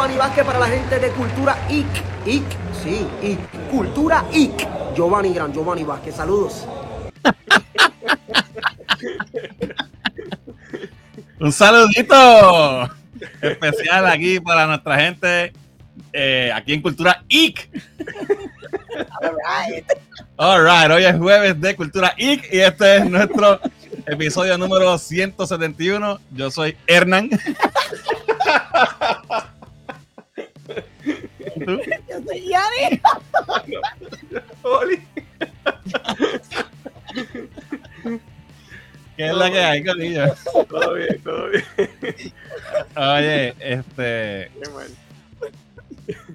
Giovanni Vázquez para la gente de Cultura IC. IC, sí, IC. Cultura IC. Giovanni Gran, Giovanni Vázquez, saludos. Un saludito especial aquí para nuestra gente eh, aquí en Cultura IC. All right, hoy es jueves de Cultura IC y este es nuestro episodio número 171. Yo soy Hernán. Yo soy Yanni. Oli. ¿Qué es la que hay, Corillo? Todo bien, todo bien. Oye, este. Qué mal.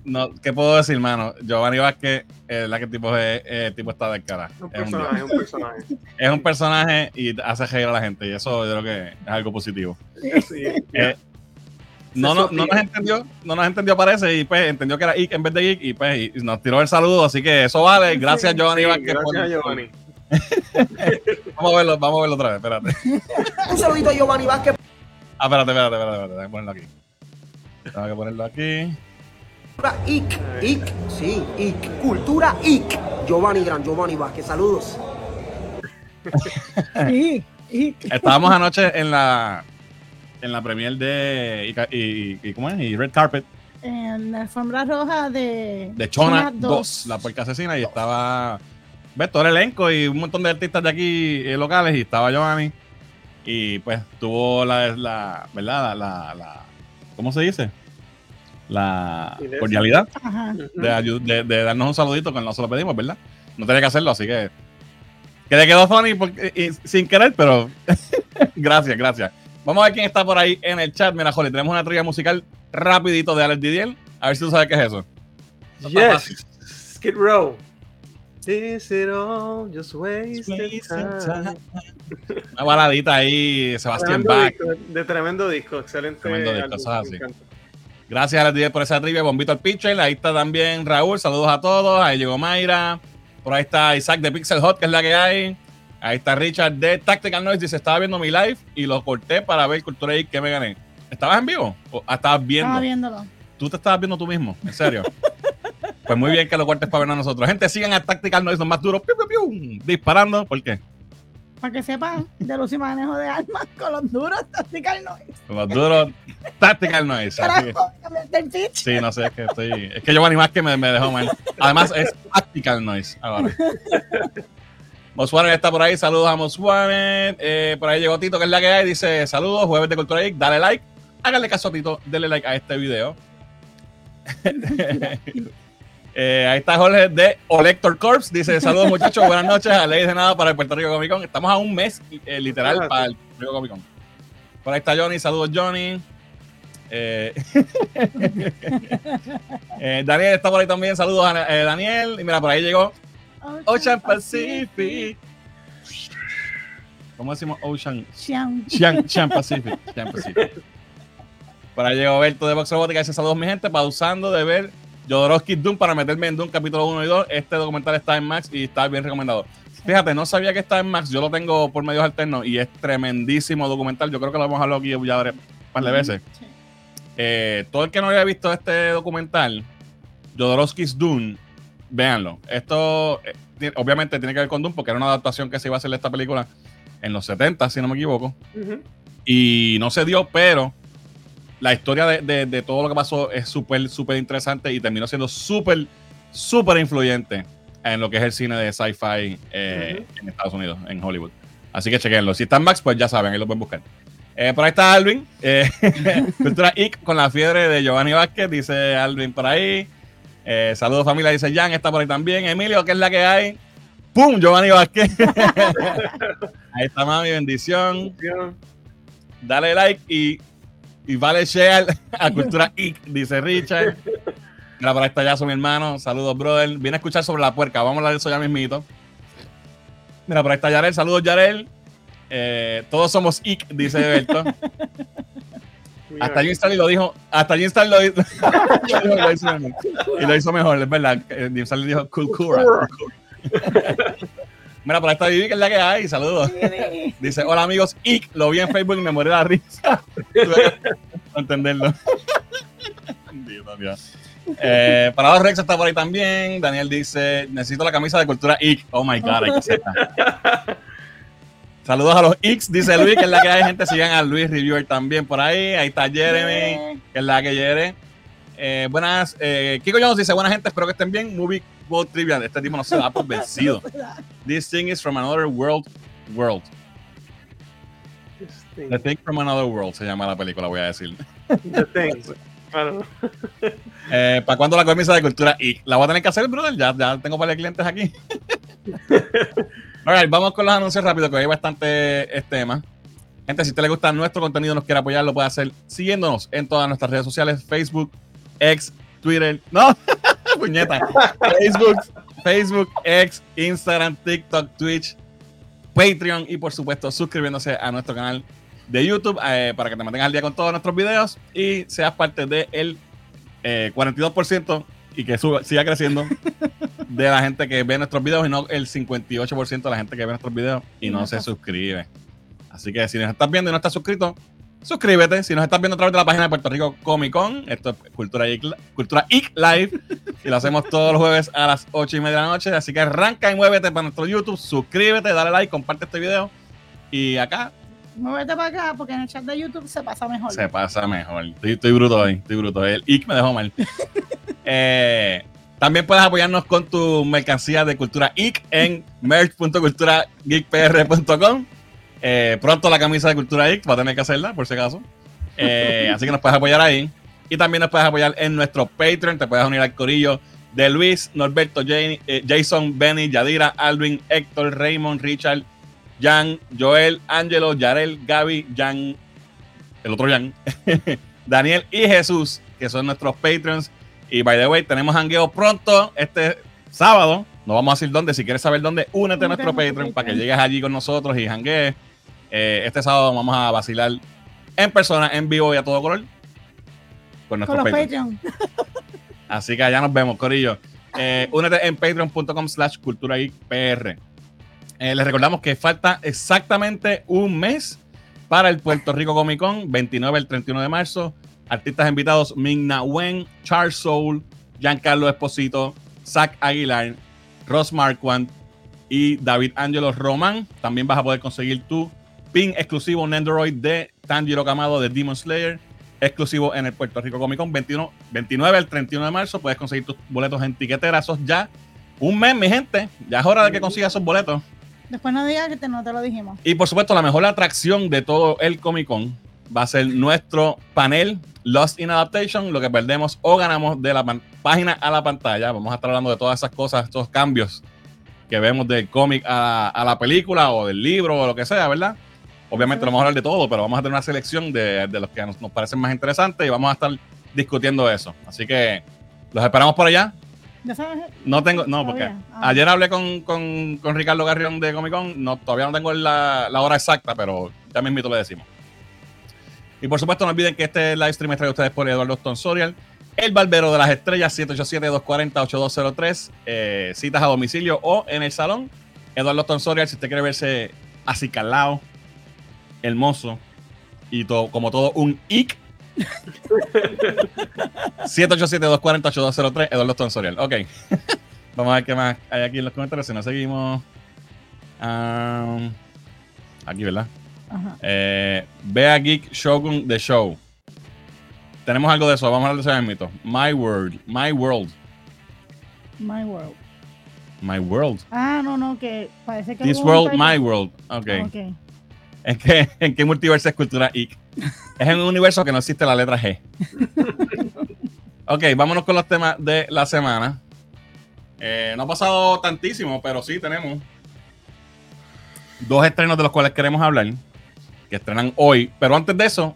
No, ¿Qué puedo decir, mano? Giovanni Vázquez, eh, la que tipo es, eh, tipo está de cara. Un Es un, personaje, dios. un personaje. es un personaje y hace reír a la gente. Y eso yo creo que es algo positivo. Sí. Eh, no, no, no nos entendió, no nos entendió parece, y pues entendió que era Ick en vez de Geek, y pues y nos tiró el saludo, así que eso vale. Gracias, Sí. Giovanni Sí, Vázquez. gracias, por- Giovanni. Vamos a verlo, vamos a verlo otra vez, espérate. Un saludito a Giovanni Vázquez Ah, espérate, espérate, espérate, espérate, déjame ponerlo aquí. Tengo que ponerlo aquí. Cultura IC. IC, sí, IC. Cultura IC. Giovanni Gran, Giovanni Vázquez, saludos. Estábamos anoche en la en la premier de y, y, y- ¿cómo es? Y Red Carpet en la alfombra roja de, de Chona Chona 2, la puerca asesina, y estaba ves todo el elenco y un montón de artistas de aquí eh, locales, y estaba Giovanni. Y pues tuvo la, la ¿verdad? La, la, la- ¿cómo se dice? La cordialidad de, de- de darnos un saludito que no se lo pedimos, ¿verdad? No tenía que hacerlo, así que. Que le quedó funny porque- y- sin querer, pero. gracias, gracias. Vamos a ver quién está por ahí en el chat. Mira, Jolly, tenemos una trivia musical rapidito de Alex Didier. A ver si tú sabes qué es eso. Yes. Skid Row. Is it all just wasted time? Una baladita ahí, Sebastián Bach. disco, de tremendo disco, excelente. Tremendo disco, eso es así. Gracias Alex Didier por esa trivia. Bombito al pitcher. Ahí está también Raúl. Saludos a todos. Ahí llegó Mayra. Por ahí está Isaac de Pixel Hot, que es la que hay. Ahí está Richard de Tactical Noise. Dice: Estaba viendo mi live y lo corté para ver Cultura Geek que me gané. ¿Estabas en vivo? ¿O ah, estabas viendo? Estaba viéndolo. Tú te estabas viendo tú mismo, en serio. pues muy bien que lo cortes para ver a nosotros. Gente, sigan a Tactical Noise, los más duros. Piu, piu, piu, disparando. ¿Por qué? Para que sepan de los y manejo de armas con los duros Tactical Noise. Los duros Tactical Noise. Sí, no sé, es que estoy. Es que Giovanni más que me, me dejó mal. Además, es Tactical Noise ahora. Moswaner está por ahí, saludos a Moswaner. Eh, por ahí llegó Tito, que es la que hay. Dice: Saludos, jueves de Cultura Geek, dale like. Háganle caso a Tito, denle like a este video. Eh, ahí está Jorge de Olector Corps. Dice: Saludos, muchachos, buenas noches. A Ley de Nada para el Puerto Rico Comic Con. Estamos a un mes, eh, literal, para el Puerto Rico Comic Con. Por ahí está Johnny, saludos, Johnny. Eh, eh, Daniel está por ahí también. Saludos a eh, Daniel. Y mira, por ahí llegó Ocean Pacific. ¿Cómo decimos Ocean? Ocean, Pacific. Ocean Pacific. Ahí llegó Berto de Box Robótica. Dice saludos, mi gente. Pausando de ver Jodorowsky Doom para meterme en Doom capítulo 1 y 2. Este documental está en Max y está bien recomendado. Fíjate, no sabía que está en Max. Yo lo tengo por medios alternos y es tremendísimo documental. Yo creo que lo hemos hablado aquí ya un par de veces. Sí. Eh, todo el que no haya visto este documental, Jodorowsky's Dune, véanlo. Esto eh, obviamente tiene que ver con Dune porque era una adaptación que se iba a hacer de esta película en los 70, si no me equivoco. Ujú. Y no se dio, pero la historia de, de- de todo lo que pasó es súper, súper interesante y terminó siendo súper, súper influyente en lo que es el cine de sci-fi eh, en Estados Unidos, en Hollywood. Así que chequenlo. Si está en Max, pues ya saben, ahí lo pueden buscar. Eh, por ahí está Alvin, eh, Cultura IC con la fiebre de Giovanni Vázquez, dice Alvin por ahí. Eh, saludos familia, dice Jan, está por ahí también. Emilio, ¿qué es la que hay? ¡Pum! Giovanni Vázquez. ahí está mami, bendición dale like y, y vale share a Cultura Ic, dice Richard. Mira, por ahí está Yaso, mi hermano. Saludos, brother. Viene a escuchar sobre la puerca. Vamos a hablar de eso ya mismito. Mira, por ahí está Yarel. Saludos, Yarel. Eh, todos somos Ic, dice Berto. Hasta Jim Stanley lo dijo. Hasta Jim Stanley lo, hizo- lo hizo mejor. Y lo hizo mejor, es verdad. Jim Stanley dijo Cultura. Mira, por ahí está Vivi, que es la que hay. Saludos. Dice, hola amigos, Ic, lo vi en Facebook y me morí de la risa. Tuve que entenderlo. Eh, Parado Rex está por ahí también. Daniel dice: Necesito la camisa de cultura IC. Oh my god, hay que hacerla. Saludos a los X, dice Luis, que es la que hay gente. Sigan a Luis Reviewer también por ahí. Ahí está Jeremy, que es la que Jeremy. Eh, buenas, eh, Kiko Jones dice: Buena gente, espero que estén bien. Movie World Trivia. Este tipo no se da por vencido. This thing is from another world. World. The Thing from Another World se llama la película, voy a decir. The thing. Eh, ¿Para cuándo la camisa de cultura? Y la voy a tener que hacer, brother. Ya, ya tengo varios clientes aquí. Alright, vamos con los anuncios rápido, que hay bastante este tema. Gente, si a usted le gusta nuestro contenido, nos quiere apoyar, lo puede hacer siguiéndonos en todas nuestras redes sociales: Facebook, X, Twitter. No, puñeta. Facebook, Facebook, X, Instagram, TikTok, Twitch, Patreon y por supuesto suscribiéndose a nuestro canal de YouTube eh, para que te mantengas al día con todos nuestros videos y seas parte del eh, 42% y que suba- siga creciendo de la gente que ve nuestros videos y no el 58% de la gente que ve nuestros videos y no se suscribe. Así que si nos estás viendo y no estás suscrito, suscríbete. Si nos estás viendo a través de la página de Puerto Rico Comic Con, esto es Cultura Geek, Cultura Geek Live y lo hacemos todos los jueves a las 8 y media de la noche. Así que arranca y muévete para nuestro YouTube, suscríbete, dale like, comparte este video y acá Muévete para acá porque en el chat de YouTube se pasa mejor. se pasa mejor. Estoy, estoy bruto hoy, estoy bruto. El IC me dejó mal. Eh, también puedes apoyarnos con tu mercancía de cultura IC en merch.culturageekpr.com. Eh, pronto la camisa de cultura IC va a tener que hacerla, por si acaso. Eh, así que nos puedes apoyar ahí. Y también nos puedes apoyar en nuestro Patreon. Te puedes unir al corillo de Luis, Norberto, Jane- eh, Jason, Benny, Yadira, Alvin, Héctor, Raymond, Richard, Jan, Joel, Angelo, Yarel, Gaby, Jan, el otro Jan, Daniel y Jesús, que son nuestros Patreons. Y by the way, tenemos hangueo pronto este sábado. No vamos a decir dónde. Si quieres saber dónde, únete a nuestro a nuestro Patreon para que llegues allí con nosotros y hanguees. Eh, este sábado vamos a vacilar en persona, en vivo y a todo color. Con Con los Patreons. Patreon. Así que allá nos vemos, Corillo. Eh, únete en patreon.com slash cultura PR. Eh, les recordamos que falta exactamente un mes para el Puerto Rico Comic Con, 29 al 31 de marzo. Artistas invitados: Ming-Na Wen, Charles Soul, Giancarlo Esposito, Zach Aguilar, Ross Marquand y David Angelo Román. También vas a poder conseguir tu pin exclusivo Nendoroid de Tanjiro Kamado de Demon Slayer exclusivo en el Puerto Rico Comic Con 21, 29 al 31 de marzo. Puedes conseguir tus boletos en tiquetera. Eso es ya un mes, mi gente. Ya es hora de que consigas esos boletos. Después no digas que te- no te lo dijimos. Y por supuesto, la mejor atracción de todo el Comic Con va a ser nuestro panel Lost in Adaptation, lo que perdemos o ganamos de la página a la pantalla. Vamos a estar hablando de todas esas cosas, estos cambios que vemos del cómic a, a la película o del libro o lo que sea, ¿verdad? Obviamente no vamos a hablar de todo, pero vamos a tener una selección de, de los que nos, nos parecen más interesantes y vamos a estar discutiendo eso. Así que los esperamos por allá. No tengo, no, porque. Ah. ayer hablé con, con, con Ricardo Garrión de Comic Con. No, todavía no tengo la, la hora exacta, pero ya mismito le decimos. Y por supuesto, no olviden que este live stream es traído a ustedes por Eduardo Tonsorial, el Barbero de las Estrellas, 787-240-8203. Eh, citas a domicilio o en el salón. Eduardo Tonsorial, si usted quiere verse acicalado, hermoso y todo, como todo un ic. 787-240-8203, Eduardo Tonsorial. Ok. Vamos a ver qué más hay aquí en los comentarios. Si no seguimos. Um, aquí, ¿verdad? Eh, Bea Geek Shogun The Show. Tenemos algo de eso. Vamos a hablar de ese mito. My World. My World. My World. My World. Ah, no, no, que parece que. This World. My World. Ok. Ok. ¿En qué, ¿En qué multiverso es cultura IC? es en un universo que no existe la letra G. ok, vámonos con los temas de la semana. Eh, no ha pasado tantísimo, pero sí tenemos dos estrenos de los cuales queremos hablar, que estrenan hoy. Pero antes de eso,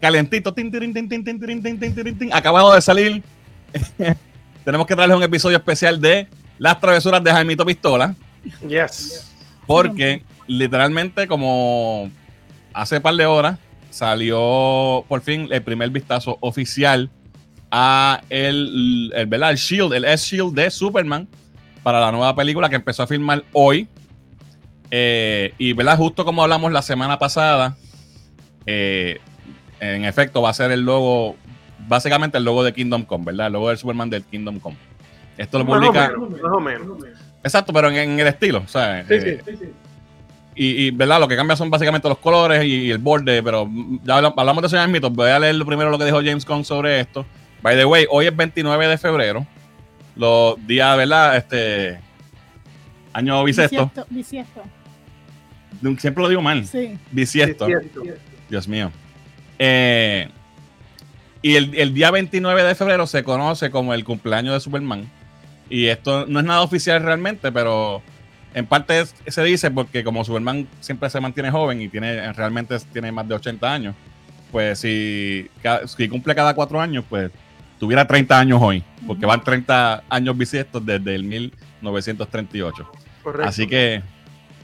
calentito, tin, acabado de salir. tenemos que traerles un episodio especial de Las travesuras de Jaimito Pistola. Yes. Porque literalmente como hace par de horas salió por fin el primer vistazo oficial a el, el, ¿verdad? el Shield, el S-Shield de Superman para la nueva película que empezó a filmar hoy. Eh, y ¿verdad? justo como hablamos la semana pasada, eh, en efecto va a ser el logo básicamente el logo de Kingdom Come, ¿verdad? El logo del Superman del Kingdom Come. Esto lo Más o publica. menos, más o menos. Exacto, pero en, en el estilo, ¿sabes? Sí, Eh, sí, sí. Y, y, ¿verdad? Lo que cambia son básicamente los colores y, y el borde, pero ya habla- hablamos de eso ya en mitos. Voy a leer primero lo que dijo James Gunn sobre esto. By the way, hoy es 29 de febrero. Los días, ¿verdad? Este. Año bisiesto. Bisiesto, bisiesto. Siempre lo digo mal. Sí. Bisiesto. Dios mío. Eh, y el, el día 29 de febrero se conoce como el cumpleaños de Superman. Y esto no es nada oficial realmente, pero en parte es- se dice porque como Superman siempre se mantiene joven y tiene realmente tiene más de 80 años, pues si, cumple cada cuatro años, pues tuviera 30 años hoy, porque Ujú. van 30 años bisiestos desde el 1938. Correcto. Así que,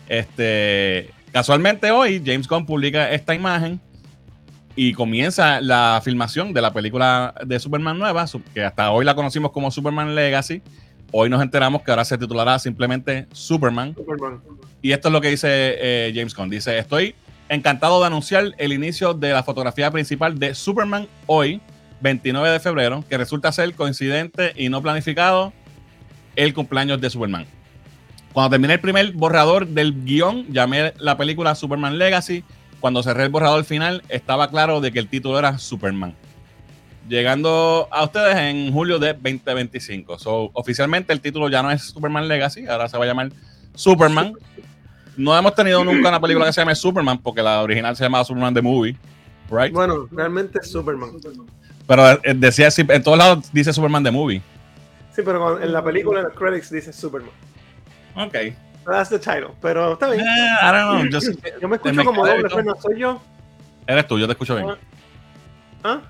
este, casualmente hoy James Gunn publica esta imagen y comienza la filmación de la película de Superman nueva, que hasta hoy la conocimos como Superman Legacy. Hoy nos enteramos que ahora se titulará simplemente Superman. Superman. Y esto es lo que dice eh, James Gunn. Dice, estoy encantado de anunciar el inicio de la fotografía principal de Superman hoy, 29 de febrero, que resulta ser coincidente y no planificado el cumpleaños de Superman. Cuando terminé el primer borrador del guion, llamé la película Superman Legacy. Cuando cerré el borrador final, estaba claro de que el título era Superman. Llegando a ustedes en julio de 2025. So, oficialmente el título ya no es Superman Legacy, ahora se va a llamar Superman. No hemos tenido nunca una película que se llame Superman, porque la original se llamaba Superman the Movie, right? Bueno, realmente es Superman. Pero eh, decía, en todos lados dice Superman the Movie. Sí, pero en la película, en los credits dice Superman. Ok. Eh, That's the title. Pero está bien. I don't know. just- Yo me escucho como doble, todo. Fernan, ¿Soy yo? eres tú, yo te escucho bien. ¿Ah?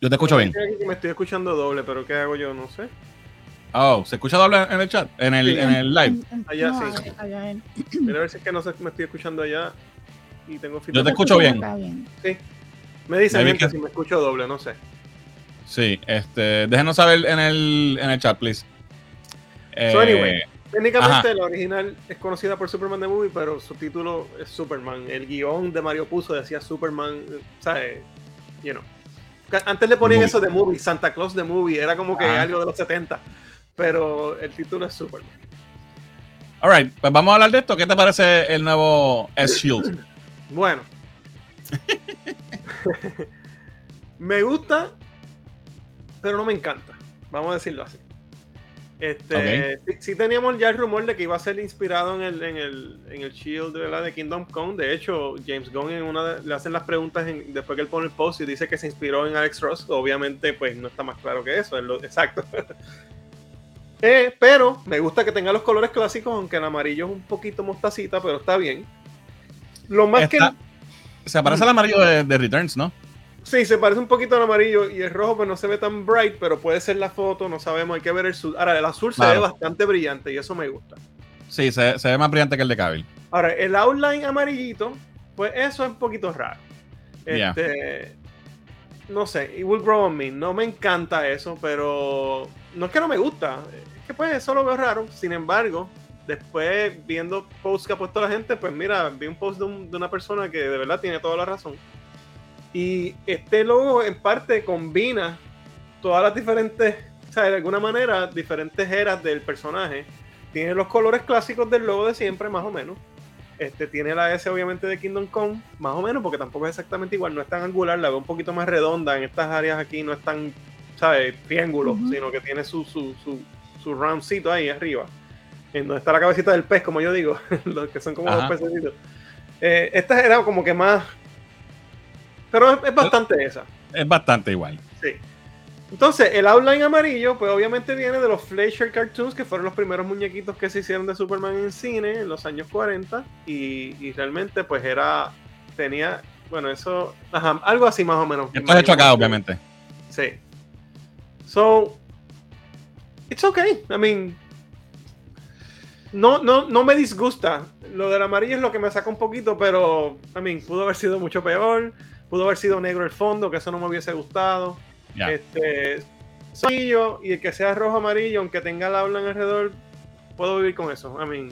Yo te escucho bien. Me estoy escuchando doble, pero ¿qué hago yo? No sé. Oh, ¿se escucha doble en el chat? En el, Sí. en el live. Allá no, sí. allá- allá en- Mira a ver si es que no sé, me estoy escuchando allá y tengo Yo te escucho bien. Bien. Me dicen gente que- si me escucho doble, no sé. Sí, este, déjenos saber en el, en el chat, please. Eh, So, anyway. Técnicamente Ajá. la original es conocida por Superman the Movie, pero su título es Superman. El guion de Mario Puzo decía Superman, eh, ¿sabes? You know. Antes le ponían Movie. eso de movie, Santa Claus de movie, era como que algo de los 70. Pero el título es Superman. all right, pues vamos a hablar de esto. ¿Qué te parece el nuevo S-Shield? Bueno. me gusta, pero no me encanta. Vamos a decirlo así. Este, sí, sí teníamos ya el rumor de que iba a ser inspirado en el, en el, en el Shield ¿verdad? de Kingdom Come. De hecho, James Gunn en una de- le hacen las preguntas en- después que él pone el post y dice que se inspiró en Alex Ross. Obviamente, pues no está más claro que eso. Es lo exacto. Eh, pero me gusta que tenga los colores clásicos, aunque el amarillo es un poquito mostacita, pero está bien. Lo más que Se parece al amarillo de, de Returns, ¿no? Sí, se parece un poquito al amarillo y el rojo pues no se ve tan bright, pero puede ser la foto, no sabemos, hay que ver el azul. Ahora, el azul se ve bastante brillante y eso me gusta. Sí, se, se ve más brillante que el de Cavill. Ahora, el outline amarillito, pues eso es un poquito raro. Este, no sé, it will grow on me. No me encanta eso, pero no es que no me gusta, es que pues eso lo veo raro. Sin embargo, después viendo posts que ha puesto la gente, pues mira, vi un post de, un- de una persona que de verdad tiene toda la razón. Y este logo en parte combina todas las diferentes, o sea, de alguna manera, diferentes eras del personaje. Tiene los colores clásicos del logo de siempre, más o menos. Este, tiene la S obviamente de Kingdom Come, más o menos, porque tampoco es exactamente igual, no es tan angular, la veo un poquito más redonda en estas áreas aquí, no es tan, ¿sabes? Triángulo, sino que tiene su, su, su, su roundcito ahí arriba, en donde está la cabecita del pez, como yo digo, los que son como Ajá. dos pececitos. Eh, esta era como que más, pero es, es bastante esa. Es bastante igual. Sí. Entonces, el outline amarillo, pues obviamente viene de los Fleischer Cartoons, que fueron los primeros muñequitos que se hicieron de Superman en cine en los años 40. Y, y realmente, pues era. Tenía. Bueno, eso. Ajá, algo así más o menos. Esto es hecho acá, obviamente. Sí. So. It's okay. I mean. No, no, no me disgusta. Lo del amarillo es lo que me saca un poquito, pero. I mean, pudo haber sido mucho peor. Pudo haber sido negro el fondo, que eso no me hubiese gustado. Ya. Este, amarillo y el que sea rojo amarillo, aunque tenga la habla alrededor, puedo vivir con eso. I mean,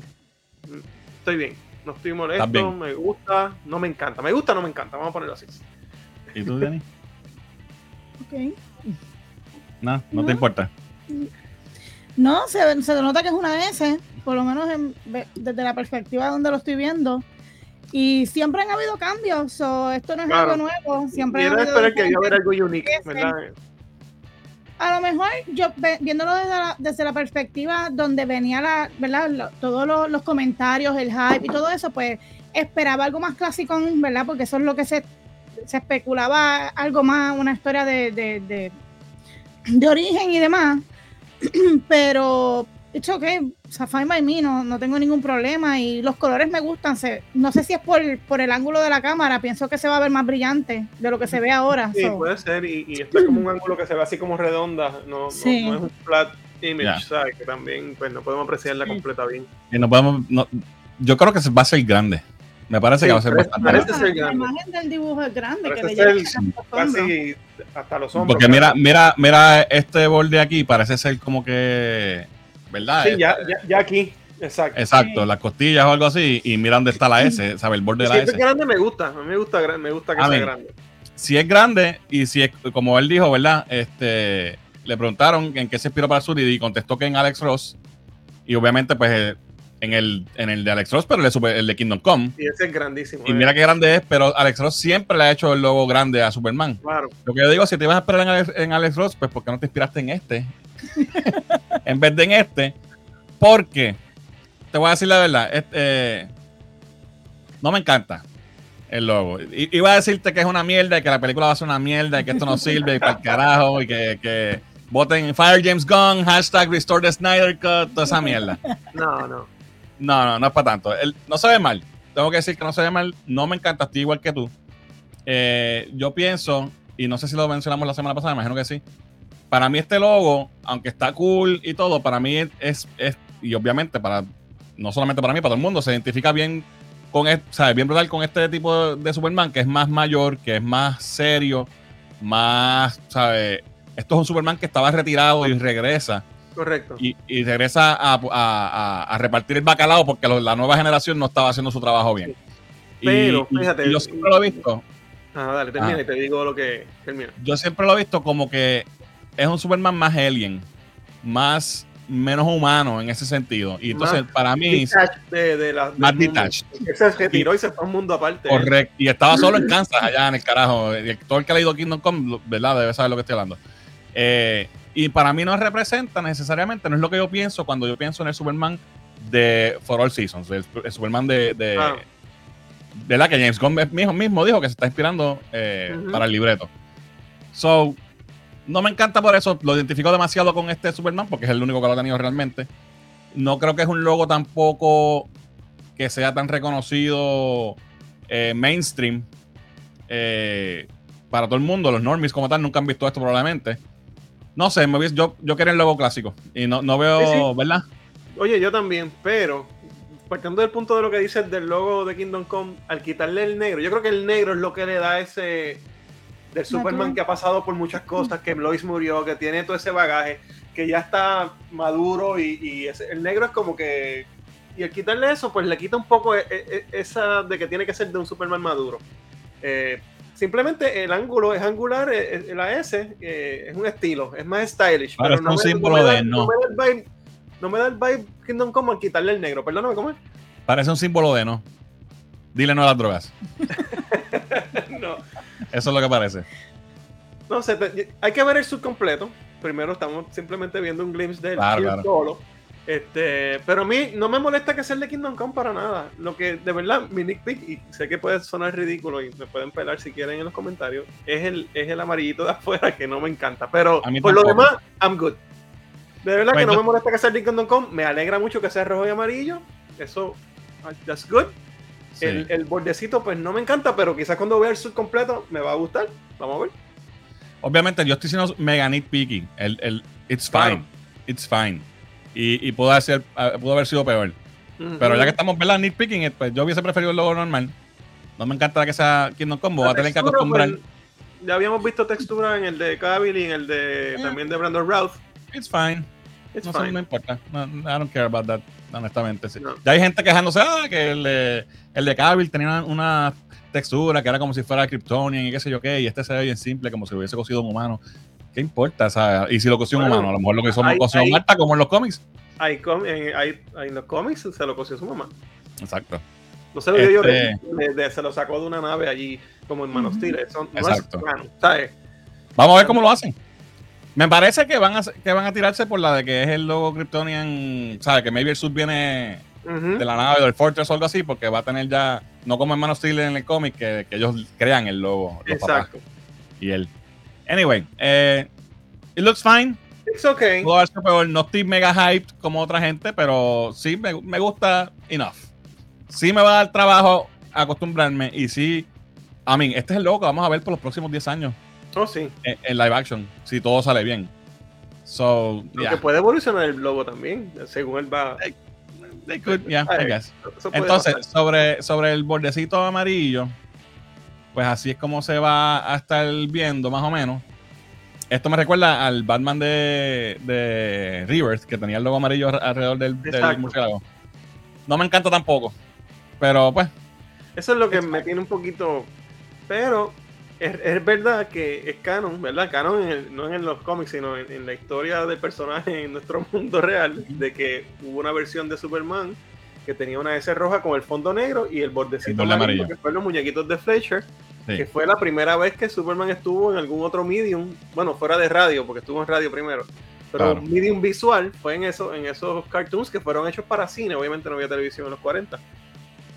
mm, estoy bien. No estoy molesto, me gusta, no me encanta. Me gusta, no me encanta. Vamos a ponerlo así. ¿Y tú, Dani? Ok. No, no te importa. No, se, se nota que es una S, por lo menos en- desde la perspectiva donde lo estoy viendo. Y siempre han habido cambios, so, esto no es Claro. algo nuevo. Siempre habido esperar que iba a haber diferentes- algo unique, Ese. ¿verdad? A lo mejor yo viéndolo desde la, desde la perspectiva donde venía la, ¿verdad? Lo- todos los, los comentarios, el hype y todo eso, pues esperaba algo más clásico, ¿verdad? Porque eso es lo que se, se especulaba, algo más, una historia de, de, de, de origen y demás. Pero, it's okay, o sea, fine by me, no, no tengo ningún problema y los colores me gustan. Se, no sé si es por, por el ángulo de la cámara, pienso que se va a ver más brillante de lo que se ve ahora. Sí, so. puede ser. Y, y está como un ángulo que se ve así como redonda. No, no- Sí. no es un flat image. ¿sabes? Que también pues, no podemos apreciarla Sí. completa bien. Y no podemos, no- yo creo que se va a ser grande. Me parece Sí, que va a ser bastante parece grande. ser la imagen del dibujo es grande, que le llega hasta los hombros. Casi hasta los hombros. Porque mira, mira, mira este borde aquí, parece ser como que, ¿verdad? Sí, ya, ya, ya aquí. Exacto. Exacto, Sí. las costillas o algo así, y mira dónde está la S, ¿sabes? El borde de Si la es S. grande me gusta. A mí me gusta, me gusta que A sea mí. grande. Si es grande y si es, como él dijo, ¿verdad? Este, le preguntaron en qué se inspiró para su y contestó que en Alex Ross, y obviamente, pues, eh, en el, en el de Alex Ross, pero el de, Super- el de Kingdom Come. Y ese es grandísimo. Y eh. mira qué grande es, pero Alex Ross siempre le ha hecho el logo grande a Superman. Claro. Lo que yo digo, si te ibas a esperar en Alex, en Alex Ross, pues ¿por qué no te inspiraste en este? en vez de en este. Porque, te voy a decir la verdad, este, eh, no me encanta el logo. I- iba a decirte que es una mierda y que la película va a ser una mierda y que esto no sirve y para el carajo y que, que voten Fire James Gunn, hashtag Restore the Snyder Cut, toda esa mierda. No, no. No, no, no es para tanto. El- no se ve mal. Tengo que decir que no se ve mal. No me encanta, estoy igual que tú. Eh, yo pienso, y no sé si lo mencionamos la semana pasada, imagino que sí. Para mí este logo, aunque está cool y todo, para mí es, es y obviamente para, no solamente para mí, para todo el mundo, se identifica bien con, ¿sabes? Bien brutal con este tipo de Superman, que es más mayor, que es más serio, más, ¿sabes? Esto es un Superman que estaba retirado y regresa Correcto. y, y regresa a, a- a- a repartir el bacalao porque lo- la nueva generación no estaba haciendo su trabajo bien. Pero, y- fíjate, y yo siempre lo he visto, Ah, dale, termina Ah. y te digo lo que termina. yo siempre lo he visto como que es un Superman más alien, más menos humano en ese sentido. Y entonces, Más para mí, de, de la, más detached. Se retiró y se fue a un mundo aparte. Correcto. Y estaba solo en Kansas, allá en el carajo. Y Todo el que ha leído Kingdom Come, ¿verdad? Debe saber lo que estoy hablando. Eh, y para mí no representa necesariamente, no es lo que yo pienso cuando yo pienso en el Superman de For All Seasons, el, el Superman de, de. ¿verdad? Que James Gunn mismo, mismo dijo que se está inspirando eh, para el libreto. So, no me encanta por eso, lo identifico demasiado con este Superman porque es el único que lo ha tenido realmente. No creo que es un logo tampoco que sea tan reconocido eh, mainstream eh, para todo el mundo. Los normies como tal nunca han visto esto probablemente. No sé, me hubiese- yo, yo quería el logo clásico y no, no veo, Sí, sí. ¿verdad? Oye, yo también, pero partiendo del punto de lo que dices del logo de Kingdom Come, al quitarle el negro, yo creo que el negro es lo que le da ese del Superman Natural. que ha pasado por muchas cosas, que Lois murió, que tiene todo ese bagaje, que ya está maduro y, y ese- el negro es como que y al quitarle eso, pues le quita un poco e- e- esa de que tiene que ser de un Superman maduro. Eh, simplemente el ángulo es angular, la S eh, es un estilo, es más stylish. Ahora es no un me- símbolo me da- de no. me da el vibe- no me da el vibe Kingdom Come al quitarle el negro. Perdóname, ¿cómo es? Parece un símbolo de no. Dile no a las drogas. no, Eso es lo que parece. no sé, te- hay que ver el subcompleto. Primero estamos simplemente viendo un glimpse del Claro, claro. solo. Este, pero a mí no me molesta que sea el de Kingdom Come para nada. Lo que de verdad, mi Nick Pick, y sé que puede sonar ridículo y me pueden pelar si quieren en los comentarios, es el, es el amarillito de afuera que no me encanta. Pero A mí por lo demás, I'm good. De verdad que Bueno. no me molesta que sea el de Kingdom Come. Me alegra mucho que sea rojo y amarillo. Eso, that's good. Sí. El, el bordecito, pues no me encanta, pero quizás cuando vea el sub completo me va a gustar. Vamos a ver. Obviamente, yo estoy siendo mega nitpicky. El, el, it's Claro. fine. It's fine. Y, y pudo, haber, pudo haber sido peor. Pero ya que estamos, ¿verdad? Nitpicking, eh, pues yo hubiese preferido el logo normal. No me encanta que sea Kingdom Combo. Va a La tener que acostumbrar. pues, ya habíamos visto textura en el de Cavill y en el de Eh. también de Brandon Routh. It's fine. It's no, sé, fine. no importa. No, I don't care about that, honestamente. sí. No. Ya hay gente quejándose ah, que el de, el de Cavill tenía una, una texturas, que era como si fuera Kryptonian y qué sé yo qué, y este se ve bien simple, como si lo hubiese cosido un humano. ¿Qué importa? Sea, y si lo cosió un humano, a lo mejor lo que son hay- hay- Marta, como en los cómics. Hay, hay- hay en los cómics se lo cosió su mamá. Exacto. No se lo dio yo, Este- de- de- se lo sacó de una nave allí, como en Man of Steel. Eso no Exacto. es ¿sabes? Vamos a ver cómo lo hacen. Me parece que van a que van a tirarse por la de que es el logo Kryptonian, ¿sabes? Que maybe el sub viene de la nave del Fortress o algo así, porque va a tener ya, no como en Man of Steel en el cómic, que, que ellos crean el logo, los papás Exacto. y él. Anyway, eh, it looks fine. It's okay. Puedo darse peor. No estoy mega hyped como otra gente, pero sí me, me gusta enough. Sí me va a dar trabajo acostumbrarme y sí, I mean, este es el logo que vamos a ver por los próximos 10 años Oh, sí. en, en live action, si todo sale bien. So, Aunque yeah. puede evolucionar el logo también, según él va. They could, yeah, I guess. Entonces, pasar. sobre, sobre el bordecito amarillo, pues así es como se va a estar viendo más o menos. Esto me recuerda al Batman de, de Rebirth, que tenía el logo amarillo alre- alrededor del, murciélago. No me encanta tampoco. Pero pues, Eso es lo que me tiene un poquito. Pero es, es verdad que es canon, ¿verdad? Canon en el- no en los cómics, sino en, en la historia del personaje en nuestro mundo real, de que hubo una versión de Superman que tenía una S roja con el fondo negro y el bordecito amarillo, que fueron los muñequitos de Fletcher, sí. que fue la primera vez que Superman estuvo en algún otro medium, bueno, fuera de radio, porque estuvo en radio primero. Pero Claro. medium visual fue en, eso, en esos cartoons que fueron hechos para cine, obviamente no había televisión en los 40.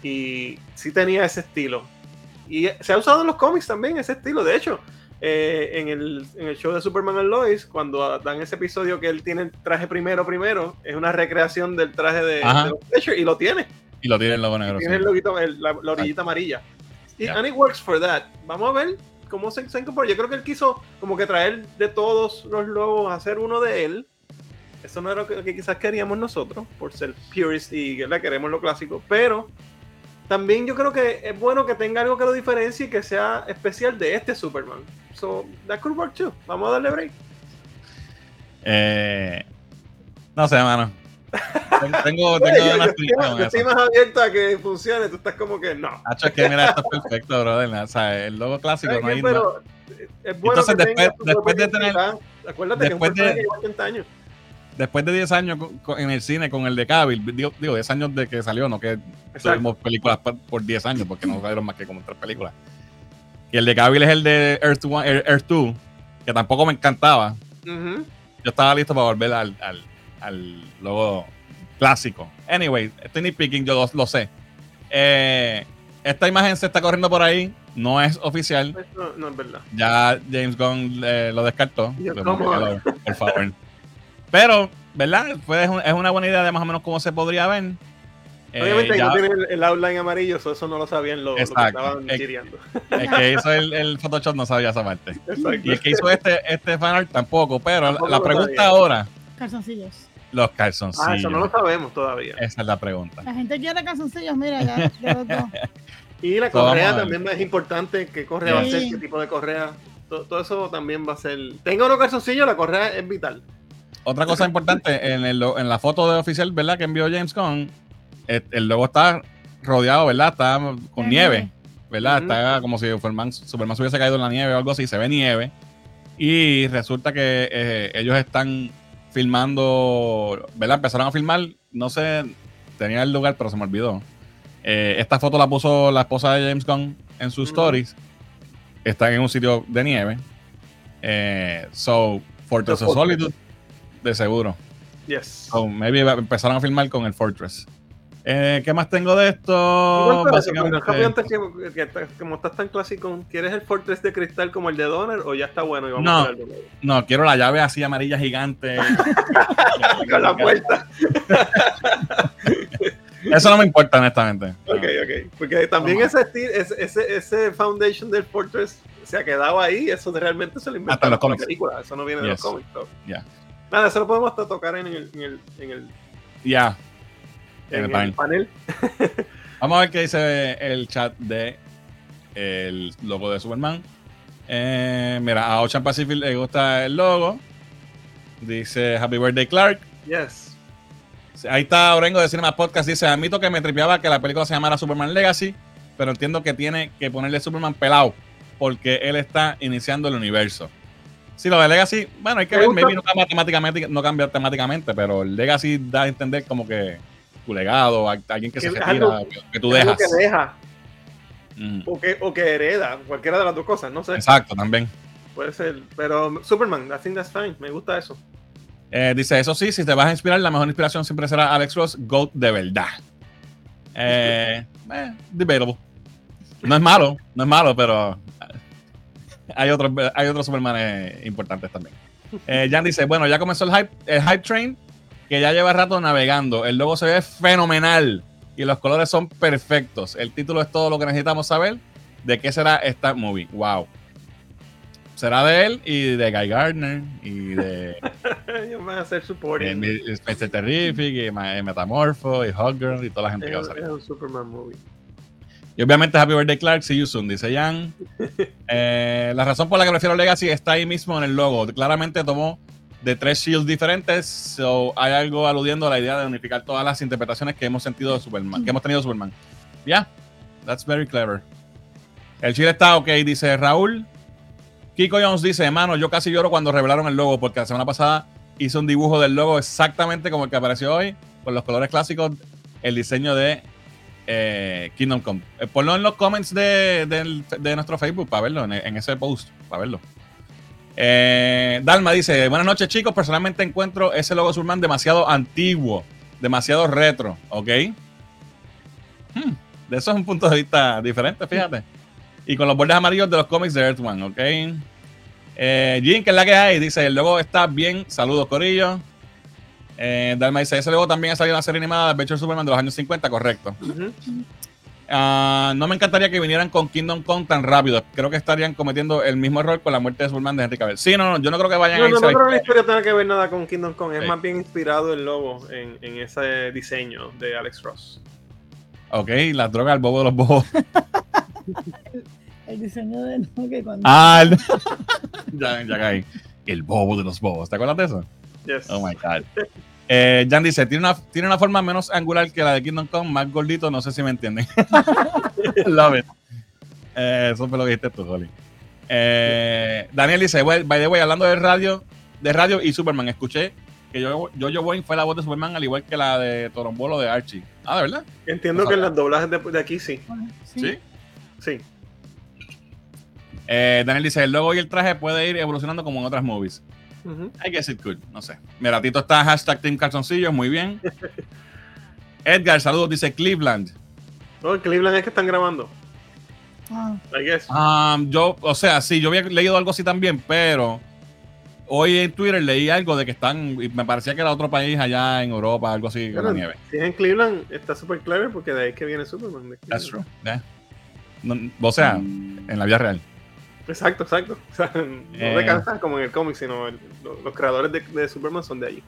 Y sí tenía ese estilo. Y se ha usado en los cómics también ese estilo. De hecho, eh, en, el, en el show de Superman and Lois, cuando dan ese episodio que él tiene el traje primero, primero, es una recreación del traje de, de los Fletcher y lo tiene. Y lo tiene el logo negro. Tiene el loguito, el- la, la orillita amarilla. Y Ya. and it works for that. Vamos a ver cómo se, se incorpora. Yo creo que él quiso como que traer de todos los logos, hacer uno de él. Eso no era lo que, lo que quizás queríamos nosotros, por ser purist y queremos lo clásico. Pero también yo creo que es bueno que tenga algo que lo diferencie y que sea especial de este Superman. So, that could work too. Vamos a darle break. Eh, no sé, mano. Tengo, tengo, yo, yo estoy, más- con yo estoy eso. más abierto a que funcione. Tú estás como que no. Hacho, es que mira, esto es perfecto, brother. O sea, el logo clásico ¿Sabes no hay Pero es bueno Entonces, que después- después de tener-. Acuérdate después que es un de- que lleva 80 años. Después de 10 años en el cine con el de Cavill, digo, digo 10 años de que salió, no que tuvimos películas por, por 10 años, porque no salieron más que como tres películas. Y el de Cavill es el de Earth, One- Earth, Earth 2, que tampoco me encantaba. Yo estaba listo para volver al, al, al logo clásico. Anyway, estoy nitpicking, yo lo, lo sé. Eh, esta imagen se está corriendo por ahí, no es oficial. No, no es verdad. Ya James Gunn eh, lo descartó. Yo, ¿cómo? por favor. Pero, ¿verdad? Pues es, un- es una buena idea de más o menos cómo se podría ver. Eh, Obviamente que ya- no tiene el, el outline amarillo, so eso no lo sabían lo, lo que estaban Eh, chireando. el que hizo el, el Photoshop no sabía esa parte. Exacto. Y el que hizo este, este fanart tampoco. Pero Tampoco la pregunta sabía. ahora, Calzoncillos. los calzoncillos. Ah, eso no lo sabemos todavía. Esa es la pregunta. La gente quiere calzoncillos, mira, ya, de los dos. Y la correa también es importante. ¿Qué correa va a ser? ¿Qué tipo de correa? Todo, todo eso también va a ser. Tenga unos calzoncillos, la correa es vital. Otra cosa importante, en, el, en la foto de oficial, ¿verdad? Que envió James Gunn, el, el logo está rodeado, ¿verdad? Está con nieve. ¿verdad? Está como si Superman, Superman se hubiese caído en la nieve o algo así, se ve nieve. Y resulta que eh, ellos están filmando, ¿verdad? Empezaron a filmar, no sé, tenía el lugar, pero se me olvidó. Eh, esta foto la puso la esposa de James Gunn en sus stories. Están en un sitio de nieve. Eh, so, Fortress of. Solitude, de seguro. Yes. So, maybe empezaron a filmar con el Fortress. Eh, ¿Qué más tengo de esto? Básicamente, pero antes que, como estás tan clásico, ¿quieres el Fortress de cristal como el de Donner o ya está bueno y vamos No. a no, quiero la llave así amarilla gigante. Con la puerta. Eso no me importa, honestamente. Ok, ok. Porque también ese, esti- ese, ese, foundation del Fortress se ha quedado ahí. Eso realmente se lo en inventaron para la película. Eso no viene de los cómics. so. Ya. Nada, eso lo podemos hasta tocar en el, en el, en el, Ya. en En el el panel. panel. Vamos a ver qué dice el chat de el logo de Superman. Eh, mira, a Ocean Pacific le gusta el logo. Dice Happy Birthday Clark. Yes. Ahí está Orengo de Cinema Podcast. Dice: Admito que me tripeaba que la película se llamara Superman Legacy. pero entiendo que tiene que ponerle Superman pelado porque él está iniciando el universo. Si lo de Legacy, bueno, hay que ver, maybe no cambia temáticamente, no cambia temáticamente, pero el Legacy da a entender como que tu legado, a- alguien que Que se retira, algo- que, que tú dejas. que deja Mm, o que, o que hereda, cualquiera de las dos cosas, no sé. Exacto, también. Puede ser. Pero Superman, I think that's fine. Me gusta eso. Eh, dice, eso sí, si te vas a inspirar, la mejor inspiración siempre será Alex Ross, GOAT de verdad. Eh, eh, debatable. No es malo, no es malo, pero hay otros, hay otros Supermanes importantes también. Eh, Jan dice, bueno, ya comenzó el hype, el hype train, que ya lleva rato navegando. El logo se ve fenomenal y los colores son perfectos. El título es todo lo que necesitamos saber de qué será esta movie. Wow. Será de él y de Guy Gardner y de Ellos van a ser supporting. Mr. Terrific y Metamorpho y Hawkgirl y toda la gente que va a salir. es un Superman movie. Y obviamente Happy Birthday Clark, see you soon, dice Jan. Eh, la razón por la que prefiero Legacy está ahí mismo en el logo. Claramente tomó de tres shields diferentes, so hay algo aludiendo a la idea de unificar todas las interpretaciones que hemos sentido de Superman, que hemos tenido de Superman. Ya, that's very clever. El chile está ok, dice Raúl. Kiko Jones dice, hermano, yo casi lloro cuando revelaron el logo, porque la semana pasada hice un dibujo del logo exactamente como el que apareció hoy, con los colores clásicos, el diseño de eh, Kingdom Come. Eh, ponlo en los comments de, nuestro Facebook para verlo, en, ese post, para verlo. Eh, Dalma dice, buenas noches chicos, personalmente encuentro ese logo Superman demasiado antiguo, demasiado retro, ¿ok? Hmm, de eso es un punto de vista diferente, fíjate. Y con los bordes amarillos de los cómics de Earth One, ¿ok? Jin, que es la que hay, dice, el logo está bien, saludos Corillo. Eh, Dalma dice, ese logo también ha salido en la serie animada de Adventure Superman de los años 50, correcto. Ah, no me encantaría que vinieran con Kingdom Come tan rápido. Creo que estarían cometiendo el mismo error con la muerte de Superman de Henry Cavill. Sí, no, no, yo no creo que vayan No, a no, no creo que la historia tenga que ver nada con Kingdom Come. Es Sí. más bien inspirado el logo en, en ese diseño de Alex Ross. Ok, la droga al bobo de los bobos. El diseño de no, que cuando Ah, el- ya, ya caí. El bobo de los bobos. ¿Te acuerdas de eso? Yes. Oh my God. Eh, Jan dice: tiene una, tiene una forma menos angular que la de Kingdom Come, más gordito. No sé si me entienden. Love it. Eh, eso fue lo que dijiste tú, Holly. Eh, Daniel dice: well, By the way, hablando de radio, de radio y Superman, escuché que yo, yo, yo Boyne fue la voz de Superman, al igual que la de Torombolo de Archie. Ah, ¿de verdad? Entiendo No que en las doblajes de, de aquí sí. Sí. Sí. Eh, Daniel dice: el logo y el traje puede ir evolucionando como en otras movies. I guess it could, no sé. Mira, Tito está hashtag Team Calzoncillos, muy bien. Edgar, saludos, dice Cleveland. No, Cleveland es que están grabando. Ah, I guess. Um, yo, o sea, sí, yo había leído algo así también, pero hoy en Twitter leí algo de que están, y me parecía que era otro país allá en Europa, algo así con la nieve. Si es en Cleveland, está súper clever porque de ahí es que viene Superman. That's true. yeah. No, o sea, en la vida real. Exacto, exacto. O sea, no Eh. de Kansas como en el cómic, sino el- los creadores de, de Superman son de allí.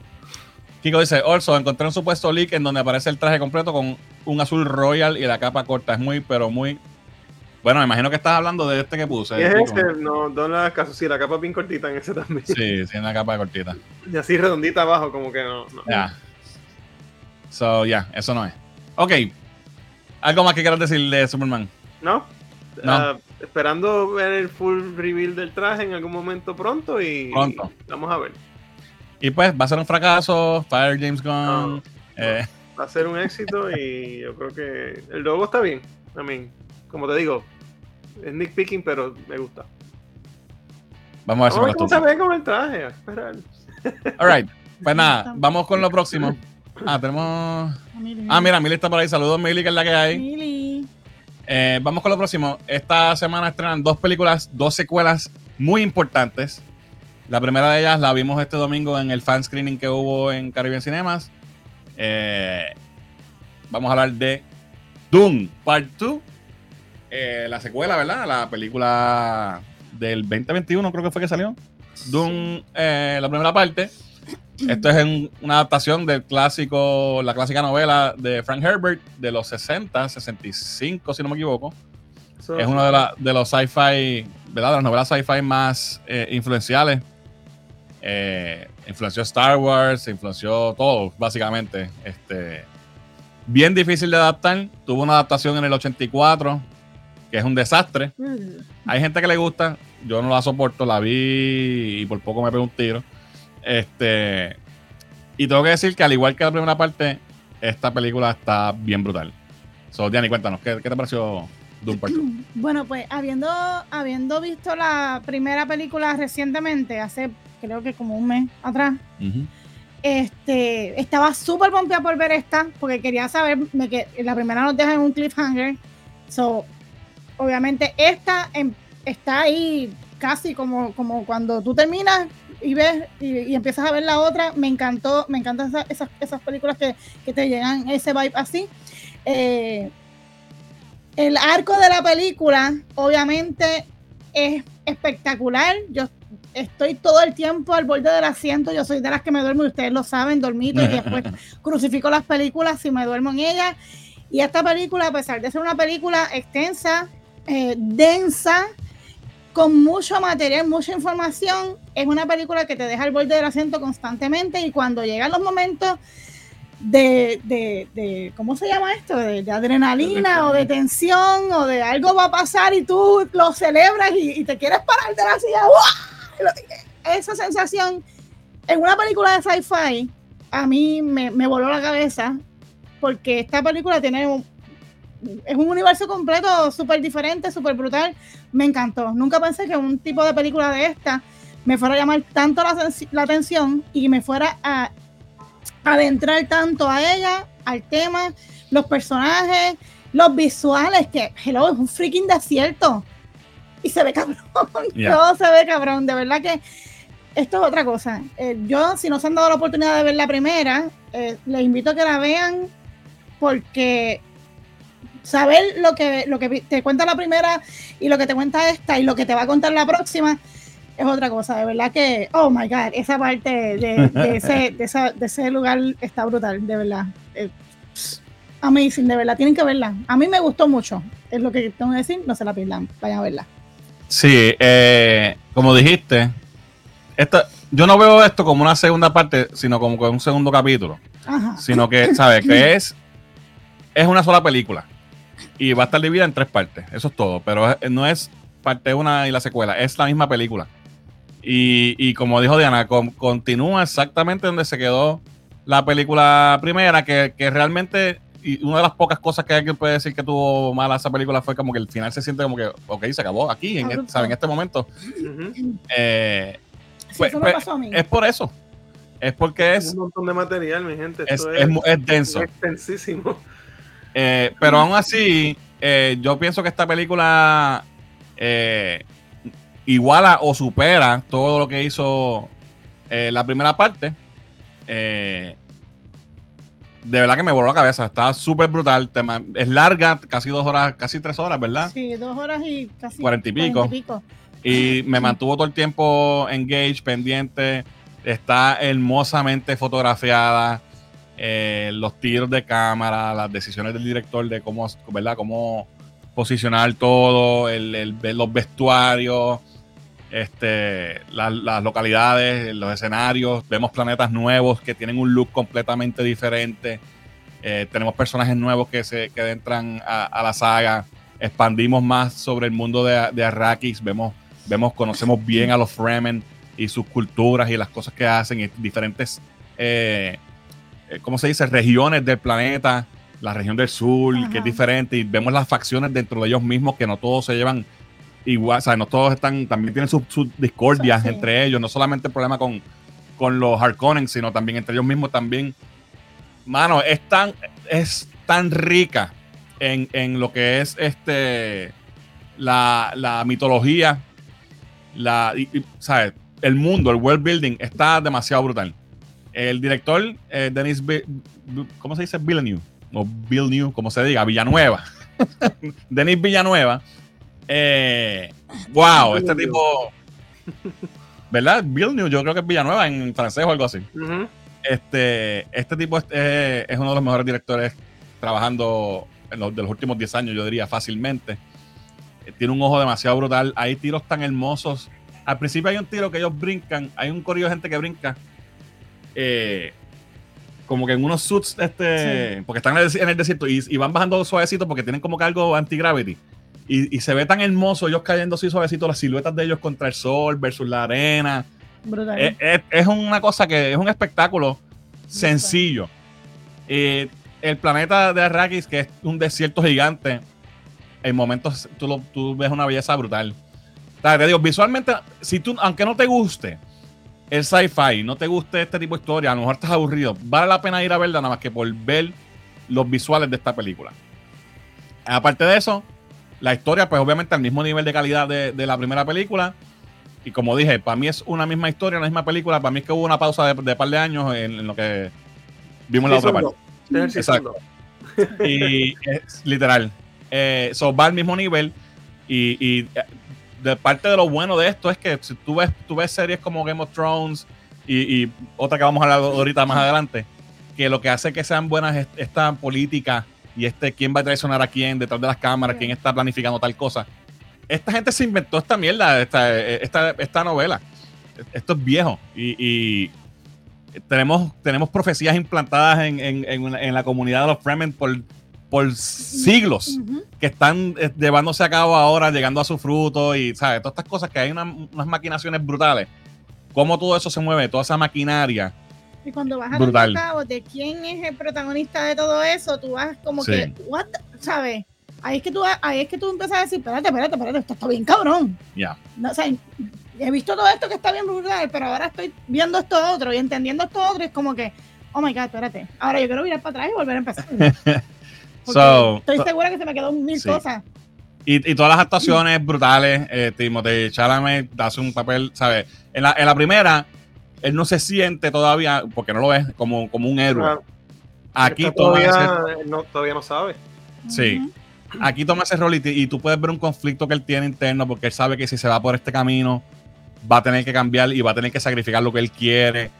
Kiko dice, also, encontré un supuesto leak en donde aparece el traje completo con un azul royal y la capa corta. Es muy, pero muy... Bueno, me imagino que estás hablando de este que puse. Es ese, no, no le caso. Sí, la capa es bien cortita en ese también. Sí, sí, una capa cortita. Y así redondita abajo, como que no. no. Ya. So, ya, eso no es. Ok. ¿Algo más que quieras decir de Superman? ¿No? No. Ah, esperando ver el full reveal del traje en algún momento pronto y Pronto. vamos a ver. Y pues, va a ser un fracaso. Fire James Gunn. No, eh, Va a ser un éxito y yo creo que el logo está bien. I mean, como te digo, es Nick Picking, pero me gusta. vamos a ver si se ve con el traje. a esperar. Alright. Pues nada, vamos con lo próximo. Ah, tenemos. Ah, mira, Mili está por ahí. Saludos, Mili, que es la que hay. Mili. Eh, vamos con lo próximo. Esta semana estrenan dos películas, dos secuelas muy importantes. La primera de ellas la vimos este domingo en el fan screening que hubo en Caribbean Cinemas. Eh, vamos a hablar de Doom Part 2. Eh, la secuela, ¿verdad? La película del 2021 creo que fue que salió. Doom, la primera parte. Esto es en una adaptación del clásico, la clásica novela de Frank Herbert de los 60, 65, si no me equivoco. Es uno de, la- de los sci-fi, ¿verdad? De las novelas sci-fi más eh, influenciales. Eh, influenció Star Wars, influenció todo, básicamente. Este, bien difícil de adaptar. Tuvo una adaptación en el 84 que es un desastre. Mm. Hay gente que le gusta, yo no la soporto, la vi y por poco me pego un tiro. Este, y tengo que decir que al igual que la primera parte, esta película está bien brutal. So, Diani, cuéntanos, ¿qué, qué te pareció Doom Part 2? Bueno, pues habiendo, habiendo visto la primera película recientemente, hace creo que como un mes atrás, este, estaba súper pompeada por ver esta, porque quería saber, me que la primera nos deja en un cliffhanger. So, obviamente esta em- está ahí casi como, como cuando tú terminas y ves y, y empiezas a ver la otra. Me encantó, me encantan esa- esas, esas películas que, que te llegan ese vibe así. Eh, el arco de la película, obviamente, es espectacular. Yo estoy todo el tiempo al borde del asiento. Yo soy de las que me duermo, y ustedes lo saben, dormito y después crucifico las películas si me duermo en ellas. Y esta película, a pesar de ser una película extensa, eh, densa, con mucho material, mucha información, es una película que te deja al borde del asiento constantemente y cuando llegan los momentos de, de, de- ¿cómo se llama esto? De, de adrenalina o de tensión o de algo va a pasar y tú lo celebras y, y te quieres parar de la silla. Lo- Esa sensación en una película de sci-fi a mí me, me voló la cabeza porque esta película tiene un, es un universo completo súper diferente, súper brutal. Me encantó. Nunca pensé que un tipo de película de esta me fuera a llamar tanto la, la atención y me fuera a adentrar tanto a ella, al tema, los personajes, los visuales, que hello, es un freaking desierto. Y se ve cabrón. Yeah. Todo se ve cabrón. De verdad que esto es otra cosa. Eh, yo, si no se han dado la oportunidad de ver la primera, eh, les invito a que la vean porque saber lo que, lo que te cuenta la primera y lo que te cuenta esta y lo que te va a contar la próxima es otra cosa. De verdad que, oh my God, esa parte de, de ese, de, esa- de ese lugar está brutal, de verdad. Eh, amazing, de verdad, tienen que verla. A mí me gustó mucho, es lo que tengo que decir, no se la pierdan, vayan a verla. Sí, eh, como dijiste, esta, yo no veo esto como una segunda parte, sino como un segundo capítulo. Ajá. Sino que, ¿sabes? Que es, es una sola película. Y va a estar dividida en tres partes. Eso es todo. Pero es- no es parte una y la secuela. Es la misma película. Y, y como dijo Diana, con- continúa exactamente donde se quedó la película primera, que, que realmente, y una de las pocas cosas que alguien puede decir que tuvo mala esa película fue como que el final se siente como que, ok, se acabó aquí, en, este, ¿sabes? en este momento. Ujú. Eh, Sí, pues- eso me pues, pasó a mí. es por eso. Es porque es, un montón de material, mi gente. es, Esto es mu- es denso. extensísimo. Eh, pero aún así, eh, yo pienso que esta película eh, iguala o supera todo lo que hizo eh, la primera parte. De verdad que me voló la cabeza. Está súper brutal. Es larga, casi dos horas, casi tres horas, ¿verdad? Sí, dos horas y casi Cuarenta y pico. pico. Y me mantuvo todo el tiempo engaged, pendiente. Está hermosamente fotografiada. Eh, los tiros de cámara, las decisiones del director de cómo, ¿verdad? cómo posicionar todo, el, el- los vestuarios, este, las, localidades, los escenarios. Vemos planetas nuevos que tienen un look completamente diferente. Eh, tenemos personajes nuevos que se que entran a, la saga. Expandimos más sobre el mundo de, Arrakis. Vemos, vemos, conocemos bien a los Fremen y sus culturas y las cosas que hacen y diferentes, eh, ¿cómo se dice? Regiones del planeta. La región del sur, Ajá. que es diferente, y vemos las facciones dentro de ellos mismos, que no todos se llevan igual, o sea, no todos están, también tienen sus sus discordias Sí. entre ellos, no solamente el problema con, con los Harkonnen, sino también entre ellos mismos también. Mano, es tan, es tan rica en, en lo que es este la, la mitología, la, y- y, ¿sabes? el mundo, el world building está demasiado brutal. El director, eh, Denis, ¿cómo se dice? Villeneuve, o Villeneuve, como se diga, Villanueva. Denis Villanueva. Eh, wow, este tipo, ¿verdad? Villeneuve, yo creo que es Villanueva en francés o algo así. Este, este tipo es, eh, es uno de los mejores directores trabajando en los, de los últimos 10 años, yo diría fácilmente. Eh, Tiene un ojo demasiado brutal. Hay tiros tan hermosos. Al principio hay un tiro que ellos brincan. Hay un corillo de gente que brinca. Eh, como que en unos suits, este, porque están en el, en el desierto y, y van bajando suavecito porque tienen como que algo anti-gravity. y, y se ve tan hermoso ellos cayendo así suavecito, las siluetas de ellos contra el sol versus la arena. Brutal. Es, es- es una cosa que es un espectáculo sencillo. Eh, el planeta de Arrakis, que es un desierto gigante, en momentos tú, lo- tú ves una belleza brutal. O sea, te digo, visualmente, si tú, aunque no te guste el sci-fi, no te guste este tipo de historia, a lo mejor estás aburrido, vale la pena ir a verla nada más que por ver los visuales de esta película. Aparte de eso, la historia, pues obviamente al mismo nivel de calidad de, de la primera película. Y como dije, para mí es una misma historia, una misma película. Para mí es que hubo una pausa de, de par de años en, en lo que vimos la otra parte. Exacto. Y es literal. Eh, so, va al mismo nivel. Y, y, eh, de parte de lo bueno de esto es que si tú ves, tú ves series como Game of Thrones y, y otra que vamos a hablar ahorita más adelante, que lo que hace que sean buenas es esta política y este quién va a traicionar a quién detrás de las cámaras, quién está planificando tal cosa. Esta gente se inventó esta mierda, esta, esta, esta novela. Esto es viejo. Y, y tenemos, tenemos profecías implantadas en, en- en- en la comunidad de los Fremen por, por siglos Ujú. que están eh, llevándose a cabo ahora, llegando a su fruto y, ¿sabes? Todas estas cosas que hay una- unas maquinaciones brutales. Cómo todo eso se mueve, toda esa maquinaria. Y cuando vas a Brutal. los cabos de quién es el protagonista de todo eso, tú vas como Sí. que, what, ¿sabes? Ahí es que tú ahí es que tú empiezas a decir, espérate, espérate, espérate, esto está bien cabrón. Ya. No, o sea, he visto todo esto que está bien brutal, pero ahora estoy viendo esto otro y entendiendo esto otro, y es como que, oh my god, espérate. Ahora yo quiero mirar para atrás y volver a empezar. So, estoy segura que se me quedó mil Sí. cosas. Y, y todas las actuaciones brutales. Eh, Timothée Chalamet hace un papel, ¿sabes? En la, en la primera, él no se siente todavía, porque no lo ves, como, como un héroe. Claro. Aquí toma ese- todavía, no, todavía no sabe. Sí. Aquí toma ese rol y, tú puedes ver un conflicto que él tiene interno porque él sabe que si se va por este camino va a tener que cambiar y va a tener que sacrificar lo que él quiere.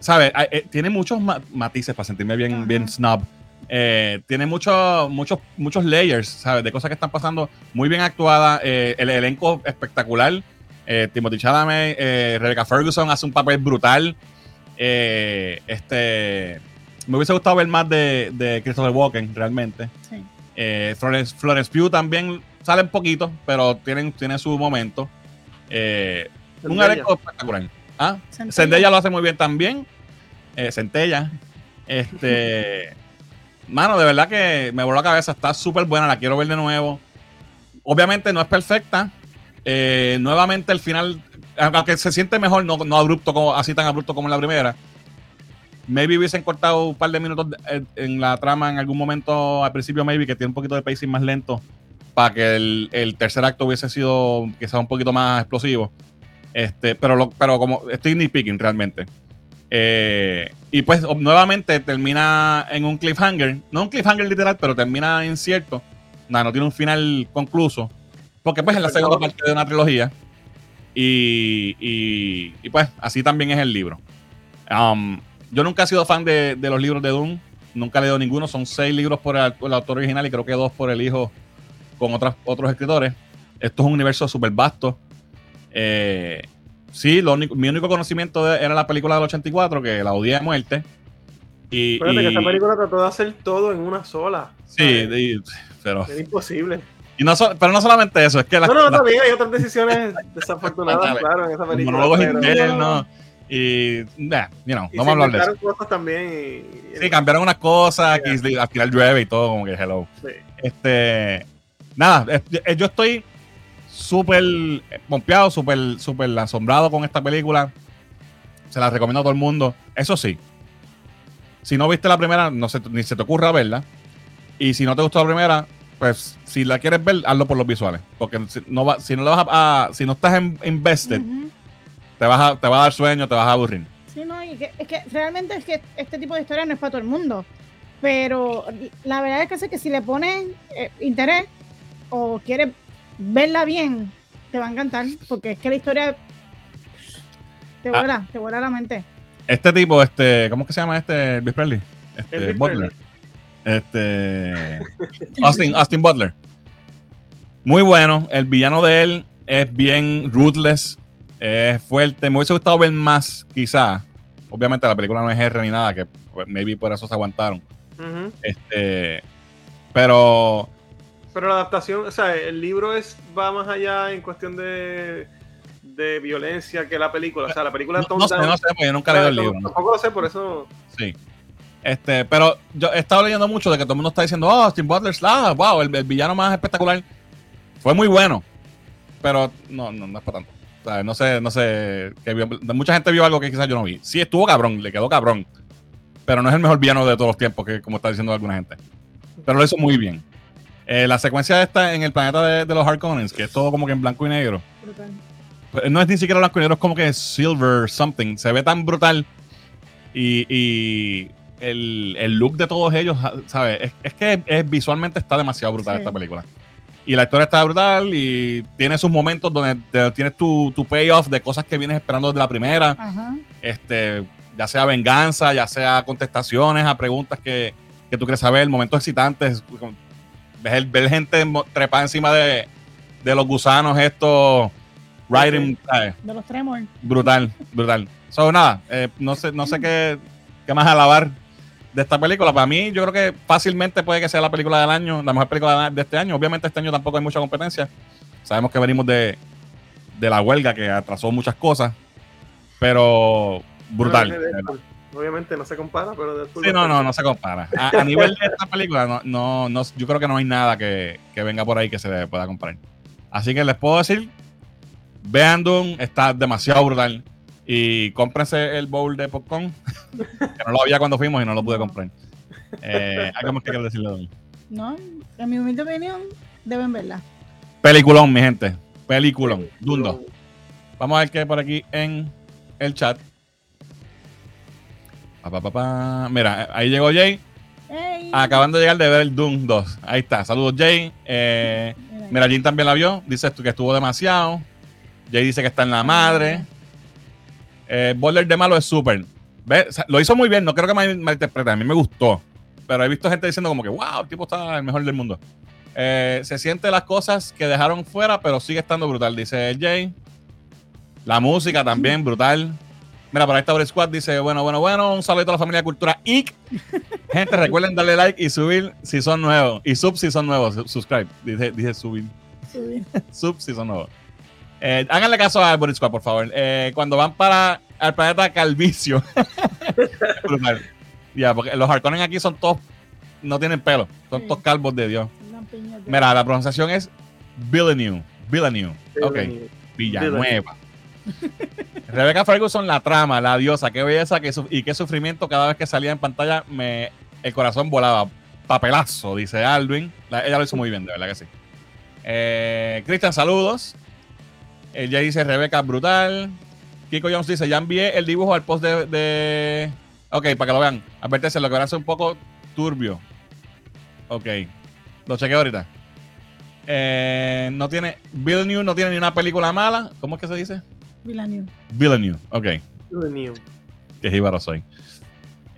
¿Sabes? Eh, tiene muchos ma- matices para sentirme bien, Ajá. bien snob. Eh, tiene muchos muchos muchos layers, ¿sabes? De cosas que están pasando muy bien actuadas. Eh, el elenco espectacular. Eh, Timothy Chalamet, eh, Rebecca Ferguson hace un papel brutal. Eh, este, me hubiese gustado ver más de, de Christopher Walken, realmente. Sí. Eh, Florence, Florence Pugh también sale un poquito, pero tienen, tiene su momento. Eh, un elenco espectacular. ¿Ah? Lo hace muy bien también. Eh, Centella. Este. mano, de verdad que me voló la cabeza. Está súper buena. La quiero ver de nuevo. Obviamente no es perfecta. Eh, nuevamente el final. Aunque se siente mejor, no, no abrupto como, así tan abrupto como en la primera. Maybe hubiesen cortado un par de minutos en, en la trama en algún momento al principio, maybe, que tiene un poquito de pacing más lento. Para que el, el tercer acto hubiese sido quizás un poquito más explosivo. Este, pero, lo- pero como estoy nitpicking realmente. Eh, y pues nuevamente termina en un cliffhanger. No un cliffhanger literal, pero termina incierto. Nada, no tiene un final concluso. Porque pues es la segunda parte de una trilogía. Y, y, y, pues así también es el libro. Um, yo nunca he sido fan de, de los libros de Doom. Nunca he leído ninguno. Son seis libros por el, el autor original y creo que dos por el hijo con otras, otros escritores. Esto es un universo súper vasto. Eh, sí, lo único- mi único conocimiento de- era la película del 84, que la odié a muerte. Y, que y- esta película trató de hacer todo en una sola. sí, y- pero, Era imposible. y no so- pero no solamente eso, es que las No, no, las también hay otras decisiones desafortunadas, claro, en esa película. monólogos pero- internos y, nah, you know, y vamos a hablar de eso. cosas también. Y, Sí, cambiaron unas cosas, que al final llueve y todo, como que hello. sí. Este, nada, yo estoy súper pompeado, súper súper asombrado con esta película. Se la recomiendo a todo el mundo. Eso sí, si no viste la primera, no se, ni se te ocurra verla. Y si no te gustó la primera, pues si la quieres ver, hazlo por los visuales. Porque si no, va, si no, le vas a, a- si no estás en- invested, te, vas a, te va a dar sueño, te vas a aburrir. Sí, no, y que, es que realmente es que este tipo de historia no es para todo el mundo. Pero la verdad es que sé que si le pones eh, interés o quieres verla bien, te va a encantar. Porque es que la historia te Ah. vuela, te vuela la mente. Este tipo, este, ¿cómo es que se llama este Elvis Presley? Este, Elvis Butler. Este. Austin, Austin Butler. Muy bueno. El villano de él es bien ruthless. Es fuerte. Me hubiese gustado ver más, quizá. Obviamente la película no es R ni nada, que pues, maybe por eso se aguantaron. Este. Pero. Pero la adaptación, o sea, el libro es va más allá en cuestión de, de violencia que la película. O sea, la película No, no sé, no sé, porque yo nunca he leído el libro. Tampoco lo sé, por eso. Sí. Este, pero yo he estado leyendo mucho de que todo el mundo está diciendo, oh, Tim Butler, ah, wow, el, el villano más espectacular. Fue muy bueno. Pero no, no, no es para tanto. O sea, no sé, no sé. Que vio- mucha gente vio algo que quizás yo no vi. Sí, estuvo cabrón, le quedó cabrón. Pero no es el mejor villano de todos los tiempos, que como está diciendo alguna gente. Pero lo hizo muy bien. Eh, la secuencia esta en el planeta de, de los Harkonnens, que es todo como que en blanco y negro. Brutal. Pues, No es ni siquiera blanco y negro, es como que silver something. Se ve tan brutal. Y, y el, el look de todos ellos, ¿sabes? Es, es que es- visualmente está demasiado brutal Sí. esta película. Y la historia está brutal y tiene sus momentos donde te- tienes tu, tu payoff de cosas que vienes esperando desde la primera. Ajá. Este, ya sea venganza, ya sea contestaciones a preguntas que, que tú quieres saber, momentos excitantes. Ver gente trepada encima de, de los gusanos estos riding, ¿sabes? De los Tremor. brutal, brutal. So, nada, eh, no sé, no sé qué, qué más alabar de esta película. Para mí, yo creo que fácilmente puede que sea la película del año, la mejor película de este año. Obviamente este año tampoco hay mucha competencia. Sabemos que venimos de, de la huelga que atrasó muchas cosas, pero brutal. Obviamente no se compara, pero Deadpool Sí, no, no, no se compara. A, a nivel de esta película, no, no, no- yo creo que no hay nada que, que venga por ahí que se le pueda comparar. Así que les puedo decir, vean Doom, está demasiado brutal. Y cómprense el bowl de popcorn, que no lo había cuando fuimos y no lo pude comprar. Eh, ¿Algo más que quieras decirle, Doom? No, en mi humilde opinión, deben verla. Peliculón, mi gente. Peliculón. Dundo. Vamos a ver qué hay por aquí en el chat. Pa, pa, pa. Mira, ahí llegó Jay. Ey. Acaban de llegar de ver el Doom 2. Ahí está. Saludos, Jay. Eh, Mira. Jim también la vio. Dice que estuvo demasiado. Jay dice que está en la madre. Eh, de malo es súper. Ve, o sea, Lo hizo muy bien. No creo que mal- malinterprete. A mí me gustó. Pero he visto gente diciendo como que, wow, el tipo está el mejor del mundo. Eh, se siente las cosas que dejaron fuera, pero sigue estando brutal, dice Jay. La música también, brutal. Mira, está Boris Squad, dice, bueno, bueno, bueno, un saludo a la familia de Cultura IC. Gente, recuerden darle like y subir si son nuevos. Y sub si son nuevos. Su- Subscribe. Dije, dije subir. Subir. Sub si son nuevos. Eh, háganle caso a Boris Squad, por favor. Eh, cuando van para el planeta Calvicio. Ya, porque los Harkonnen aquí son todos, no tienen pelo. Son Sí. todos calvos de Dios. Mira, la pronunciación es Villeneuve. Villeneuve. Ok. Villeneuve. Rebecca Ferguson, la trama, la diosa, qué belleza qué y qué sufrimiento cada vez que salía en pantalla, me, el corazón volaba. Papelazo, dice Alvin. La- ella lo hizo muy bien, de verdad que sí. Eh, Cristian, saludos. El Jay dice Rebeca, brutal. Kiko Jones dice, ya envié el dibujo al post de... de- Ok, para que lo vean. Advertencia, lo que van a un poco turbio. Ok. Lo chequeo ahorita. Eh, no tiene. Villeneuve no tiene ni una película mala. ¿Cómo es que se dice? Villeneuve. Villeneuve. Ok. Villeneuve. Que jíbaro soy.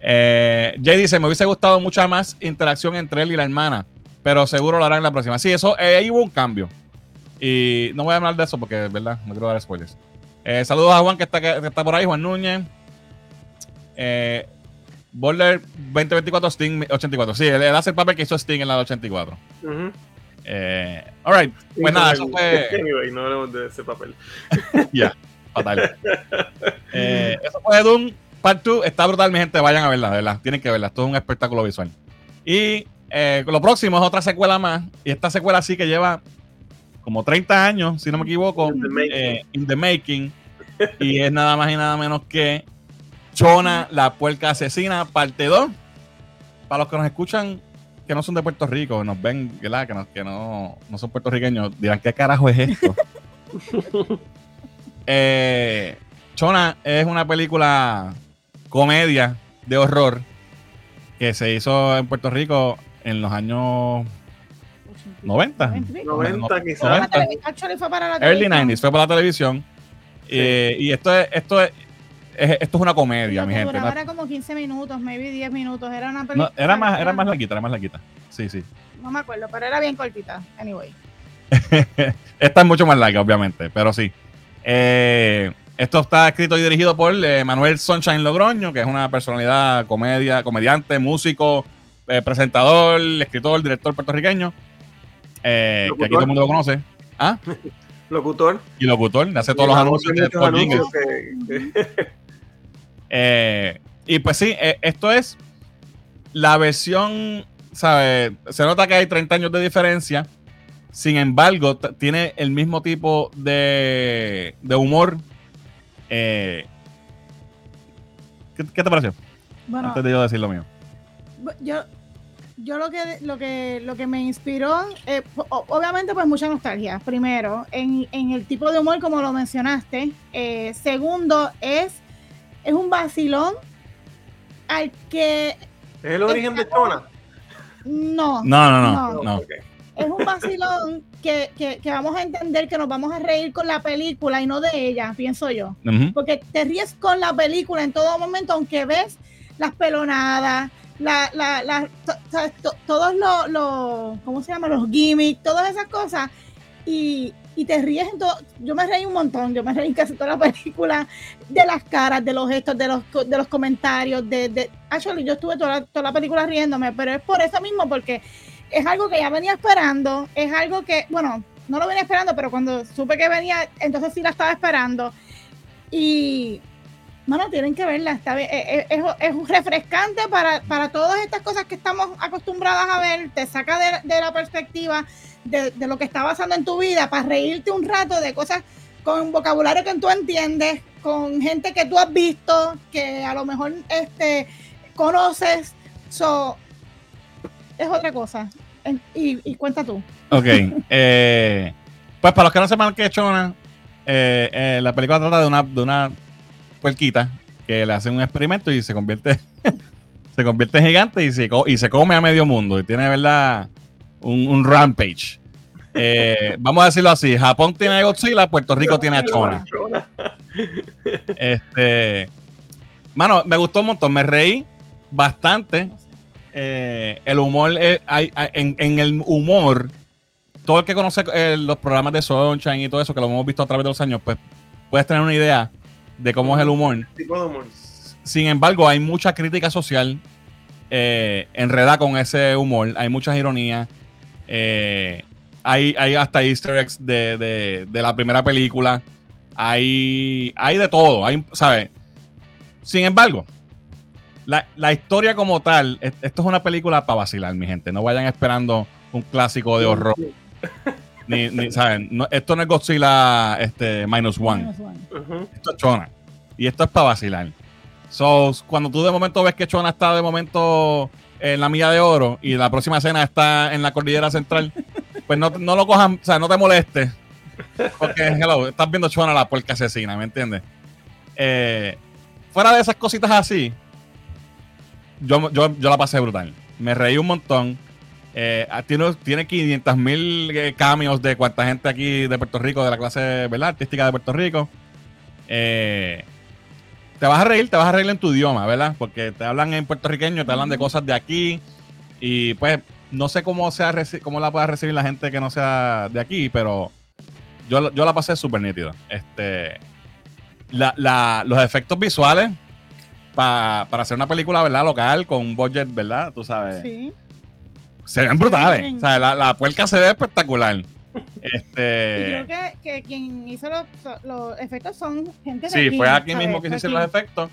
Eh, Jay dice: Me hubiese gustado mucha más interacción entre él y la hermana. Pero seguro lo harán en la próxima. Sí, eso. eh, ahí hubo un cambio. Y no voy a hablar de eso porque, ¿verdad? No quiero dar spoilers. Eh, saludos a Juan que está, que está por ahí, Juan Núñez. Eh, Boulder 2024 Sting 84. Sí, él, él hace el papel que hizo Sting en la 84. Ujú. Eh, alright. Pues nada, eso fue. Anyway, no hablemos de ese papel. Ya, fatal. Eh, eso fue Doom Part 2. Está brutal, mi gente. Vayan a verla, de verdad. Tienen que verla. Esto es un espectáculo visual. Y eh, lo próximo es otra secuela más. Y esta secuela sí que lleva como 30 años, si no me equivoco, In the making. eh, in the making. Y es nada más y nada menos que Chona, la puerca asesina, parte 2. Para los que nos escuchan que no son de Puerto Rico, nos ven, ¿verdad? Que, no, que no, no son puertorriqueños, dirán, ¿qué carajo es esto? Eh, Chona es una película comedia de horror que se hizo en Puerto Rico en los años 90. 90 y pico. 90 quizás. Para la 90. televi- Actually fue para la Early televisión. 90s, fue para la televisión. Eh, y esto es, esto es, es- esto es una comedia, mi gente. duraba era como 15 minutos, maybe 10 minutos. Era una no, película. era más, era más larguita, era más larguita. Sí, sí. No me acuerdo, pero era bien cortita. Anyway. Esta es mucho más larga, obviamente, pero sí. Eh, esto está escrito y dirigido por eh, Manuel Sunshine Logroño, que es una personalidad comedia, comediante, músico, eh, presentador, escritor, director puertorriqueño. que aquí todo el mundo lo conoce. ¿Ah? Locutor. Y locutor, hace todos los anuncios de que- y pues sí, esto es la versión, ¿sabes? Se nota que hay 30 años de diferencia. Sin embargo, tiene el mismo tipo de, de humor. Eh, ¿qué, qué te pareció? Bueno, Antes de yo decir lo mío. yo, yo lo que lo que lo que me inspiró, eh, obviamente pues mucha nostalgia. Primero, en, en el tipo de humor como lo mencionaste. Eh, segundo, es, es un vacilón al que Es el origen de Chona. no, No, no, no. No. Es un vacilón que, que, que vamos a entender que nos vamos a reír con la película y no de ella, pienso yo. Ujú. porque te ríes con la película en todo momento, aunque ves las pelonadas, la, la, la- to- sabes, to- todos los, los, ¿cómo se llama? Los gimmicks, todas esas cosas, y, y te ríes en todo. Yo me reí un montón, yo me reí casi toda la película, de las caras, de los gestos, de los, de los comentarios, de, de... Actually, yo estuve toda la, toda la película riéndome, pero es por eso mismo, porque es algo que ya venía esperando, es algo que, bueno, no lo venía esperando, pero cuando supe que venía, entonces sí la estaba esperando. Y, bueno, tienen que verla, eh, eh, es, es un refrescante para, para todas estas cosas que estamos acostumbradas a ver, te saca de, de la perspectiva de, de lo que está pasando en tu vida, para reírte un rato de cosas con vocabulario que tú entiendes, con gente que tú has visto, que a lo mejor este, conoces, so, es otra cosa. Y, y cuenta tú. Ok. eh, pues para los que no sepan qué es Chona, eh, eh, la película trata de una, de una puerquita que le hace un experimento y se convierte se convierte en gigante y se, y se come a medio mundo y tiene, ¿verdad? Un, un rampage. Eh, vamos a decirlo así: Japón tiene a Godzilla, Puerto Rico tiene a Chona. Chona. Este, mano, me gustó un montón, me reí bastante. Eh, el humor, eh, hay- hay- en, en el humor, todo el que conoce eh, los programas de Sunshine y todo eso, que lo hemos visto a través de los años, pues puedes tener una idea de cómo es el humor. Tipo de humor. Sin embargo, hay mucha crítica social enredada con ese humor. Hay muchas ironías. hay, hay hasta easter eggs de, de- de la primera película. Hay, hay de todo. Hay, ¿sabes? Sin embargo, la, la historia como tal, es- esto es una película para vacilar, mi gente. No vayan esperando un clásico de horror. Ni, ni, ¿saben? No, esto no es Godzilla este, minus one. Esto es Chona. Y esto es para vacilar. So, cuando tú de momento ves que Chona está de momento en la milla de oro y la próxima escena está en la cordillera central, pues no, no lo cojan, o sea, no te molestes. Porque, hello, estás viendo Chona la puerca asesina, ¿me entiendes? Eh, fuera de esas cositas así, yo, yo, yo la pasé brutal. Me reí un montón. Eh, tiene, tiene 500 mil cambios de cuánta gente aquí de Puerto Rico, de la clase ¿verdad? artística de Puerto Rico. Eh, te vas a reír, te vas a reír en tu idioma, ¿verdad? Porque te hablan en puertorriqueño, te hablan de cosas de aquí. Y pues, no sé cómo, sea, cómo la pueda recibir la gente que no sea de aquí, pero yo, yo la pasé súper nítido. Este, la- la- los efectos visuales pa- para hacer una película, ¿verdad? Local, con un budget, ¿verdad? Tú sabes. Sí. Se ven brutales. Bien. O sea, la, la puerca se ve espectacular. Y Este. creo que, que quien hizo los, los efectos son gente de Sí, fue aquí mismo que se hicieron los efectos.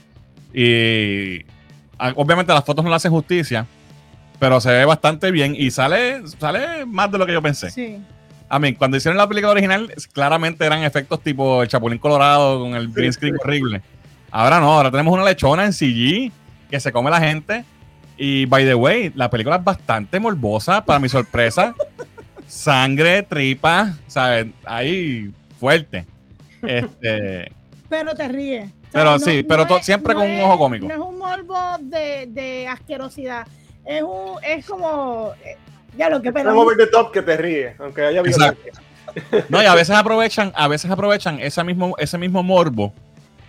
Y obviamente las fotos no le hacen justicia, pero se ve bastante bien y sale, sale más de lo que yo pensé. Sí. A mí, cuando hicieron la película original, claramente eran efectos tipo el Chapulín Colorado con el green screen horrible. Ahora no, ahora tenemos una lechona en CG que se come la gente. Y by the way, la película es bastante morbosa, para mi sorpresa. Sangre, tripa, ¿sabes? Ahí fuerte. Este. Pero te ríes. O sea, Pero sí, pero siempre con un ojo cómico. No es un morbo de, de asquerosidad. Es un, es como eh, ya lo que Es pero un over the top que te ríe, aunque haya violencia. No, y a veces aprovechan, a veces aprovechan ese mismo, ese mismo morbo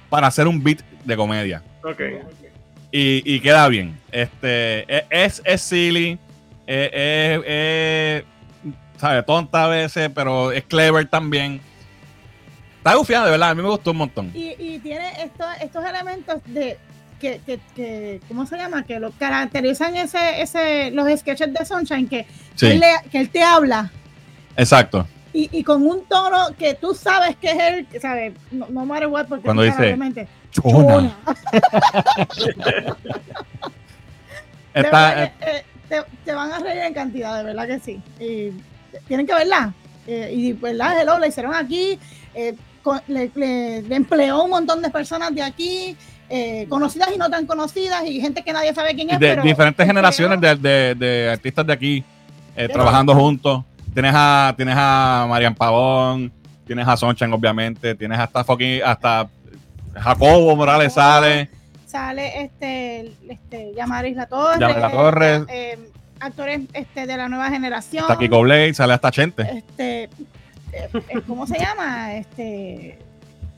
para hacer un beat de comedia. Ok. Y, y queda bien. Este, e- es, es silly, es, es- es, sabe, tonta a veces, pero es clever también. Está gufiada, de verdad, a mí me gustó un montón. y, y tiene estos, estos elementos de que, que, que ¿cómo se llama? Que lo caracterizan ese, ese, los sketches de Sunshine, que, Sí. él, le- que él te habla Exacto. Y, y con un tono que tú sabes que es él, ¿sabes? No, no matter what, porque Cuando dice, Chona. Está, que, eh, te, te van a reír en cantidad, de verdad que sí. Y tienen que verla. Eh, y verdad, hello, la hicieron aquí. eh, con- le, le- le empleó un montón de personas de aquí, eh, conocidas y no tan conocidas, y gente que nadie sabe quién es. de pero diferentes generaciones de, de- de artistas de aquí eh, trabajando juntos. Tienes a, tienes a Marian Pavón, tienes a Sonchan, obviamente, tienes hasta fucking, hasta Jacobo Morales sale. Sale este, este Yamaris La Torre. Yamaris La Torre. eh, actores este, de la nueva generación. Hasta Kiko Blade, sale hasta Chente. este eh, eh, ¿cómo se llama? Este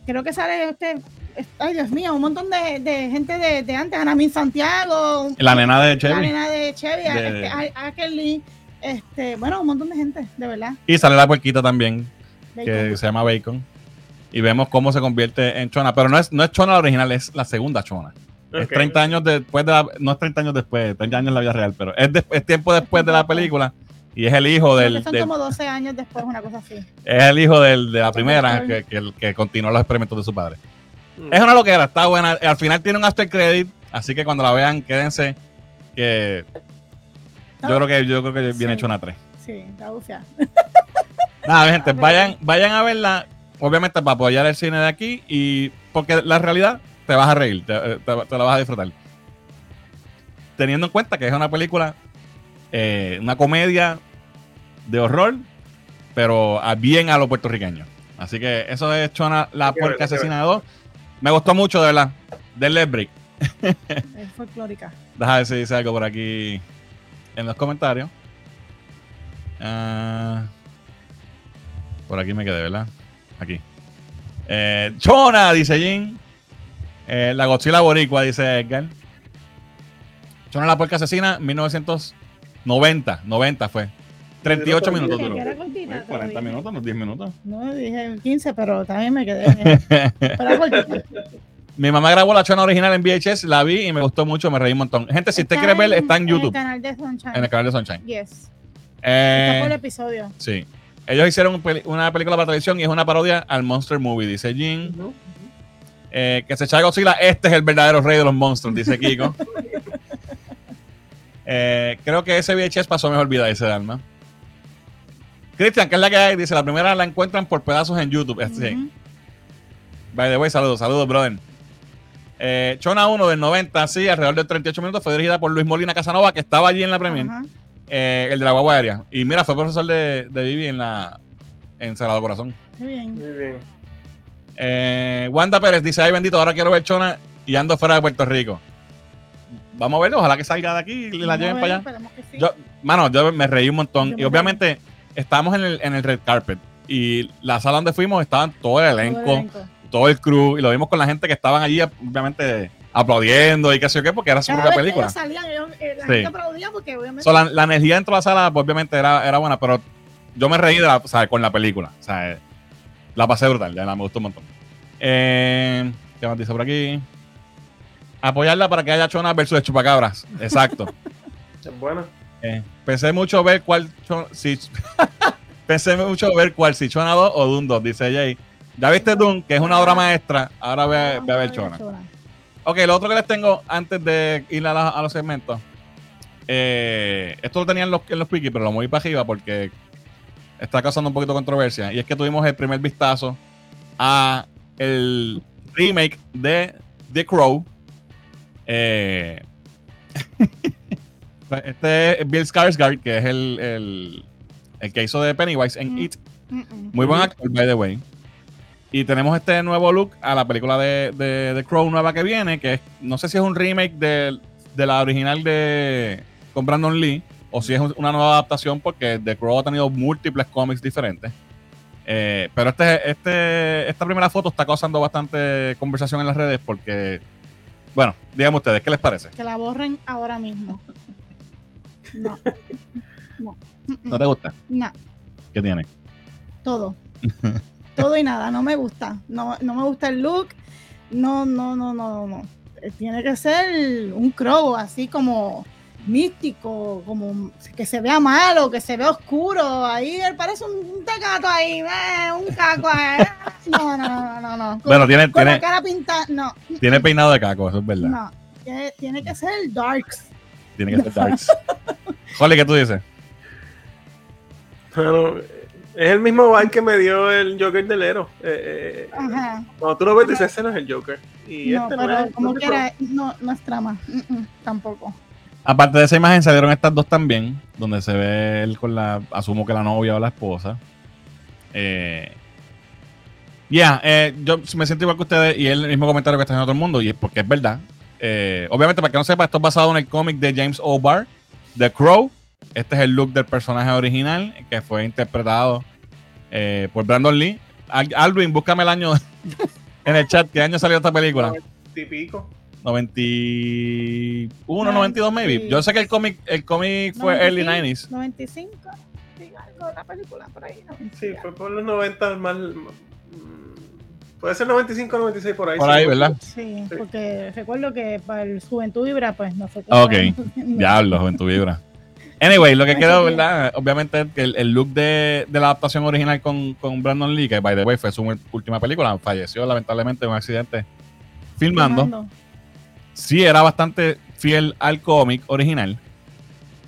creo que sale este es- ay Dios mío, un montón de, de gente de, de antes, Anamín Santiago, La nena de la Chevy. nena de Chevy, De- este, A- Akerly, este, bueno, un montón de gente, de verdad. Y sale la puerquita también, Bacon. que se llama Bacon. Y vemos cómo se convierte en Chona. Pero no es, no es Chona la original, es la segunda Chona. Es Ok. 30 años después de la. No es 30 años después, 30 años en la vida real, pero es, de- es tiempo después de la película. Y es el hijo del. que son del- como 12 años después, una cosa así. es el hijo del, de la primera que, que, que continuó los experimentos de su padre. Mm. Es una loquera, está buena. Al final tiene un after credit, así que cuando la vean, quédense. Que yo creo que yo creo que viene Sí. hecho una 3. Sí, la bufia. Nada, gente, vayan, vayan a verla. Obviamente para apoyar el cine de aquí y porque la realidad te vas a reír, te, te- te la vas a disfrutar. Teniendo en cuenta que es una película, eh, una comedia de horror, pero a bien a lo puertorriqueño. Así que eso es Chona la puerca ver, hay que ver. asesina 2. Me gustó mucho, de verdad. Denle break. Es folclórica. Deja ver si dice algo por aquí en los comentarios. Ah, por aquí me quedé, ¿verdad? Aquí. Eh, Chona, dice Jin. Eh, la Godzilla Boricua, dice Edgar. Chona la puerca asesina, 1990. 90 fue. 38 minutos duró. que era cortita, Uy, 40 todavía. minutos, unos 10 minutos. No, dije 15, pero también me quedé. pero. Mi mamá grabó la Chona original en VHS, la vi y me gustó mucho, me reí un montón. Gente, si usted quiere ver, está en el YouTube, canal de Sunshine. en el canal de Sunshine. Yes. Eh, Está por el episodio. Sí. Ellos hicieron un peli- una película para televisión y es una parodia al Monster Movie, dice Jin. Eh, que se echa Godzilla, este es el verdadero rey de los monstruos, dice Kiko. Eh, creo que ese VHS pasó mejor vida, dice Dalma. Cristian, que es la que hay, dice, la primera la encuentran por pedazos en YouTube. Eh, Sí. Ujú. By the way, saludos, saludos, brother. Eh, Chona 1 del 90, sí, alrededor de 38 minutos, fue dirigida por Luis Molina Casanova, que estaba allí en la premier, eh, el de la guagua aérea. Y mira, fue profesor de, de Vivi en la en Sagrado Corazón. Muy bien. Muy bien. Eh, Wanda Pérez dice, ay bendito, ahora quiero ver Chona y ando fuera de Puerto Rico. Vamos a verlo, ojalá que salga de aquí y la Vamos lleven para allá. sí. Yo, mano, yo me reí un montón. Yo Y obviamente estábamos en el, en el red carpet. Y la sala donde fuimos estaban todo el Todo el elenco. Todo el crew. Y lo vimos con la gente que estaban allí, obviamente, aplaudiendo y qué sé yo qué, porque era su Cada propia vez que película. ellos salían, ellos- eh, la Sí. gente aplaudía porque obviamente So, la, la energía dentro de la sala, pues, obviamente, era, era buena, pero yo me reí de la, o sea, con la película. O sea, eh, la pasé brutal, ya la me gustó un montón. Eh, ¿Qué más dice por aquí? Apoyarla para que haya Chona versus Chupacabras. Exacto. Es buena. Eh, pensé mucho ver cuál. Si, pensé mucho ver cuál, si Chona 2 o Doom 2, dice Jay. Ya viste Doom, que es una obra maestra. Ahora ve, a- ve a ver Chona. Ok, lo otro que les tengo antes de ir a, la- a los segmentos. eh, esto lo tenía en los, en los quickies, pero lo moví para arriba porque está causando un poquito de controversia. Y es que tuvimos el primer vistazo a el remake de The Crow. Eh, este es Bill Skarsgård, que es el, el, el que hizo de Pennywise en Mm. It. Mm-mm. Muy buen actor, by the way. Y tenemos este nuevo look a la película de, de, de Crow nueva que viene, que no sé si es un remake de, de la original de con Brandon Lee, o si es un- una nueva adaptación, porque The Crow ha tenido múltiples cómics diferentes. Eh, pero este, este, esta primera foto está causando bastante conversación en las redes porque, bueno, díganme ustedes, ¿qué les parece? Que la borren ahora mismo. No. No. ¿No te gusta? No. ¿Qué tiene? Todo. Todo y nada. No me gusta. No, no me gusta el look. No, no, no, no, no. Eh, Tiene que ser un crow, así como místico, como que se vea malo, que se vea oscuro. Ahí él parece un, tecato ahí, eh, un caco. eh. No, no, no, no, no. Con, Bueno, tiene, con la tiene, cara pintada, no, tiene peinado de caco, eso es verdad. no. Tiene, tiene que ser el Darks. Tiene que ser Darks. Jolly, ¿qué tú dices? Bueno, es el mismo vibe que me dio el Joker del Ero. Eh, eh, Ajá. cuando tú lo ves, dices, ese no es el Joker. Y No, este no pero es. como no quiera, no, no es trama. Mm, mm, tampoco. Aparte de esa imagen, salieron estas dos también, donde se ve él con la, asumo que la novia o la esposa. Eh, ya, eh, yo me siento igual que ustedes y es el mismo comentario que está haciendo todo el mundo, y es porque es verdad. Eh, obviamente, para que no sepa, esto es basado en el cómic de James O'Barr, The Crow. Este es el look del personaje original, que fue interpretado eh, por Brandon Lee. Al- Alvin, búscame el año en el chat. ¿Qué año salió esta película? Típico. 91, 92 maybe. Yo sé que el cómic el cómic fue early 90s. 95, sí, algo de la película por ahí. No, Sí, fue por los 90 más. mm, Puede ser 95 96 por ahí. Por sí. ahí, ¿verdad? Sí, porque recuerdo que para el Juventud Vibra, pues no sé qué. Ok, Diablo, en tu vibra. Anyway, lo que quedó. ¿verdad? Obviamente el, el look de, de la adaptación original con, con Brandon Lee, que by the way fue su última película, falleció lamentablemente en un accidente filmando. sí era bastante fiel al cómic original.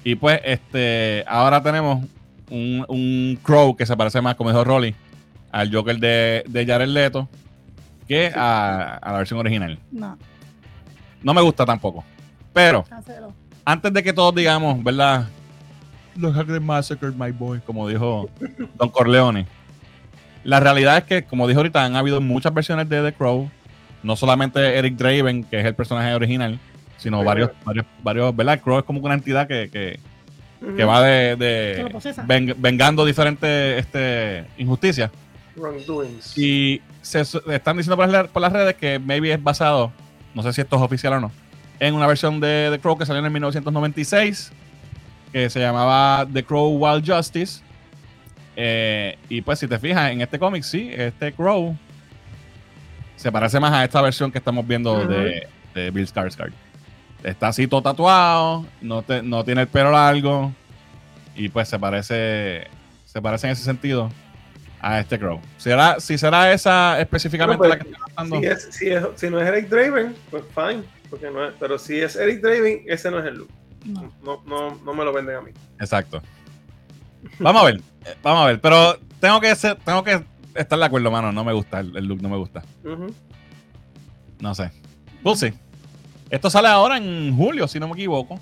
Y pues, este, ahora tenemos un, un Crow que se parece más, como dijo Rolly, al Joker de, de Jared Leto que a, a la versión original. No, No me gusta tampoco. Pero, cancelo. antes de que todos digamos, ¿verdad? Look how they massacred my boy, como dijo Don Corleone. La realidad es que, como dijo ahorita, han habido muchas versiones de The Crow. No solamente Eric Draven, que es el personaje original, sino Sí, varios, varios, varios, ¿verdad? Crow es como una entidad que, que, va de, de vengando diferentes este, injusticias. Wrongdoings. Y se están diciendo por las, por las redes que maybe es basado, no sé si esto es oficial o no, en una versión de The Crow que salió en 1996, que se llamaba The Crow Wild Justice. Eh, y pues si te fijas en este cómic, sí, este Crow se parece más a esta versión que estamos viendo de, de Bill Skarsgård. Está así todo tatuado, no, te- no tiene el pelo largo y pues se parece, se parece en ese sentido a este Crow. ¿Será, si será esa específicamente Bueno, la pues, que está tratando? Si, es, si, es- si no es Eric Draven, pues fine. Porque no es, pero si es Eric Draven, ese no es el look. No. No, no, no me lo venden a mí. Exacto. Vamos a ver, eh, vamos a ver, pero tengo que ser, tengo que estar de acuerdo, mano. No me gusta el, el look, no me gusta. Ujú. No sé. We'll see. Esto sale ahora en julio, si no me equivoco.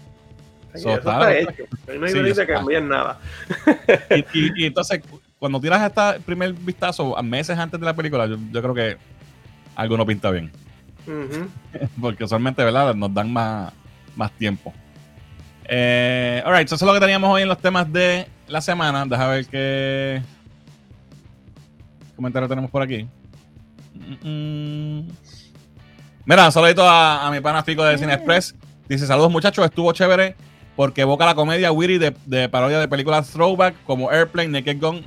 Sí, So, eso está- está hecho. Ahí no hay Sí, cambiar nada. Y, y- y entonces, cuando tiras este primer vistazo a meses antes de la película, yo, yo creo que algo no pinta bien. Porque usualmente, ¿verdad? Nos dan más, más tiempo. Eh, alright, so eso es lo que teníamos hoy en los temas de la semana. Deja ver qué comentario tenemos por aquí. Mm, mm. Mira, un saludito a, a mi pana Fico de Cine Express. Dice: Saludos, muchachos. Estuvo chévere porque evoca la comedia witty de, de parodia de películas throwback como Airplane, Naked Gun,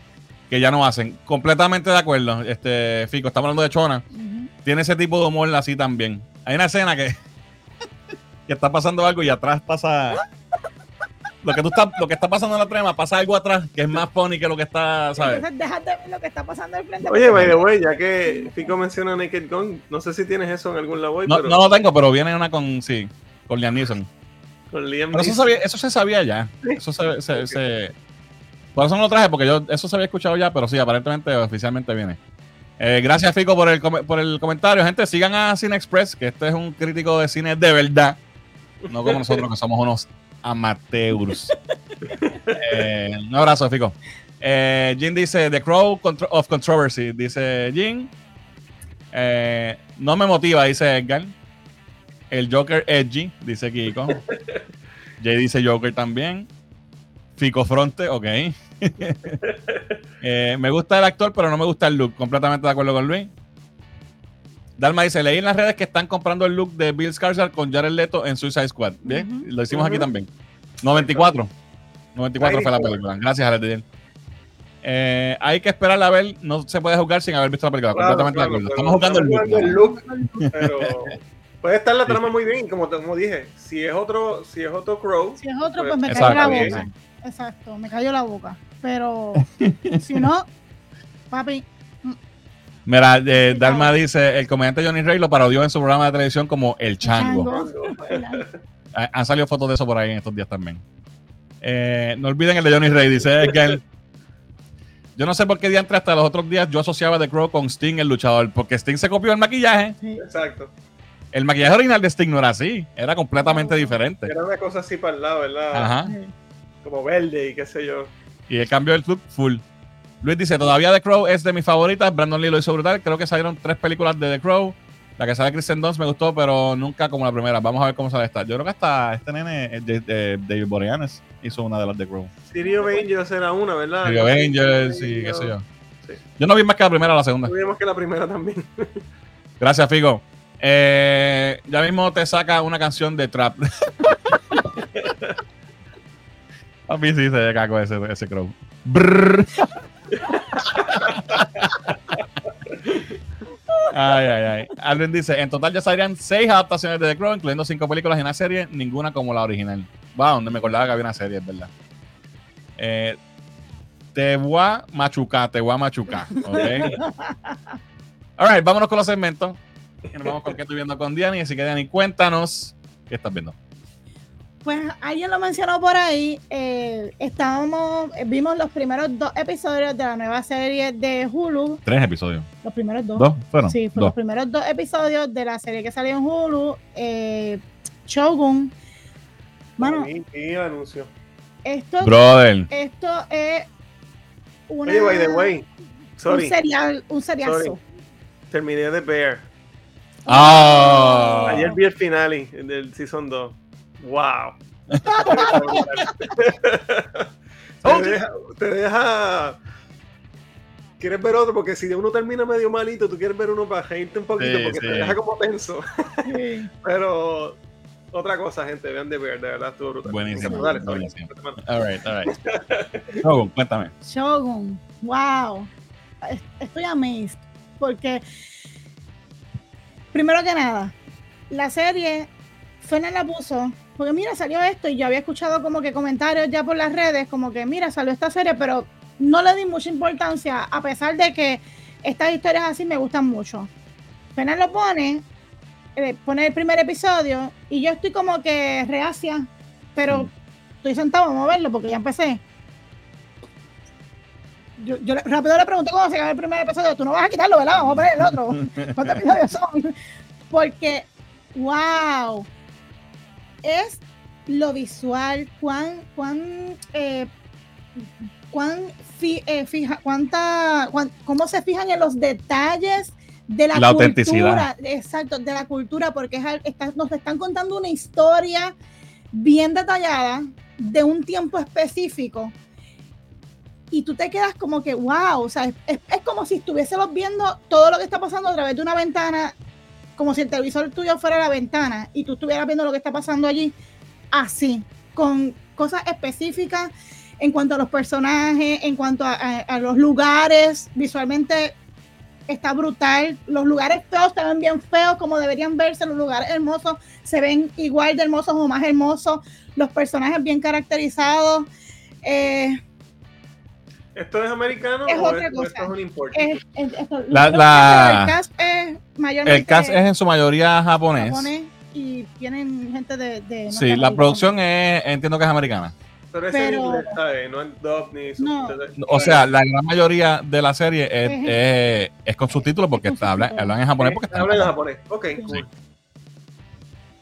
que ya no hacen. Completamente de acuerdo, este Fico. Estamos hablando de Chona tiene ese tipo de humor así también. Hay una escena que, que está pasando algo y atrás pasa. Lo que, tú estás, lo que está pasando en la trama, pasa algo atrás que es más funny que lo que está, ¿sabes? Entonces, déjate ver lo que está pasando al frente. Oye, by the way, ya que Fico menciona Naked Gun, no sé si tienes eso en algún lado hoy, No, pero no lo tengo, pero viene una con, sí, con Liam Neeson. con Liam Pero eso, sabía- eso se sabía ya. Eso se, se- se- Por eso no lo traje, porque yo eso se había escuchado ya, pero sí, aparentemente oficialmente viene. Eh, gracias, Fico, por el, por el comentario. Gente, sigan a Cine Express, que este es un crítico de cine de verdad. No como nosotros, que somos unos amateurs. Eh, un abrazo, Fico. Eh, Jin dice: The Crow of Controversy. Dice Jin. Eh, no me motiva, dice Edgar. El Joker Edgy, dice Kiko. Jay dice Joker también. Fico Fronte, ok. Eh, me gusta el actor, pero no me gusta el look. Completamente de acuerdo con Luis. Dalma dice: Leí en las redes que están comprando el look de Bill Skarsgård con Jared Leto en Suicide Squad. Bien, Ujú. lo hicimos aquí Ujú. también. 94. 94 fue la 94. película. Gracias, Alex eh, Hay que esperar a ver. No se puede jugar sin haber visto la película. Claro, completamente claro, de acuerdo. Estamos jugando el look. el look, pero Puede estar la trama sí. muy bien, como, como dije, si es otro, si es otro Crow, Si es otro, pues me Exacto, cayó la boca. Exacto, me cayó la boca. Pero si no, papi, Mira, eh, Dalma dice, el comediante Johnny Ray lo parodió en su programa de televisión como El Chango. chango. Ha- Han salido fotos de eso por ahí en estos días también. Eh, no olviden el de Johnny Ray, dice Edgar. Yo no sé por qué diantre hasta los otros días yo asociaba The Crow con Sting, el luchador, porque Sting se copió el maquillaje. Sí. exacto. El maquillaje original de Sting no era así, era completamente diferente. Era una cosa así para el lado, ¿verdad? Ajá. Como verde y qué sé yo. Y el cambio del look full. Luis dice, todavía The Crow es de mis favoritas. Brandon Lee lo hizo brutal. Creo que salieron tres películas de The Crow. La que sale Kristen Dunst me gustó, pero nunca como la primera. Vamos a ver cómo sale esta. Yo creo que hasta este nene, de- de- David Boreanaz, hizo una de las The Crow. City of Angels era una, ¿verdad? The Avengers y qué sé yo. Sí. Yo no vi más que la primera o la segunda. Tuvimos que la primera también. Gracias, Figo. Eh, ya mismo te saca una canción de trap. A mí sí se ve caco ese, ese crow. Brrr. Ay, ay, ay. Alvin dice: En total ya saldrían seis adaptaciones de The Crow, incluyendo cinco películas y una serie, ninguna como la original. Wow, donde me acordaba que había una serie, es verdad. Eh, te voy a machucar, te voy a machucar. ¿ok? Alright, vámonos con los segmentos. Nos vamos con qué estoy viendo con Diani. Así que, Diani, cuéntanos qué estás viendo. Pues alguien lo mencionó por ahí. eh, estábamos, eh, vimos los primeros dos episodios de la nueva serie de Hulu. Tres episodios. Los primeros dos. ¿Dos? Fueron. Sí, fueron los primeros dos episodios de la serie que salió en Hulu. Eh, Shogun. Mano, Y, y el anuncio. esto, Brother. esto es una, Oye, by the way, un sorry, serial, un seriazo. Sorry. terminé de Bear. Ah. Ayer vi el finale del Season 2. ¡Wow! te, deja, te deja- ¿Quieres ver otro? Porque si uno termina medio malito, tú quieres ver uno para reírte un poquito, Sí, porque sí. te deja como tenso. Pero otra cosa, gente, vean de Bear, de verdad estuvo brutal. Buenísimo, Dale, buenísimo. Alright, alright. Shogun, cuéntame. Shogun, wow. Es- Estoy amazed. Porque, primero que nada, la serie, Fernan la puso, porque mira, salió esto y yo había escuchado como que comentarios ya por las redes, como que mira, salió esta serie, pero no le di mucha importancia, a pesar de que estas historias así me gustan mucho. Fernan lo pone, eh, pone el primer episodio y yo estoy como que reacia, pero Mm. estoy sentado, vamos a verlo porque ya empecé yo, rápido le pregunté cómo se acaba el primer episodio. Tú no vas a quitarlo, ¿verdad? Vamos a poner el otro. ¿Cuántos episodios son? Porque, wow, es lo visual, cuán, cuán, eh, cuán fi- eh, fija, cuánta, cuán- cómo se fijan en los detalles de la, La cultura, autenticidad. exacto, de la cultura, porque es está- nos están contando una historia bien detallada de un tiempo específico y tú te quedas como que, wow, o sea, es- es como si estuviésemos viendo todo lo que está pasando a través de una ventana, como si el televisor tuyo fuera la ventana y tú estuvieras viendo lo que está pasando allí, así, con cosas específicas en cuanto a los personajes, en cuanto a, los lugares, visualmente está brutal, los lugares feos se ven bien feos como deberían verse, los lugares hermosos se ven igual de hermosos o más hermosos, los personajes bien caracterizados. Eh, ¿Esto es americano Es o, otra es- cosa. esto es un import? es- es- esto- La- la- el cast es mayormente El cast es en su mayoría japonés. japonés y tienen gente de, de Sí, la producción es, entiendo que es americana. Pero ese pero- inglés, ¿sabes? No es dub ni No. O sea, la gran mayoría de la serie es, Es- es- es con subtítulos porque está, hablan, hablan en japonés porque Hablan en japonés. Ok, Sí.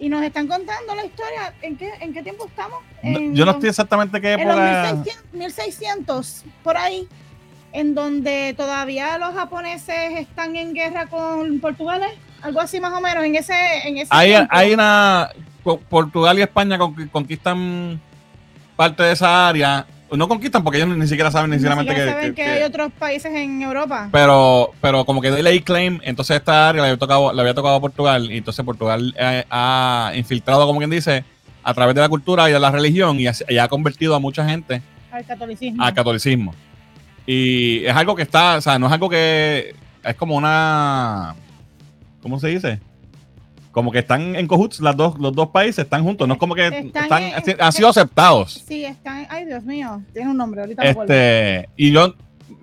Y nos están contando la historia. ¿En qué, en qué tiempo estamos? En Yo no estoy exactamente qué en los época. 1600, 1600, por ahí, en donde todavía los japoneses están en guerra con Portugal, algo así más o menos, en ese, en ese Hay, tiempo. hay una. Portugal y España con- conquistan parte de esa área. No conquistan porque ellos ni siquiera saben ni Ni siquiera que, saben que- hay otros países en Europa. pero, pero como que de ley claim, entonces esta área le había tocado, le había tocado a Portugal, y entonces Portugal eh, ha infiltrado, como quien dice, a través de la cultura y de la religión, y, ha- y ha convertido a mucha gente al catolicismo. al catolicismo. Y es algo que está, o sea, no es algo que es como una, ¿cómo se dice? Como que están en cahoots las dos, los dos países, están juntos, no es como que Están están, en- han sido aceptados. Sí, están. Ay, Dios mío, tiene un nombre, ahorita me. Este, y yo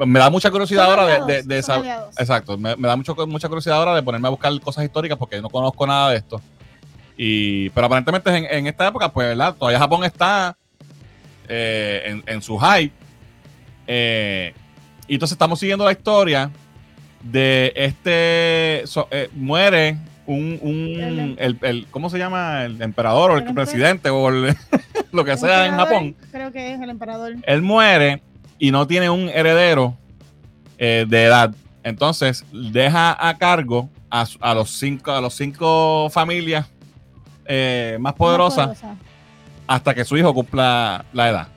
me da mucha curiosidad Son ahora de, aliados, de. Exacto, me, me da mucho, mucha curiosidad ahora de ponerme a buscar cosas históricas porque no conozco nada de esto. Y, pero aparentemente en, en esta época, pues, ¿verdad? Todavía Japón está eh, en, en su hype. Eh, y entonces estamos siguiendo la historia de este. so- eh, muere un. un- El- el, ¿Cómo se llama? El emperador o el, presidente o el- lo que sea en Japón Creo que es el emperador. él muere y no tiene un heredero eh, de edad. Entonces deja a cargo a, a los cinco, a los cinco familias eh, más poderosas Poderosa. hasta que su hijo cumpla la edad.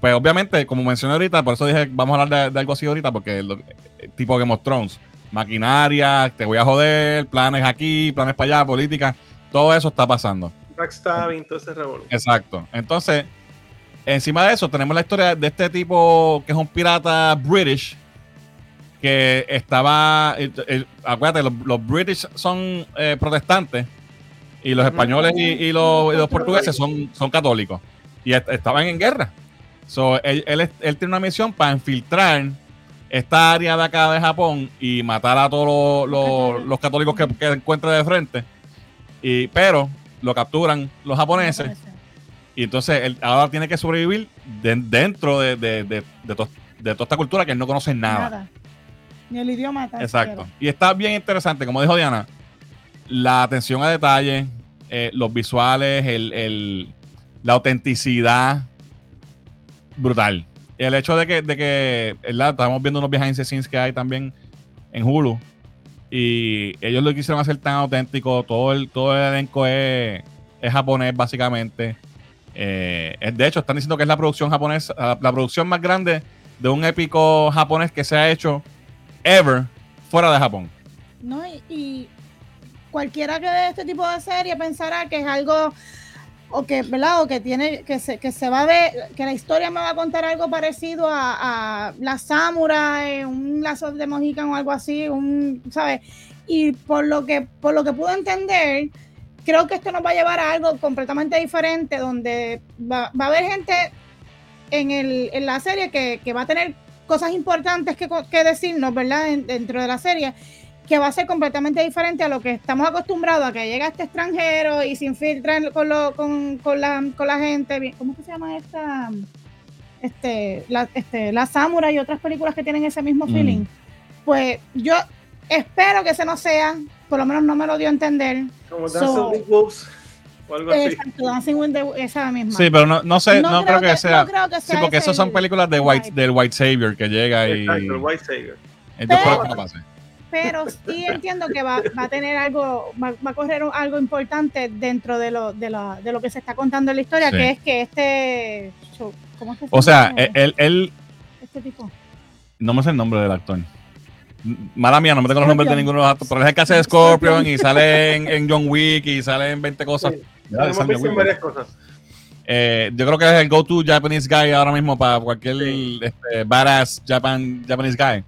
Pues obviamente, como mencioné ahorita, por eso dije, vamos a hablar de, de algo así ahorita, porque lo- eh, tipo Game of Thrones, maquinaria, te voy a joder, planes aquí, planes para allá, política, todo eso está pasando. Backstabbing, todo ese. Exacto. Entonces, encima de eso, tenemos la historia de este tipo que es un pirata British que estaba. eh, eh, acuérdate, los, los British son eh, protestantes y los españoles y, y los, y los portugueses son, son católicos y est- estaban en guerra. So, él, él es- él tiene una misión para infiltrar esta área de acá de Japón y matar a todos los, los- los católicos que, que encuentre de frente. Y, pero lo capturan los japoneses. Y entonces él ahora tiene que sobrevivir de- dentro de, de- de- de to- de toda esta cultura que él no conoce nada. Ni el idioma Exacto. Y está bien interesante, como dijo Diana, la atención a detalle, eh, los visuales, el, el- la autenticidad, brutal. Y el hecho de que, de que ¿verdad? estamos viendo unos behind the scenes que hay también en Hulu. Y ellos lo quisieron hacer tan auténtico. Todo el, todo el elenco es, japonés, básicamente. Eh, de hecho, están diciendo que es la producción japonesa, la, la producción más grande de un épico japonés que se ha hecho ever fuera de Japón. No, y, y cualquiera que ve este tipo de serie pensará que es algo o que, ¿verdad? O que tiene, que se, que se va a ver, que la historia me va a contar algo parecido a, a la Samurai, un lazo de Mohican o algo así, un, ¿sabes? Y por lo que, por lo que pude entender, creo que esto nos va a llevar a algo completamente diferente, donde va, va a haber gente en, el, en la serie que, que va a tener cosas importantes que, que decirnos, ¿verdad? En- dentro de la serie, que va a ser completamente diferente a lo que estamos acostumbrados, a que llega este extranjero y se infiltra con, lo, con, con la, con la gente. ¿Cómo es que se llama esta? Este, la, este, la Samurai y otras películas que tienen ese mismo Mm. feeling. Pues yo espero que ese no sea, por lo menos no me lo dio a entender. Como So- Dancing with Wolves o algo así. Exacto, Dancing with the- esa misma. Sí, pero no, no sé, no, creo, que, sea. no creo que sí, sea porque ese esas son el- películas de white, del White Savior que llega y. Exacto, el White Savior. Espero Pero- que no pase. Pero sí entiendo que va, va a tener algo, va, va a correr algo importante dentro de lo, de, la- de lo que se está contando en la historia, Sí. que es que este, ¿cómo es que se O sea, él, él, él- este tipo. no me sé el nombre del actor. Mala mía, no me tengo los nombres de ninguno de los actores, pero es el que hace Scorpion y sale en, en John Wick y sale en 20 cosas. Sí. Ya, Lo hemos Sandy visto en Weaver. varias cosas. Eh, yo creo que es el go-to Japanese guy ahora mismo para cualquier Sí. este, badass Japan, Japanese guy.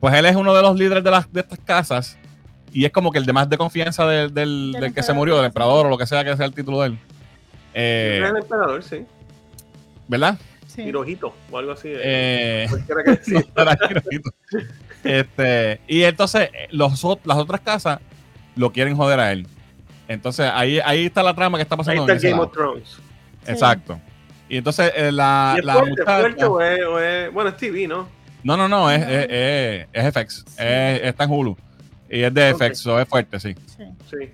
Pues él es uno de los líderes de, las, de estas casas y es como que el de más de confianza del, del- que se murió, del emperador o lo que sea que sea el título de él. Eh, el emperador, sí. ¿Verdad? Sí. Hirohito o algo así. Eh, Cualquiera que no, este, y entonces eh, los, las otras casas lo quieren joder a él. Entonces ahí, ahí está la trama que está Ahí pasando. está en Game lado. of Thrones. Sí. Exacto. Y entonces eh, la, ¿Y es la fuerte, muchacha- fuerte o es, o es- Bueno, es TV, ¿no? No, no, no, es, No. es, es- es FX. Es- está en Hulu. Y es de Ok. FX, so es fuerte, sí. Sí. Sí.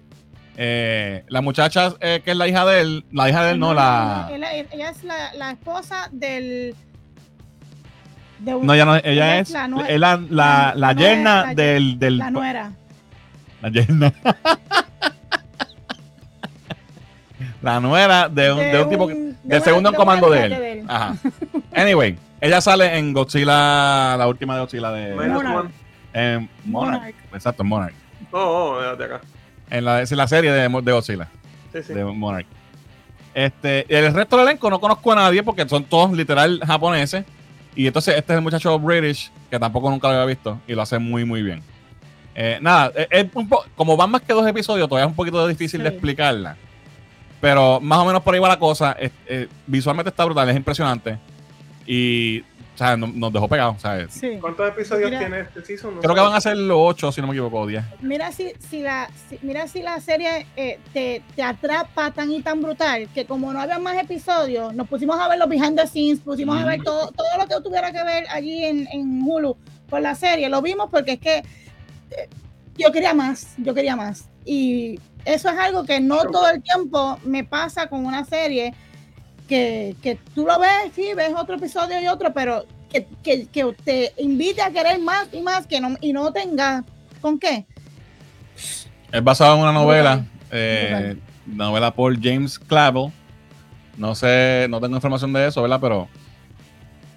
Eh, la muchacha eh, que es la hija de él, la hija de él no, la... Ella, ella es la, la esposa del. de un- No, ella, no, ella ella es la es la, la, la- la la yerna nuera, del... del la nuera. La yerna. la nuera de un, de un tipo... que- de del segundo en de comando de él. Ajá. Anyway, ella sale en Godzilla, la última de Godzilla de... Monarch. En Monarch. Monarch. Exacto, en Monarch. Oh, oh, de acá. En la, es la serie de, de Godzilla. Sí, sí. de Monarch. Este, el resto del elenco no conozco a nadie porque son todos literal japoneses. Y entonces este es el muchacho British, que tampoco nunca lo había visto, y lo hace muy, muy bien. Eh, nada, eh, es un po- como van más que dos episodios, todavía es un poquito difícil de explicarla. Pero más o menos por ahí va la cosa. es- eh, visualmente está brutal, es impresionante. Y o sea, no- nos dejó pegados. ¿sabes? Sí. ¿Cuántos episodios Mira. tiene este season? No Creo que van a ser los ocho, si no me equivoco, o 10. Mira si, si la, si- mira si la serie eh, te, te atrapa tan y tan brutal que como no había más episodios, nos pusimos a ver los behind the scenes, pusimos a ver todo, todo lo que tuviera que ver allí en, en Hulu por la serie. Lo vimos porque es que eh, yo quería más, yo quería más. Y eso es algo que no todo el tiempo me pasa con una serie que, que tú lo ves, sí, ves otro episodio y otro, pero que, que, que te invite a querer más y más que no, y no tenga con qué. Es basado en una novela, eh, novela por James Clavel. No sé, no tengo información de eso, ¿verdad? Pero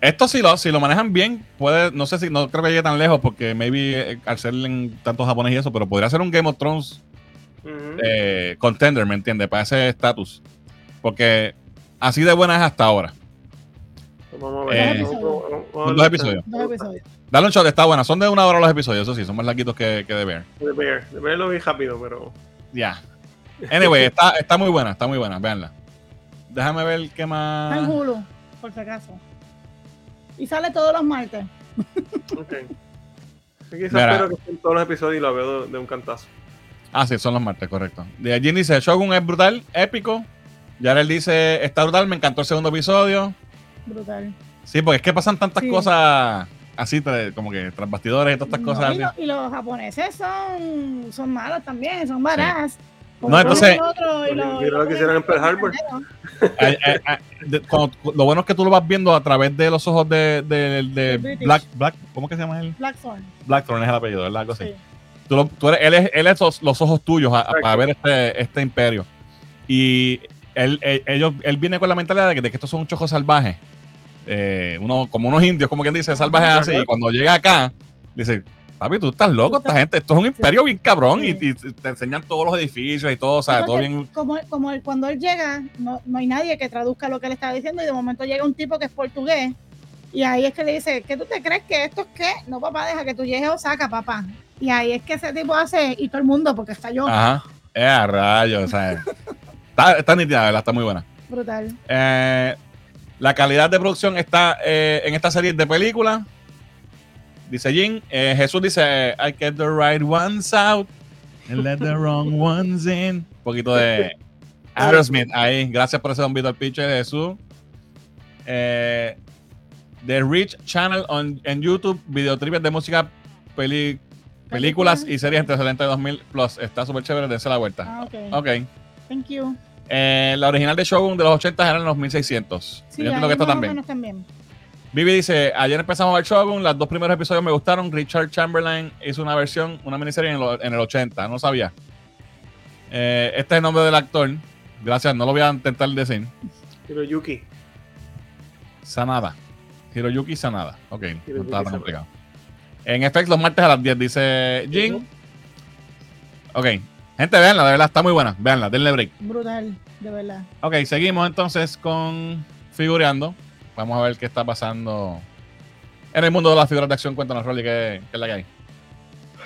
esto si lo, si lo manejan bien, puede, no sé si, no creo que llegue tan lejos porque maybe eh, al ser en tanto japonés y eso, pero podría ser un Game of Thrones eh, contender, ¿me entiendes? Para ese estatus. Porque así de buena es hasta ahora. Vamos a eh, ver. Ver. dos episodios. Dos episodios. Dale un shot, está buena. Son de una hora los episodios, eso sí, son más larguitos que, que de ver. De Bear. De Bear lo vi rápido, pero. Ya. Anyway, está, está muy buena, está muy buena, véanla. Déjame ver qué Está en más. Hulu, por si acaso. Y sale todos los martes. Ok. Quizás espero que estén todos los episodios y lo veo de, de un cantazo. Ah, sí, son los martes, correcto. De allí dice: Shogun es brutal, épico. Yarel dice: Está brutal, me encantó el segundo episodio. Brutal. Sí, porque es que pasan tantas Sí. cosas así, como que tras bastidores y todas estas No, cosas. y, así. lo- y los japoneses son, son malos también, son baratas. No, entonces- Mira lo que hicieron en Pearl Harbor. Lo bueno es que tú lo vas viendo a través de los ojos de, de- de De British. Black, Black, ¿cómo que se llama él? Blackthorn. Blackthorn es el apellido, ¿verdad? Algo así. Sí. Tú, lo- tú eres, él es, él es los, los ojos tuyos para ver este, este imperio. Y él, él- ellos, él viene con la mentalidad de que, de que estos son un chojo salvaje. Eh, uno, como unos indios, como quien dice, salvajes así. Y cuando llega acá, dice, papi, tú estás loco, esta gente, esto es un imperio bien cabrón. Sí. Y, y te enseñan todos los edificios y todo, o sea, todo bien. Como, como él- cuando él llega, no, no hay nadie que traduzca lo que él está diciendo y de momento llega un tipo que es portugués y ahí es que le dice, ¿qué tú te crees que esto es qué? No, papá, deja que tú llegues a Osaka, papá. Y ahí es que ese tipo hace, y todo el mundo, porque está yo, Ajá. Eh, a rayos, o sea, está, está nítida, ¿verdad? Está muy buena. brutal. Eh, la calidad de producción está eh, en esta serie de película. Dice Jin. Eh, Jesús dice: I get the right ones out and let the wrong ones in. Un poquito de Aerosmith ahí. Gracias por ese bombito al pitcher, Jesús. Eh, The Rich Channel on, en YouTube, videotrips de música, peli- películas y series entre 70 y 2000 plus. Está súper chévere, dense la vuelta. Ah, ok. Ok. Thank you. Eh, la original de Shogun de los 80 eran los 1600. Sí, Yo entiendo que o también. Vivi dice: Ayer empezamos a ver Shogun, los dos primeros episodios me gustaron. Richard Chamberlain hizo una versión, una miniserie en, lo- en el 80, no sabía. Eh, este es el nombre del actor. Gracias, no lo voy a intentar decir. Hiroyuki. Sanada. Hiroyuki Sanada. Ok, no estaba tan complicado. En efecto, los martes a las 10, dice Jin. Ok, gente, véanla, de verdad, está muy buena. Véanla, denle break. Brutal, de verdad. Ok, seguimos entonces con figureando. Vamos a ver qué está pasando en el mundo de las figuras de acción. Cuéntanos, Rolly, qué, qué es la que hay.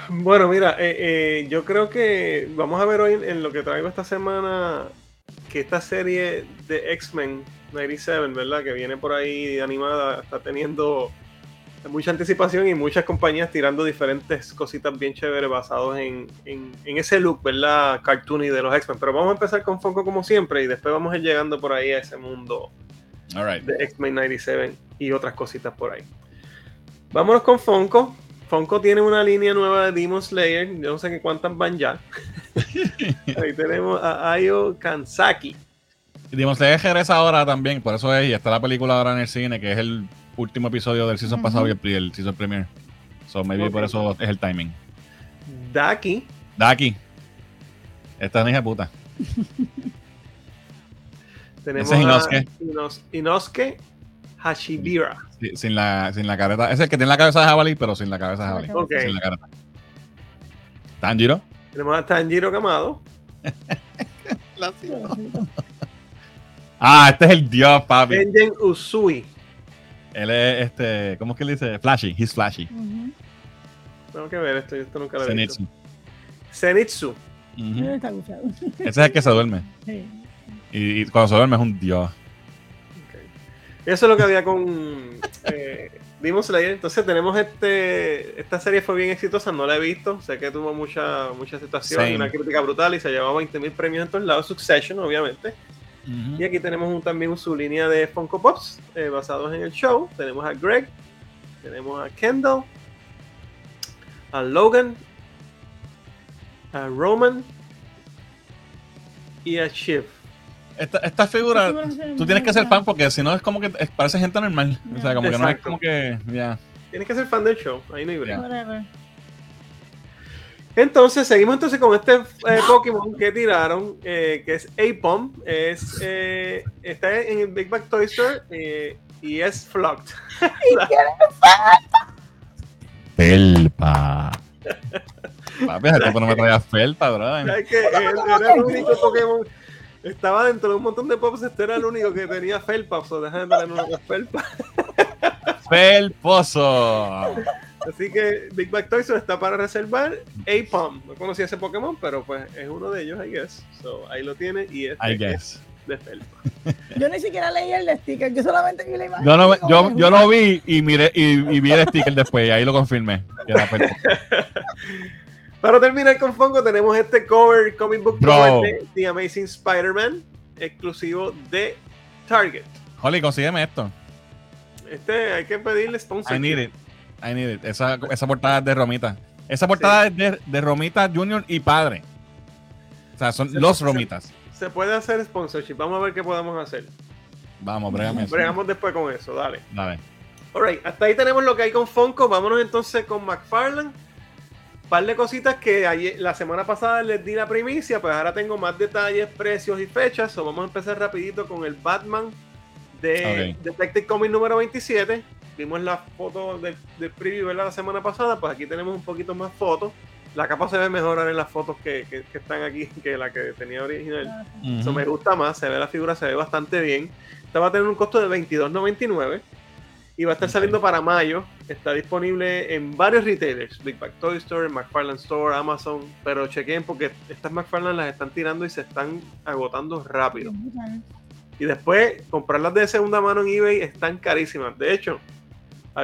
Bueno, mira, eh, eh, yo creo que vamos a ver hoy en, en lo que traigo esta semana que esta serie de X-Men 97, ¿verdad? Que viene por ahí animada, está teniendo mucha anticipación y muchas compañías tirando diferentes cositas bien chéveres basados en, en- en ese look, ¿verdad? Cartoony de los X-Men. Pero vamos a empezar con Funko como siempre y después vamos a ir llegando por ahí a ese mundo All right. de X-Men 97 y otras cositas por ahí. Vámonos con Funko. Funko tiene una línea nueva de Demon Slayer. Yo no sé qué cuántas van ya. ahí tenemos a Ayo Kansaki. Demon Slayer regresa ahora también, por eso es, y está la película ahora en el cine, que es el último episodio del season pasado y el, season premiere. So, maybe por eso es el timing. Daki. Daki. Esta es hija de puta. Tenemos Ese es a Inosuke. Inos- Inosuke Hashibira. Sí, Sin la, sin la careta. Es el que tiene la cabeza de jabalí, pero sin la cabeza de jabalí. Ok. Sin la careta. Tanjiro. Tenemos a Tanjiro Kamado. Ah, este es el dios, papi. Tengen Usui. Él es este, ¿cómo es que le dice? Flashy, he's flashy. Ujú. Tengo que ver esto, yo esto nunca lo he visto. Zenitsu. Zenitsu. Ujú. Está gustado. Ese es el que se duerme. Sí. Y, y cuando se duerme es un dios. Eso es lo que había con eh, Demon Slayer. Entonces tenemos este. Esta serie fue bien exitosa, no la he visto. Sé que tuvo mucha, mucha Same. y una crítica brutal y se llevaba 20.000 premios en todos lados. Succession, obviamente. Y aquí tenemos un- también su línea de Funko Pops eh, basados en el show. Tenemos a Greg, tenemos a Kendall, a Logan, a Roman y a Shiv. Esta, esta figura, tú tienes que ser fan porque si no es como que es- parece gente normal. O sea, como que no es como que. Ya. Tienes que ser fan del show, ahí no hay break. Entonces, seguimos entonces con este eh, Pokémon que tiraron, eh, que es Apom. Es, eh, está en el Big Bag Toy Store eh, y es Flocked. Felpa. Papi, ese tipo no me traía felpa, bro. ¿Sabes qué? Él era el único Pokémon. Estaba dentro de un montón de Pops, este era el único que tenía Felpa, o déjame darle una Felpa. Felposo. Así que Big Bag Toy Store está para reservar Apom. No conocía ese Pokémon, pero pues es uno de ellos, I guess. So, ahí lo tiene y este I es guess. de Felpa. Yo ni siquiera leí el sticker, yo solamente vi la imagen. Yo, no, yo, yo lo vi y miré y, y vi el sticker después y ahí lo confirmé. Para terminar con Funko, tenemos este cover, comic book Bro. cover de The Amazing Spider-Man, exclusivo de Target. Holly, consígueme esto. Este hay que pedirle sponsor. I need it. I need it. Esa, esa portada es de Romita. Esa portada es de, de Romita Junior y padre. O sea, son Se- los Romitas. Se puede hacer sponsorship. Vamos a ver qué podemos hacer. Vamos, bregame eso. Bregamos después con eso, dale. Dale. Alright, hasta ahí tenemos lo que hay con Funko. Vámonos entonces con McFarlane. Par de cositas que ayer- la semana pasada les di la primicia, pues ahora tengo más detalles, precios y fechas. So vamos a empezar rapidito con el Batman de. Detective Comics número 27. Vimos la foto del, del preview ¿verdad? la semana pasada, pues aquí tenemos un poquito más fotos. La capa se ve mejor ahora en las fotos que, que- que están aquí que la que tenía original. Eso me gusta más, se ve la figura, se ve bastante bien. Esta va a tener un costo de $22.99 y va a estar saliendo para mayo. Está disponible en varios retailers, Big Bag Toy Store, McFarlane Store, Amazon, pero chequen porque estas McFarlane las están tirando y se están agotando rápido. Y después, comprarlas de segunda mano en eBay están carísimas. De hecho,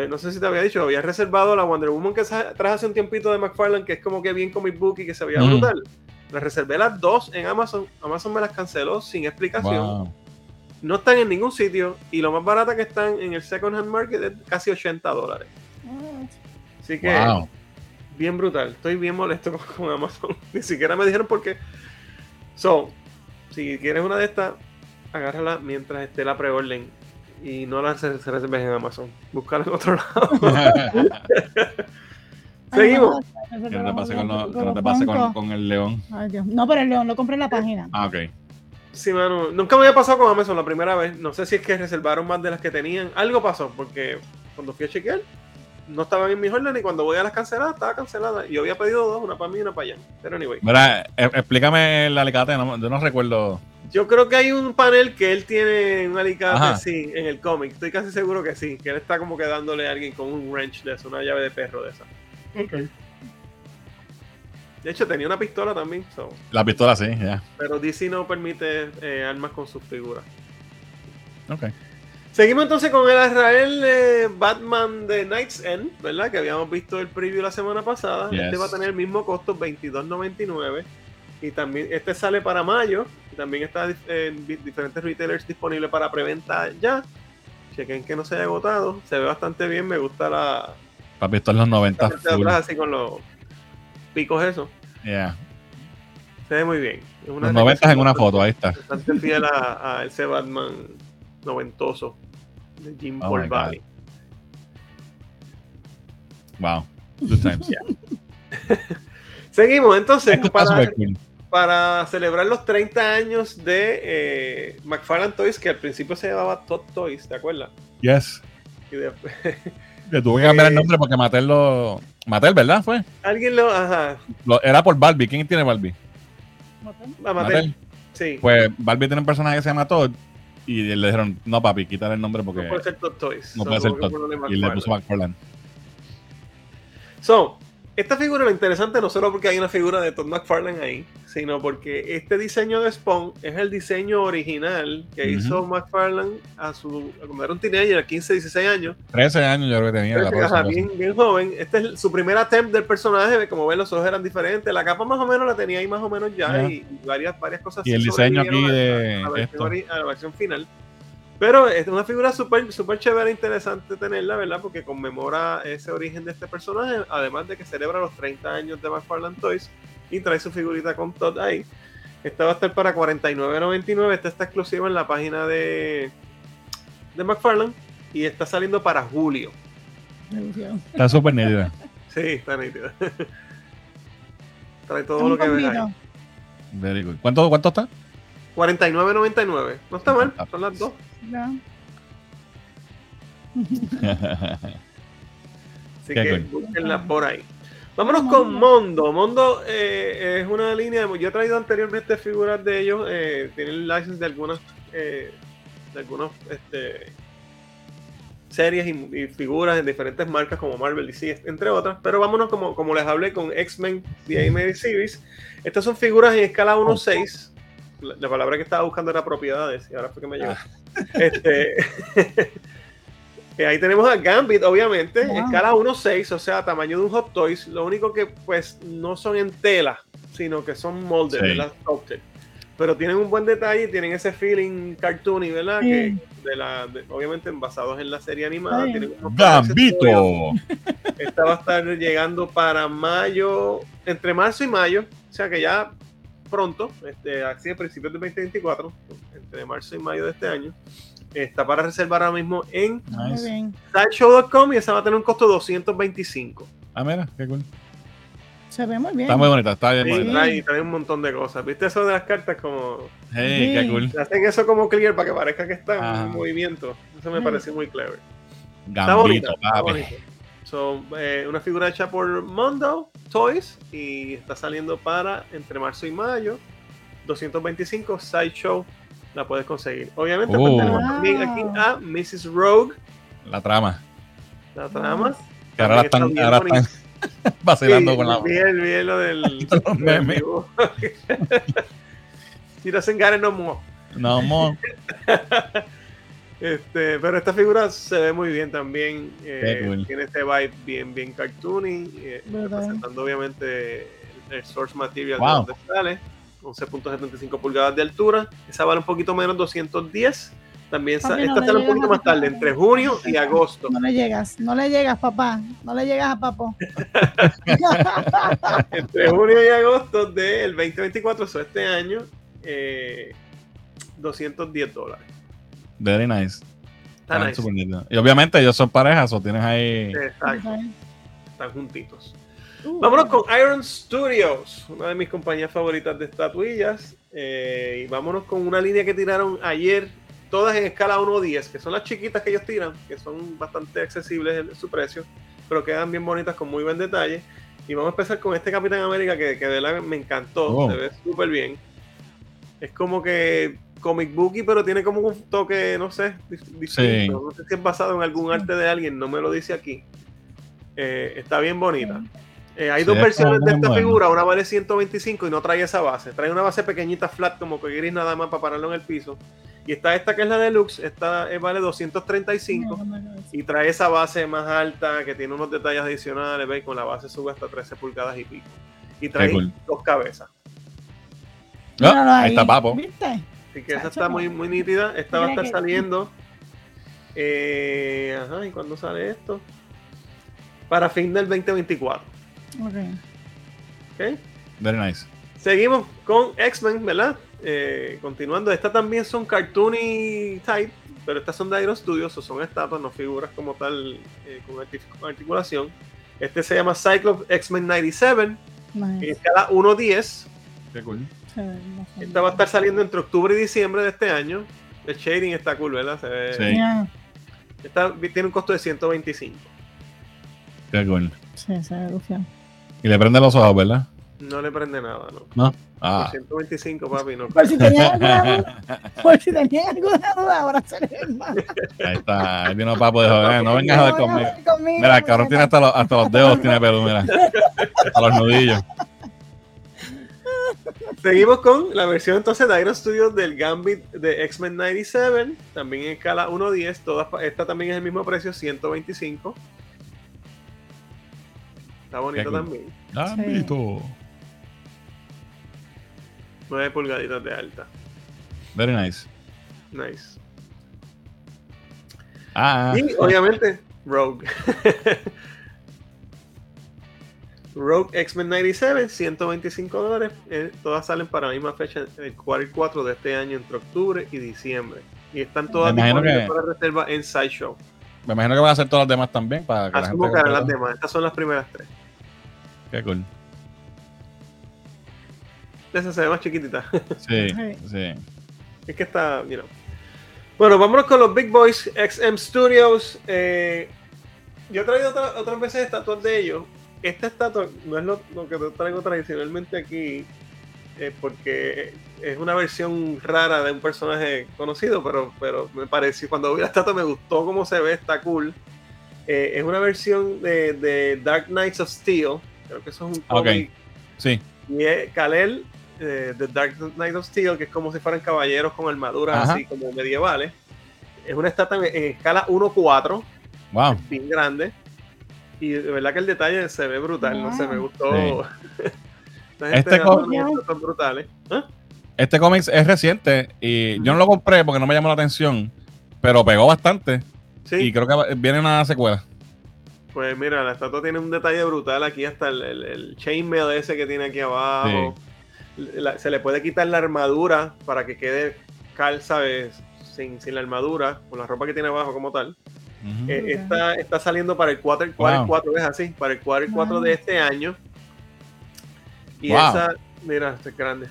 no sé si te había dicho, había reservado la Wonder Woman que traje hace un tiempito de McFarlane, que es como que bien comic book y que se veía brutal. Las reservé las dos en Amazon. Amazon me las canceló sin explicación. Wow. No están en ningún sitio y lo más barata que están en el second hand market es casi 80 dólares. Así que Wow. bien brutal. Estoy bien molesto con, con Amazon. Ni siquiera me dijeron por qué. So, si quieres una de estas, agárrala mientras esté la preorden y no la se- se reserves en Amazon. Búscala en otro lado. Seguimos. que no te pase con, lo- que no te pase con, con el león. Ay, Dios. No, pero el león lo compré en la página. Ah, ok. Sí, mano. Nunca me había pasado con Amazon la primera vez. No sé si es que reservaron más de las que tenían. Algo pasó, porque cuando fui a chequear, no estaban en mi orden y cuando voy a las canceladas, estaba cancelada. Y yo había pedido dos, una para mí y una para allá. Pero anyway. Mira, eh, explícame el alicate, no- yo no recuerdo. Yo creo que hay un panel que él tiene un alicate, Ajá. sí, en el cómic. Estoy casi seguro que sí. Que él está como que dándole a alguien con un wrench de eso, una llave de perro de esa. De hecho, tenía una pistola también. so, La pistola sí, ya. Pero DC no permite eh, armas con sus figuras. Ok. Seguimos entonces con el Israel eh, Batman de Night's End, ¿verdad? Que habíamos visto el preview la semana pasada. Yes. Este va a tener el mismo costo, $22.99. Y también este sale para mayo. Y también está en di- diferentes retailers disponible para preventa ya. Chequen que no se haya agotado. Se ve bastante bien. Me gusta la, Papi, esto en los 90 la parte de full. atrás así con los picos eso. Yeah. Se ve muy bien. Es una Los 90 en una foto, ahí está. Bastante fiel a, a ese Batman noventoso de Jim Oh Paul. Valley. Wow. Good times. Seguimos entonces para, cool. Para celebrar los 30 años de eh, McFarlane Toys, que al principio se llamaba Todd Toys, ¿te acuerdas? Yes. Y después, Que tuve que cambiar el Eh, nombre porque Mattel lo. Mattel, ¿verdad? Fue. alguien lo. Ajá, Lo- era por Barbie. ¿Quién tiene Barbie? a Mattel. Sí, Pues Barbie tiene un personaje que se llama Todd. Y le dijeron, no, papi, quítale el nombre porque no puede ser Todd Toys. no So, puede ser Todd. Y le McFarlane. puso McFarlane. So, Esta figura lo interesante no solo porque hay una figura de Todd McFarlane ahí, sino porque este diseño de Spawn es el diseño original que Ujú. hizo McFarlane a su cuando era un teenager, a 15, 16 años. 13 años yo creo que tenía la Ajá, próxima. bien, bien joven. Este es su primer attempt del personaje, como ven los ojos eran diferentes, la capa más o menos la tenía ahí más o menos ya Ya. y varias, varias cosas Y el diseño aquí de a la versión, esto. ori- a la versión final. Pero es una figura súper súper chévere e interesante tenerla, ¿verdad? Porque conmemora ese origen de este personaje, además de que celebra los 30 años de McFarlane Toys y trae su figurita con Todd ahí. Esta va a estar para 49.99, esta está exclusiva en la página de, de McFarlane y está saliendo para julio. Está súper nítida. Sí, está nítido. Trae todo lo que ves ahí. bombito. Very good. ¿Cuánto, ¿Cuánto está? 49.99. No está mal, son las dos. Así Qué que cool. búsquenla por ahí. Vámonos Mondo. con Mondo. Mondo eh, es una línea. Yo he traído anteriormente figuras de ellos. eh, tienen license de algunas. eh, de algunas este, series y, y figuras en diferentes marcas como Marvel, DC, entre otras. Pero vámonos, como, como les hablé, con X-Men The Animated Series. Estas son figuras en escala 1.6. La, la palabra que estaba buscando era propiedades y ahora fue que me llegó. Este, eh, ahí tenemos a Gambit, obviamente, Wow. escala 1.6, o sea, tamaño de un Hot Toys. Lo único que, pues, no son en tela, sino que son moldes, Sí. ¿verdad? Sculpted. Pero tienen un buen detalle y tienen ese feeling cartoony, ¿verdad? Sí. Que de la, de- obviamente basados en la serie animada. Gambito. Esta va a estar llegando para mayo, entre marzo y mayo, o sea que ya pronto, este, así a principios de 2024, entre marzo y mayo de este año. Está para reservar ahora mismo en Nice. sideshow.com y esa va a tener un costo de 225. Ah, mira, qué cool. Se ve muy bien. Está muy bonita, está bien Sí, bonita. trae, trae un montón de cosas. ¿Viste eso de las cartas? Como Hey, qué cool. hacen eso como clear para que parezca que está en movimiento. Eso me Sí. pareció muy clever. Gambito, está papi. bonita. Son eh, una figura hecha por Mondo Toys y está saliendo para entre marzo y mayo. 225 Sideshow la puedes conseguir. Obviamente, pues, Oh. tenemos también aquí a Mrs. Rogue, La trama. la trama. Que ahora, la están, ahora están vacilando Sí, con la. Bien, bien lo del, Los memes. doesn't got it no more. No, mo. Este, pero esta figura se ve muy bien también. eh, cool. Tiene este vibe bien, bien cartoony. eh, representando obviamente el, el source material Wow. de donde sale. 11.75 pulgadas de altura. Esa vale un poquito menos, 210. También Papi, no esta le sale un poquito más tarde, entre junio y agosto. No le llegas, no le llegas, papá. No le llegas a papo. entre junio y agosto del 2024, eso este año, eh, 210 dólares. Very nice. Está nice. Y obviamente ellos son parejas o tienes ahí. Exacto, están juntitos. Uh, Vámonos con Iron Studios, una de mis compañías favoritas de estatuillas. eh, y vámonos con una línea que tiraron ayer, todas en escala 1.10, que son las chiquitas que ellos tiran, que son bastante accesibles en su precio, pero quedan bien bonitas con muy buen detalle. Y vamos a empezar con este Capitán América que, que de verdad me encantó, Oh. se ve súper bien. Es como que comic booky, pero tiene como un toque, no sé, dis- distinto. No sé si es basado en algún arte de alguien, no me lo dice aquí. Eh, está bien bonita. Eh, hay Sí, dos es versiones de esta bueno. figura, una vale 125 y no trae esa base. Trae una base pequeñita, flat, como que gris nada más para pararlo en el piso. Y está esta que es la deluxe, esta eh, vale 235 y trae esa base más alta que tiene unos detalles adicionales, ¿veis? Con la base sube hasta 13 pulgadas y pico. Y trae cool. dos cabezas. Ah, ahí está Papo. Así que esa está muy, muy nítida. Esta va a estar saliendo. eh, ajá, ¿y cuándo sale esto? Para fin del 2024. Ok. ¿ok? Very nice. Seguimos con X-Men, ¿verdad? Eh, continuando, estas también son cartoony type, pero estas son de Iron Studios, o son estatuas, no figuras como tal eh, con, artic- con articulación. Este se llama Cyclops X-Men 97, en Nice. escala 1.10. Qué cool. Esta va a estar saliendo entre octubre y diciembre de este año. El shading está cool, ¿verdad? Se ve- Sí. Ya. esta tiene un costo de 125. Qué cool. Sí, se ve. Y le prende los ojos, ¿verdad? No le prende nada, ¿no? No. Por Ah, 125, papi, no. Por si tenían alguna duda, por si tenían alguna duda, ahora se les va. ahí está. Ahí vino papo de joder. No vengas a joder conmigo. Mira, el cabrón tiene hasta los, hasta los dedos, tiene pelo, mira. Hasta los nudillos. Seguimos con la versión entonces de Iron Studios del Gambit de X-Men 97, también en escala 1.10, todas, pa- esta también es el mismo precio, 125. Está bonito cool. también. Gambito. 9 pulgaditas de alta. Very nice. Nice. Ah, Y obviamente, Rogue. Rogue X-Men 97, 125 dólares. Eh, todas salen para la misma fecha, el 4 y 4 de este año, entre octubre y diciembre. Y están todas disponibles que- para reserva en Sideshow. me imagino que van a hacer todas las demás también para que la gente Asumo que harán las demás. Estas son las primeras tres. Qué cool. Esa se ve más chiquitita. Sí, Sí. sí. es que está, you know. Bueno, vámonos con los Big Boys XM Studios. Eh, yo he traído otra- otras veces estatuas de ellos. Esta estatua no es lo, lo que traigo tradicionalmente aquí, eh, porque es una versión rara de un personaje conocido, pero, pero me pareció, cuando vi la estatua me gustó cómo se ve, está cool. Eh, es una versión de, de Dark Knights of Steel, creo que eso es un cómic Sí. y es Kalel eh, de Dark Knight of Steel, que es como si fueran caballeros con armaduras Ajá. así como medievales. Es una estatua en, en escala 1-4, Wow. bien grande. Y de verdad que el detalle se ve brutal, no sé, me gustó. Gente Este unas estatuas brutales. ¿Ah? Este cómic es reciente y yo no lo compré porque no me llamó la atención, pero pegó bastante Sí, y creo que viene una secuela. Pues mira, la estatua tiene un detalle brutal aquí, hasta el, el, el chainmail ese que tiene aquí abajo. La- se le puede quitar la armadura para que quede cal, ¿sabes? Sin, sin la armadura, con la ropa que tiene abajo como tal. Eh, Ok. está, está saliendo para el 4 y 4, Wow. 4 es así, para el 4 y 4 de este año. Y Wow. esa, mira, esta es grande.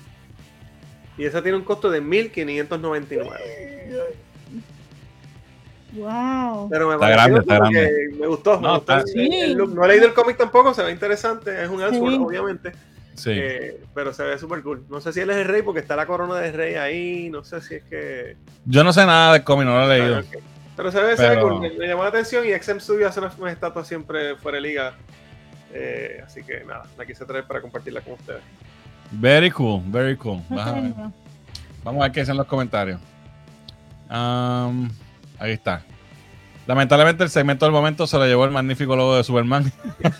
Y esa tiene un costo de 1599. Wow. Pero me Está grande, está grande. que me gustó. me No, gustó está- el- el look. No he leído el cómic tampoco, se ve interesante. Es un Elseworld, Sí. obviamente. Sí. eh, pero se ve súper cool. No sé si él es el rey porque está la corona de rey ahí. No sé si es que. Yo no sé nada del cómic, no lo he leído. Ah, ok. Pero se ve, se ve Pero- cool. Me, me llamó la atención y XM Studio hace unas, unas estatuas siempre fuera de liga. Eh, así que nada, la quise traer para compartirla con ustedes. Very cool, very cool. Vas a ver. Vamos a ver qué dicen los comentarios. Am, ahí está. Lamentablemente el segmento del momento se lo llevó el magnífico logo de Superman.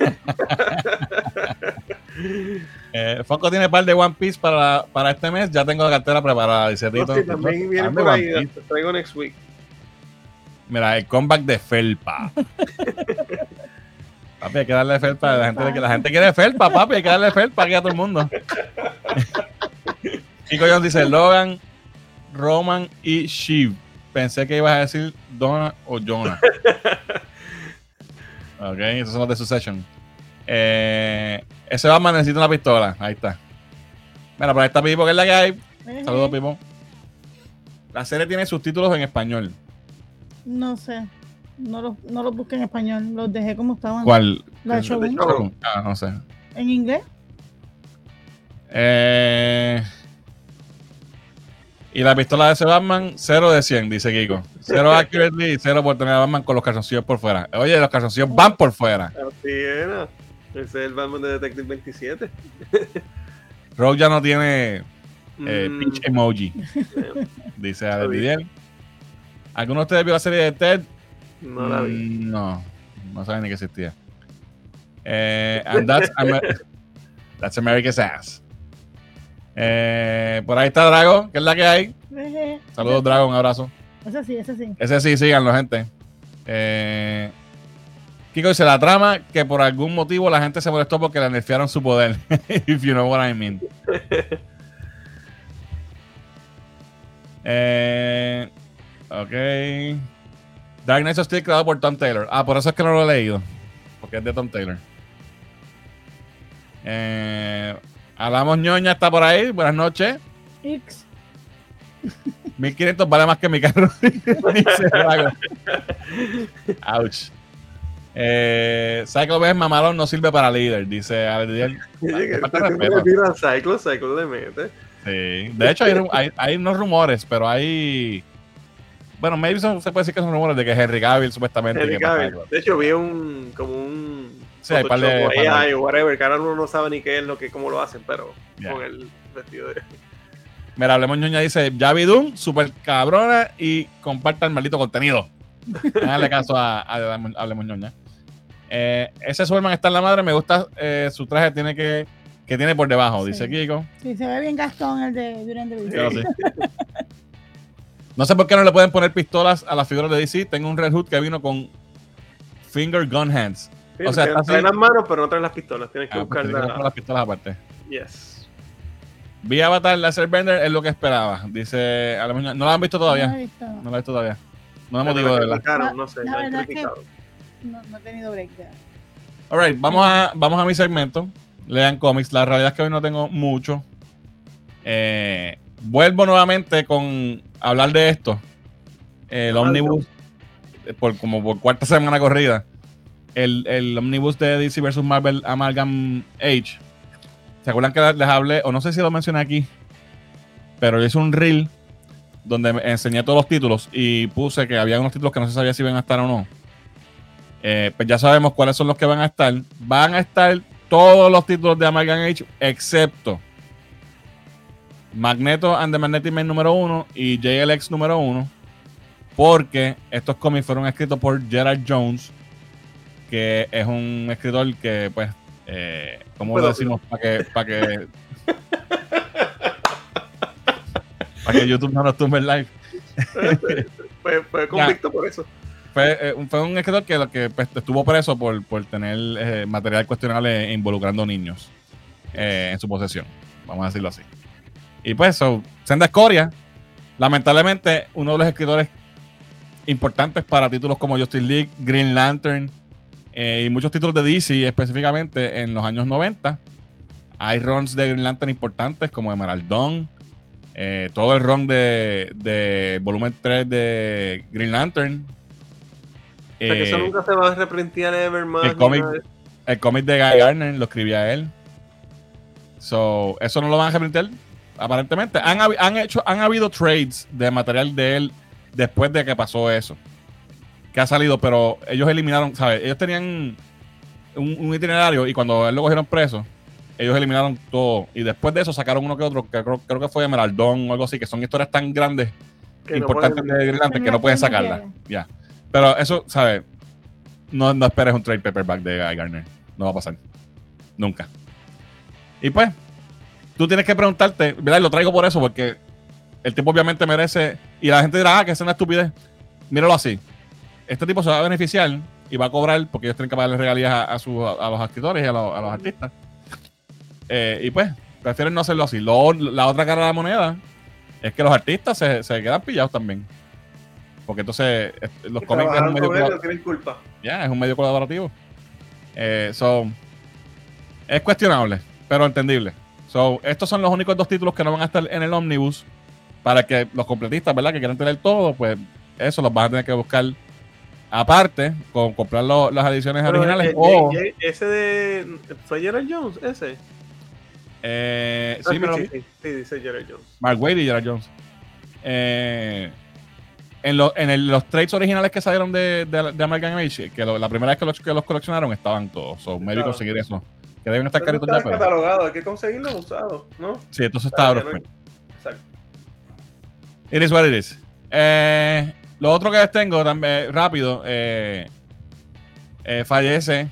eh, Fonco tiene par de One Piece para, para este mes. Ya tengo la cartera preparada. Dice. No, sí, también viene por ahí, te traigo next week. Mira, el comeback de Felpa. papi, hay que darle Felpa. La gente, la gente quiere Felpa, papi. Hay que darle Felpa aquí a todo el mundo. Chico Jones dice Logan, Roman y Shiv. Pensé que ibas a decir Donna o Jonah. ok, esos son los de Succession. Eh, ese Batman necesita una pistola. Ahí está. Mira, por ahí está Pipo, que es la que hay. Saludos, Pipo. La serie tiene subtítulos en español. No sé. No los, no los busqué en español. Los dejé como estaban. ¿Cuál? La. Shogun. Ah, no sé. ¿En inglés? Eh, y la pistola de ese Batman, 0 de 100, dice Kiko. 0 accurately y 0 por tener a Batman con los calzoncillos por fuera. Oye, los calzoncillos van por fuera. Así era. Ese es el Batman de Detective 27. Rogue ya no tiene eh, Mm, pitch emoji, dice Alex Didier. ¿Alguno de ustedes vio la serie de Ted? no la vi. Mm, No, no saben ni que existía. Eh, and that's, Amer- that's America's ass. Eh, por ahí está Drago, que es la que hay. Saludos, Drago, un abrazo. Ese sí, ese sí. Ese sí, síganlo, gente. Eh, Kiko dice la trama que por algún motivo la gente se molestó porque le nerfearon su poder. If you know what I mean. Eh, ok. Dark Knight of Steel creado por Tom Taylor. Ah, por eso es que no lo he leído. Porque es de Tom Taylor. Eh, Hablamos ñoña está por ahí. Buenas noches. X. 1500 vale más que mi carro. Ouch. Eh, Cyclo es mamalón, no sirve para líder, dice Aldiel. Cyclo, Cyclo le mete. Sí. De hecho, hay, ru- hay, hay unos rumores, pero hay. Bueno, maybe son- se puede decir que son rumores de que Henry Cavill supuestamente. Henry Cavill. De hecho, vi un como un Sí, hay par de- whatever, que ahora uno no sabe ni qué es lo que, cómo lo hacen, pero con el vestido de. Mira, hablemos ñoña, dice: Ya vi Doom, super cabrona y comparta el maldito contenido. Háganle caso a, a Hablemos ñoña. Eh, ese Superman está en la madre, me gusta eh, su traje tiene que, que tiene por debajo, Sí. dice Kiko. Sí, se ve bien Gastón el de. Yo sí. No sé por qué no le pueden poner pistolas a las figuras de DC. Tengo un Red Hood que vino con Finger Gun Hands. Sí, O sea, traen- las manos, pero no traen las pistolas. Tienes que Ah, buscar la. las pistolas aparte. Yes. Vi Avatar Laser Bender, es lo que esperaba. Dice Alemán, No lo han visto No todavía. he visto. No lo he visto todavía. No me La motivo de verdad. criticaron, no sé, La la han verdad es que- criticado. No, no he tenido break ya. Alright, vamos a, vamos a mi segmento. Lean cómics. La realidad es que hoy no tengo mucho. Eh, vuelvo nuevamente con hablar de esto. El Omnibus, eh, por, como por cuarta semana corrida. El, el Omnibus de DC vs. Marvel Amalgam Age. ¿Se acuerdan que les hablé? O no sé si lo mencioné aquí. Pero yo hice un reel donde enseñé todos los títulos y puse que había unos títulos que no se sabía si iban a estar o no. Eh, pues ya sabemos cuáles son los que van a estar. Van a estar todos los títulos de Amalgam Age, excepto Magneto and the Magnetic Man número 1 y JLX número 1. Porque estos cómics fueron escritos por Gerard Jones, que es un escritor que, pues, eh, ¿cómo lo decimos? Para que, para que, para que YouTube no nos tumbe el live. Fue, fue convicto por eso. Fue, eh, un- fue un escritor que, que pues, estuvo preso por, por tener eh, material cuestionable involucrando niños eh, en su posesión. Vamos a decirlo así. Y pues, so, Senda Escoria, lamentablemente, uno de los escritores importantes para títulos como Justice League, Green Lantern eh, y muchos títulos de DC específicamente en los años 90. Hay runs de Green Lantern importantes como Emerald Dawn, eh, todo el run de, de volumen 3 de Green Lantern. O sea, que eso Eh, nunca se va a reprintear ever más. el cómic- de eso. el cómic de Guy Gardner lo escribía él. So, eso no lo van a reprintar, aparentemente. Han, han hecho, han habido trades de material de él después de que pasó eso. Que ha salido, pero ellos eliminaron, ¿sabes? Ellos tenían un, un itinerario y cuando él lo cogieron preso, ellos eliminaron todo. Y después de eso sacaron uno que otro, que creo, creo que fue Emeraldón o algo así, que son historias tan grandes Que no importantes pueden- de que no pueden sacarla. Ya. Pero eso, ¿sabes? No, no esperes un trade paperback de Guy Garner. No va a pasar. Nunca. Y pues, tú tienes que preguntarte, ¿verdad? Y lo traigo por eso, porque el tipo obviamente merece. Y la gente dirá, ah, que es una estupidez. Míralo así. Este tipo se va a beneficiar y va a cobrar, porque ellos tienen que pagarle regalías a, a sus- a los escritores y a, los- artistas. Eh, y pues, prefieren no hacerlo así. Lo- la otra cara de la moneda es que los artistas se, se quedan pillados también. Porque entonces los cómics es un medio con él, colab- no tienen culpa. ya, es un medio colaborativo. Eh, so, es cuestionable, pero entendible. So, estos son los únicos dos títulos que no van a estar en el Omnibus para que los completistas, ¿verdad? Que quieran tener todo, pues eso los van a tener que buscar aparte con comprar lo- las ediciones Pero, originales eh, o eh, eh, ese de. ¿Fue Gerald Jones? Ese. eh, Ah, sí, vi. sí, sí, dice Gerald Jones. Mark Wade y Gerard Jones. Eh, en, lo- en los trades originales que salieron de, de, de American Age, que lo- la primera vez que los, que los coleccionaron estaban todos. So, Claro. conseguir eso. Que deben estar Pero no caritos ya, pero. hay que conseguirlo usado, ¿no? Sí, entonces está no print. Exacto. It is what it is. Eh, lo otro que les tengo también, rápido, eh, eh, fallece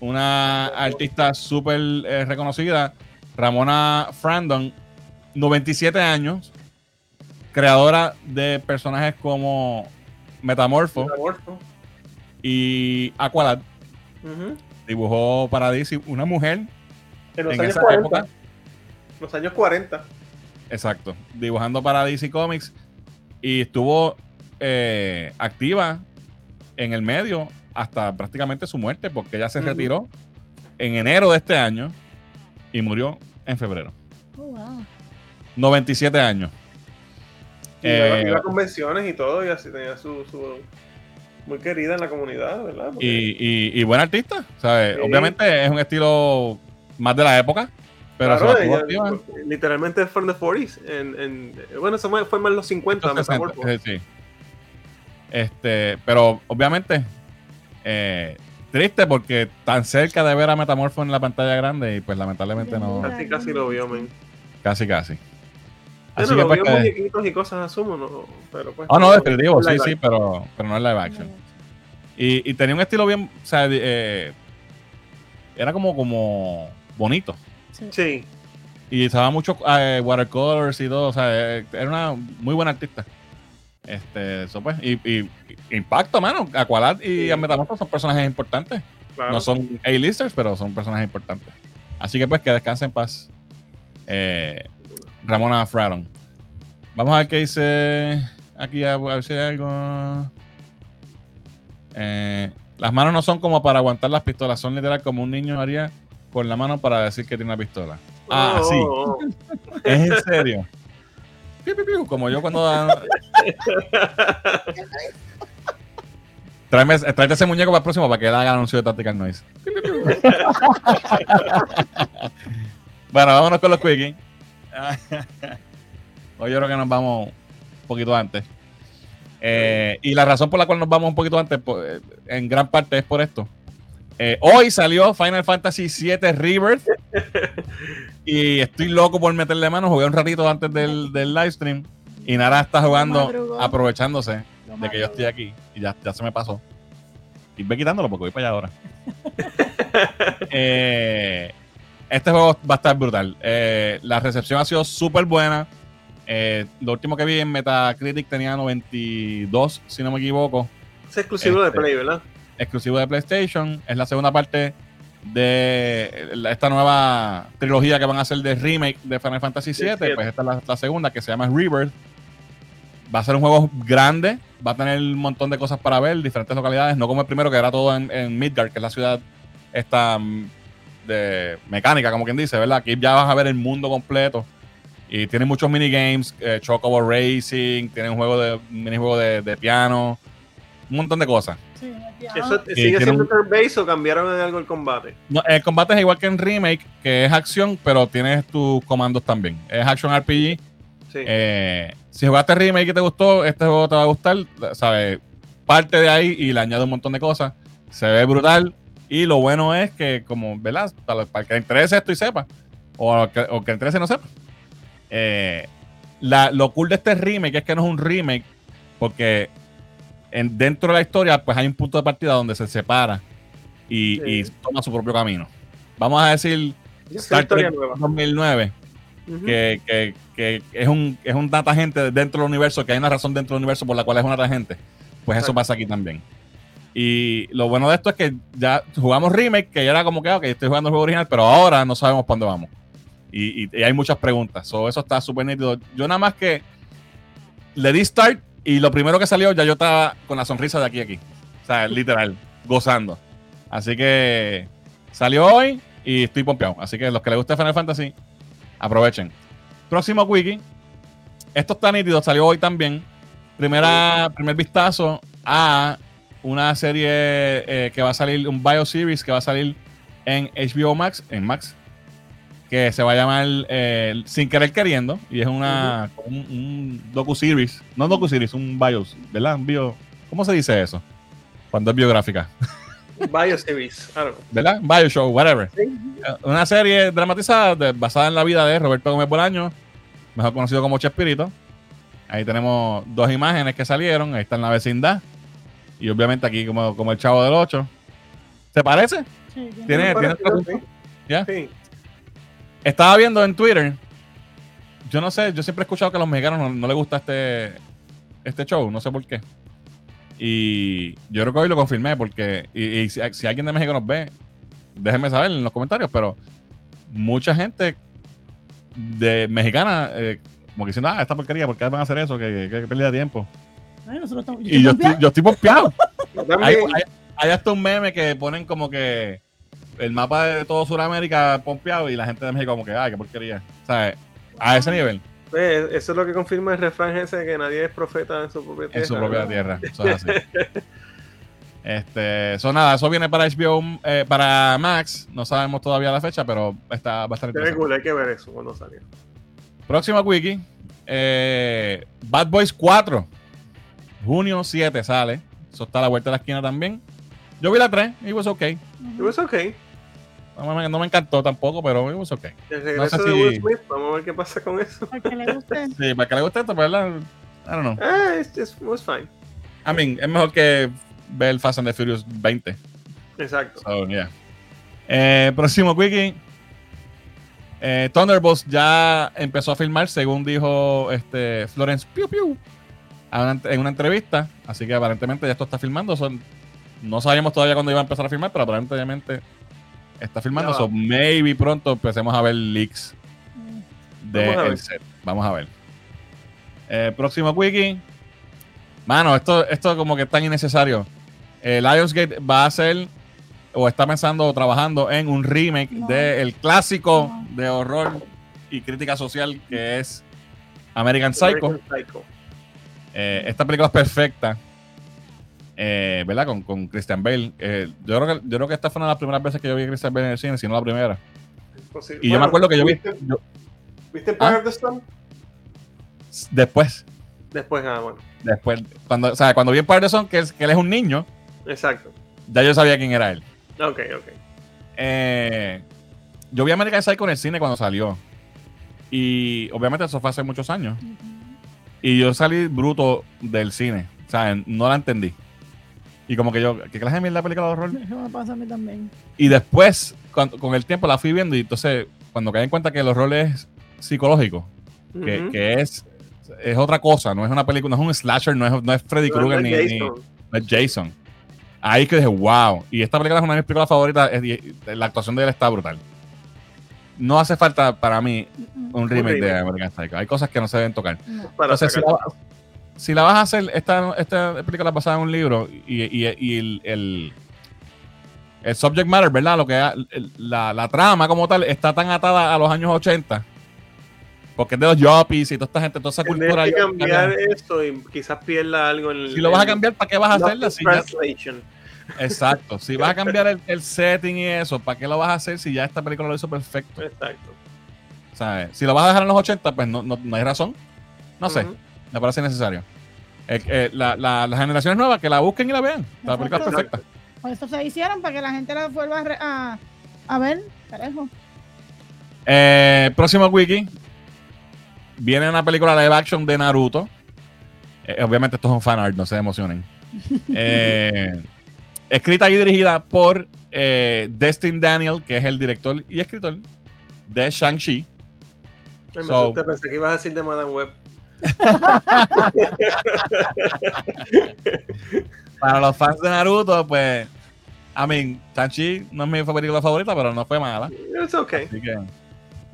una artista súper eh, reconocida, Ramona Frandon, 97 años, creadora de personajes como Metamorfo. y Aqualad. Dibujó para DC una mujer En los en años esa 40. época. Los años 40. Exacto. Dibujando para DC Comics. Y estuvo eh, activa en el medio hasta prácticamente su muerte, porque ella se retiró en enero de este año y murió en febrero. Oh, wow. 97 años. Y Eh, iba a convenciones y todo, y así tenía su. su muy querida en la comunidad, ¿verdad? Porque- Y, y, y buena artista, ¿sabes? Sí. Obviamente es un estilo más de la época, pero Claro, se mantuvo ella- activa. literalmente es from the 40s. En, en- bueno, eso fue más en los 50, 160, Metamorpho. sí, sí. Este, pero obviamente eh, triste porque tan cerca de ver a Metamorfo en la pantalla grande y pues lamentablemente no, Casi, casi lo vio, men. casi casi. Bueno, Así que lo pues vio que- muñequitos y cosas, asumo, ¿no? Pero pues. Oh, no, definitivo, sí, sí, pero, pero no es live action. Y, y tenía un estilo bien, o sea, eh, era como, como bonito. Sí. Sí, Y usaba mucho eh, watercolors y todo, o sea, era una muy buena artista. Este, eso pues, y, Impacto, mano, Aqualad y. Metamorfo son personajes importantes. claro. No son A-listers, pero son personajes importantes. Así que pues que descanse en paz. Eh, Ramona Fraron. Vamos a ver qué dice aquí, a, a ver si hay algo. Eh, las manos no son como para aguantar las pistolas, son literal como un niño haría con la mano para decir que tiene una pistola. Ah, Oh, sí. oh. ¿Es en serio? Como yo cuando... Tráeme, tráete ese muñeco para el próximo para que haga el anuncio de Tactical Noise. Bueno, vámonos con los quickies. Hoy yo creo que nos vamos un poquito antes. Eh, y la razón por la cual nos vamos un poquito antes, pues, en gran parte es por esto. Eh, hoy salió Final Fantasy VII Rebirth. y estoy loco por meterle mano. Jugué un ratito antes del, del live stream. Y Nara está jugando, aprovechándose Lo de que yo estoy aquí. Y ya, ya se me pasó. Y ve quitándolo porque voy para allá ahora. Eh, este juego va a estar brutal. Eh, la recepción ha sido súper buena. Eh, lo último que vi en Metacritic tenía 92, si no me equivoco Es exclusivo Este, de Play, ¿verdad? exclusivo de PlayStation. Es la segunda parte de la- esta nueva trilogía que van a hacer de remake de Final Fantasy VII. siete. Pues esta es la, la segunda que se llama Rebirth. Va a ser un juego grande. Va a tener un montón de cosas para ver, diferentes localidades. No como el primero que era todo en, en Midgard, que es la ciudad esta mm, de mecánica, como quien dice, ¿verdad? Aquí ya vas a ver el mundo completo. Y tiene muchos minigames, eh, Chocobo Racing, tiene un juego de un minijuego de, de piano, un montón de cosas. Sí. ¿Eso y sigue tiene siendo un- turn-based o cambiaron en algo el combate? No, el combate es igual que en Remake, que es acción, pero tienes tus comandos también. Es Action RPG. Sí. Eh, si jugaste Remake y te gustó, este juego te va a gustar. ¿Sabes? Parte de ahí y le añade un montón de cosas. Se ve brutal. Y lo bueno es que, como, ¿verdad? Para, para el que le interese esto y sepa, o que, o que le interese y no sepa. eh, la- lo cool de este remake es que no es un remake, porque en, dentro de la historia, pues hay un punto de partida donde se separa y, toma su propio camino. Vamos a decir Es una Star historia Trek nueva. 2009, Ujú. que, que- que es un es un data gente dentro del universo, que hay una razón dentro del universo por la cual es una gente. Pues eso pasa aquí también. Y lo bueno de esto es que ya jugamos remake, que ya era como que, ok, estoy jugando el juego original, pero ahora no sabemos para dónde vamos. Y, y- y hay muchas preguntas. So, eso está súper nítido. Yo nada más que le di start y lo primero que salió, ya yo estaba con la sonrisa de aquí a aquí. O sea, literal, gozando. Así que salió hoy y estoy pompeado. Así que los que les guste Final Fantasy, aprovechen. Próximo wiki. Esto está nítido, salió hoy también. Primera, primer vistazo a una serie eh, que va a salir, un bioseries que va a salir en HBO Max, en Max, que se va a llamar eh, Sin Querer Queriendo, y es una un, un docu-series, no docu-series, un bios, ¿verdad? Un bio, ¿Cómo se dice eso? Cuando es biográfica, Bioseries. I don't know. ¿verdad? Bio show, whatever. Sí. Una serie dramatizada de- basada en la vida de Roberto Gómez Bolaño, mejor conocido como Chespirito. Ahí tenemos dos imágenes que salieron. Ahí está en la vecindad. Y obviamente aquí como, como el chavo del 8. ¿Se parece? Sí. Tiene, tiene sí. ¿Ya? Sí. Estaba viendo en Twitter. Yo no sé, yo siempre he escuchado que a los mexicanos no, no les gusta este, este show, no sé por qué. Y yo creo que hoy lo confirmé porque, y, y si, si alguien de México nos ve, déjenme saber en los comentarios, pero mucha gente de mexicana, eh, como que diciendo, ah, esta porquería, ¿por qué van a hacer eso? Que, que, que pérdida de tiempo. Ay, nosotros estamos- Y yo estoy, yo estoy pompeado. Hay- hay hasta un meme que ponen como que el mapa de todo Sudamérica pompeado y la gente de México como que, ay, qué porquería. ¿Sabes? A ese nivel, Pues, eso es lo que confirma el refrán ese de que nadie es profeta en su propia tierra. en su propia tierra. Eso es así. Este, eso nada, eso viene para HBO, eh, para Max. No sabemos todavía la fecha, pero está, ve interesante. cool, hay que ver eso cuando salga. Próxima wiki. eh, Bad Boys 4. Junio 7 sale. Eso está a la vuelta de la esquina también. Yo vi la 3, it was okay. It was okay. No me, no me encantó tampoco, pero it was okay. El regreso sé de si- Will Smith, vamos a ver qué pasa con eso. Al que le guste. Sí, para que le guste esto, ¿verdad? I don't know. Ah, it's, it's- it was fine. I mean, es mejor que ver el Fast and the Furious 20. Exacto. So, yeah. Eh, próximo quickie. Eh, Thunderbolts ya empezó a filmar, según dijo este Florence Piu Piu en una entrevista. Así que aparentemente ya esto está filmando. Son, no sabíamos todavía cuándo iba a empezar a filmar, pero aparentemente está filmando. So, maybe pronto empecemos a ver leaks Vamos a ver. del set. Vamos a ver. Eh, próximo quickie. Mano, esto, esto como que es tan innecesario. Eh, Lionsgate va a hacer o está pensando o trabajando en un remake No. del clásico No. de horror y crítica social que es American Psycho. American Psycho. Eh, esta película es perfecta. Eh, ¿Verdad? Con, con Christian Bale. Eh, yo, creo que, yo creo que esta fue una de las primeras veces que yo vi a Christian Bale en el cine, si no la primera. Imposible. Y yo me acuerdo que yo vi. ¿Viste, yo- ¿viste ¿Ah? The Sun? después. Después, ah, bueno. Después. Cuando, o sea, cuando vi en Patterson que, es- que él es un niño, Exacto. ya yo sabía quién era él. Ok, ok. Eh, yo vi American Psycho en el cine cuando salió. Y obviamente eso fue hace muchos años. Y yo salí bruto del cine. O sea, no la entendí. Y como que yo, ¿qué clase de mierda película de horror? Eso me pasa a mí también. Y después, cuando- con el tiempo la fui viendo y entonces cuando caí en cuenta que el horror es psicológico, que, que es, es otra cosa, no es una película, no es un slasher, no es, no es Freddy No, Krueger no ni, es ni- no es Jason. Ahí que dije, wow. Y esta película es una de mis películas favoritas. es- y- la actuación de él está brutal. No hace falta para mí un remake, de remake. American Psycho. Hay cosas que no se deben tocar. Entonces, si sacar- la, si la vas a hacer, esta, esta película basada en un libro y, y- y el, el, el subject matter, ¿verdad? Lo que el- la, la trama como tal está tan atada a los años 80. Porque es de los yuppies y toda esta gente, toda esa cultura. que yuppie cambiar italiana. eso y quizás pierda algo en. Si lo vas a cambiar, ¿para qué vas a hacerla? Si ya- Translation. Exacto. Si vas a cambiar el, el setting y eso, ¿para qué lo vas a hacer si ya esta película lo hizo perfecto? Exacto. ¿Sabes? Si lo vas a dejar en los 80, pues no, no, no hay razón. No sé. Me parece necesario. Eh, eh, la- la- las generaciones nuevas que la busquen y la vean. La película es perfecta. Por eso se hicieron, para que la gente la vuelva a, re- a, a ver. Carajo. Eh, próximo wiki. Viene una película live action de Naruto. Eh, obviamente esto es un fan art, no se emocionen. Eh, escrita y dirigida por eh, Destin Daniel, que es el director y escritor de Shang-Chi. So- pensé que ibas a decir de Madame Web. Para los fans de Naruto, pues. I mean, Shang-Chi no es mi película favorita, pero no fue mala. It's okay. Así que.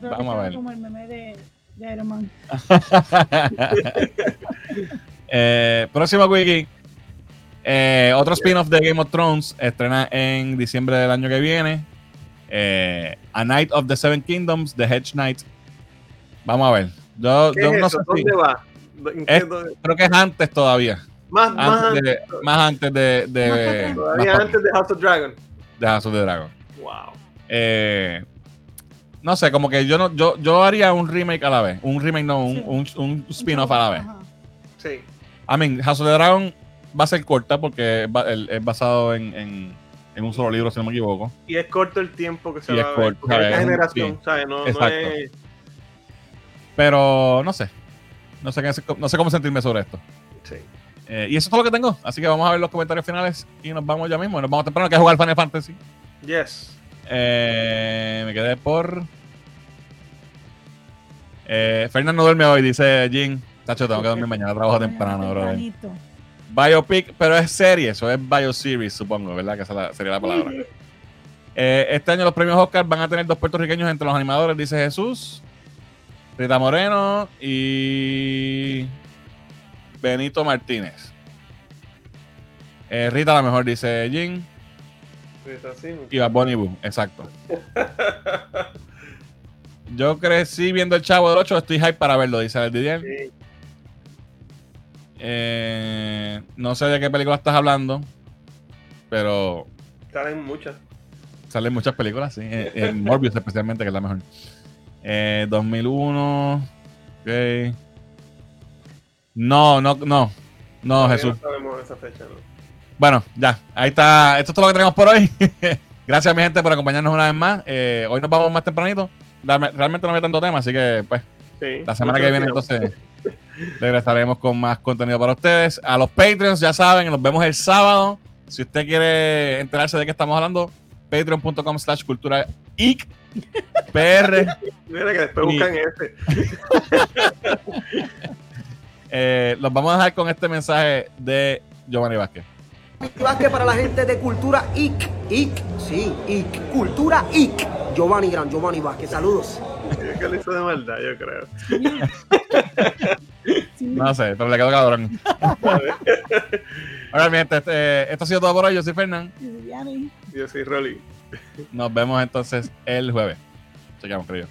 Creo Vamos a ver. Como el meme de, de Iron Man. Eh, próximo wiki. Eh, otro spin-off de Game of Thrones estrena en diciembre del año que viene. Eh, A Night of the Seven Kingdoms, The Hedge Knight. Vamos a ver. Yo, ¿Qué yo es no eso? sé si- ¿Dónde va? ¿En qué- Es- dónde- creo que es antes todavía. Más, más Antes de, antes. más antes de, de, Más para atrás. Todavía más para- antes de House of Dragon. de House of the Dragon. Wow. Eh, no sé, como que yo no, yo, yo haría un remake a la vez. Un remake, no, un, Sí. un, un spin-off a la vez. Ajá. Sí. I mean, House of the Dragon va a ser corta porque es, basado en, en, en un solo libro, si no me equivoco. Y es corto el tiempo que se Y va es a ver. corto, Porque Es generación, sí. ¿sabes? No, no es. Pero no sé. No sé, qué- no sé cómo sentirme sobre esto. Sí. Eh, y eso es todo lo que tengo. Así que vamos a ver los comentarios finales y nos vamos ya mismo. Nos vamos temprano, que es jugar Final Fantasy. Yes. Eh, me quedé por. Eh, Fernando duerme hoy, dice Jin. Tacho, tengo que dormir mañana, trabajo temprano, bro. Biopic, pero es serie, eso es Bioseries, supongo, ¿verdad? Que esa la- sería la palabra. Eh, este año los premios Oscar van a tener dos puertorriqueños entre los animadores, dice Jesús. Rita Moreno y Benito Martínez. Eh, Rita la mejor, dice Jin. Así, ¿no? Y Bad Bunny Boo, exacto. Yo crecí viendo el Chavo del 8, estoy hype para verlo, dice el Didier. Sí. Eh, no sé de qué película estás hablando. pero Salen muchas. salen muchas películas, sí. En, en Morbius especialmente, que es la mejor. Eh, 2001. Ok. No, no, no. No, Todavía Jesús. No sabemos esa fecha, ¿no? Bueno, ya, ahí está. Esto es todo lo que tenemos por hoy. Gracias, mi gente, por acompañarnos una vez más. Eh, hoy nos vamos más tempranito. Realme- Realmente no hay tanto tema, así que, pues, Sí. la semana que viene, entonces, regresaremos con más contenido para ustedes. A los Patreons, ya saben, nos vemos el sábado. Si usted quiere enterarse de qué estamos hablando, patreon.com slash cultura PR. Mira que después Y- buscan ese. Eh, los vamos a dejar con este mensaje de Giovanni Vázquez. Vázquez para la gente de Cultura IC. IC, sí, IC. Cultura IC. Giovanni Gran, Giovanni Vázquez, saludos. Es que lo hizo de maldad, yo creo. No sé, pero le quedó cabrón. Ahora, mi gente, este- esto ha sido todo por hoy. Yo soy Fernán. Yo soy Rolly. Nos vemos entonces el jueves. Chequeamos, querido.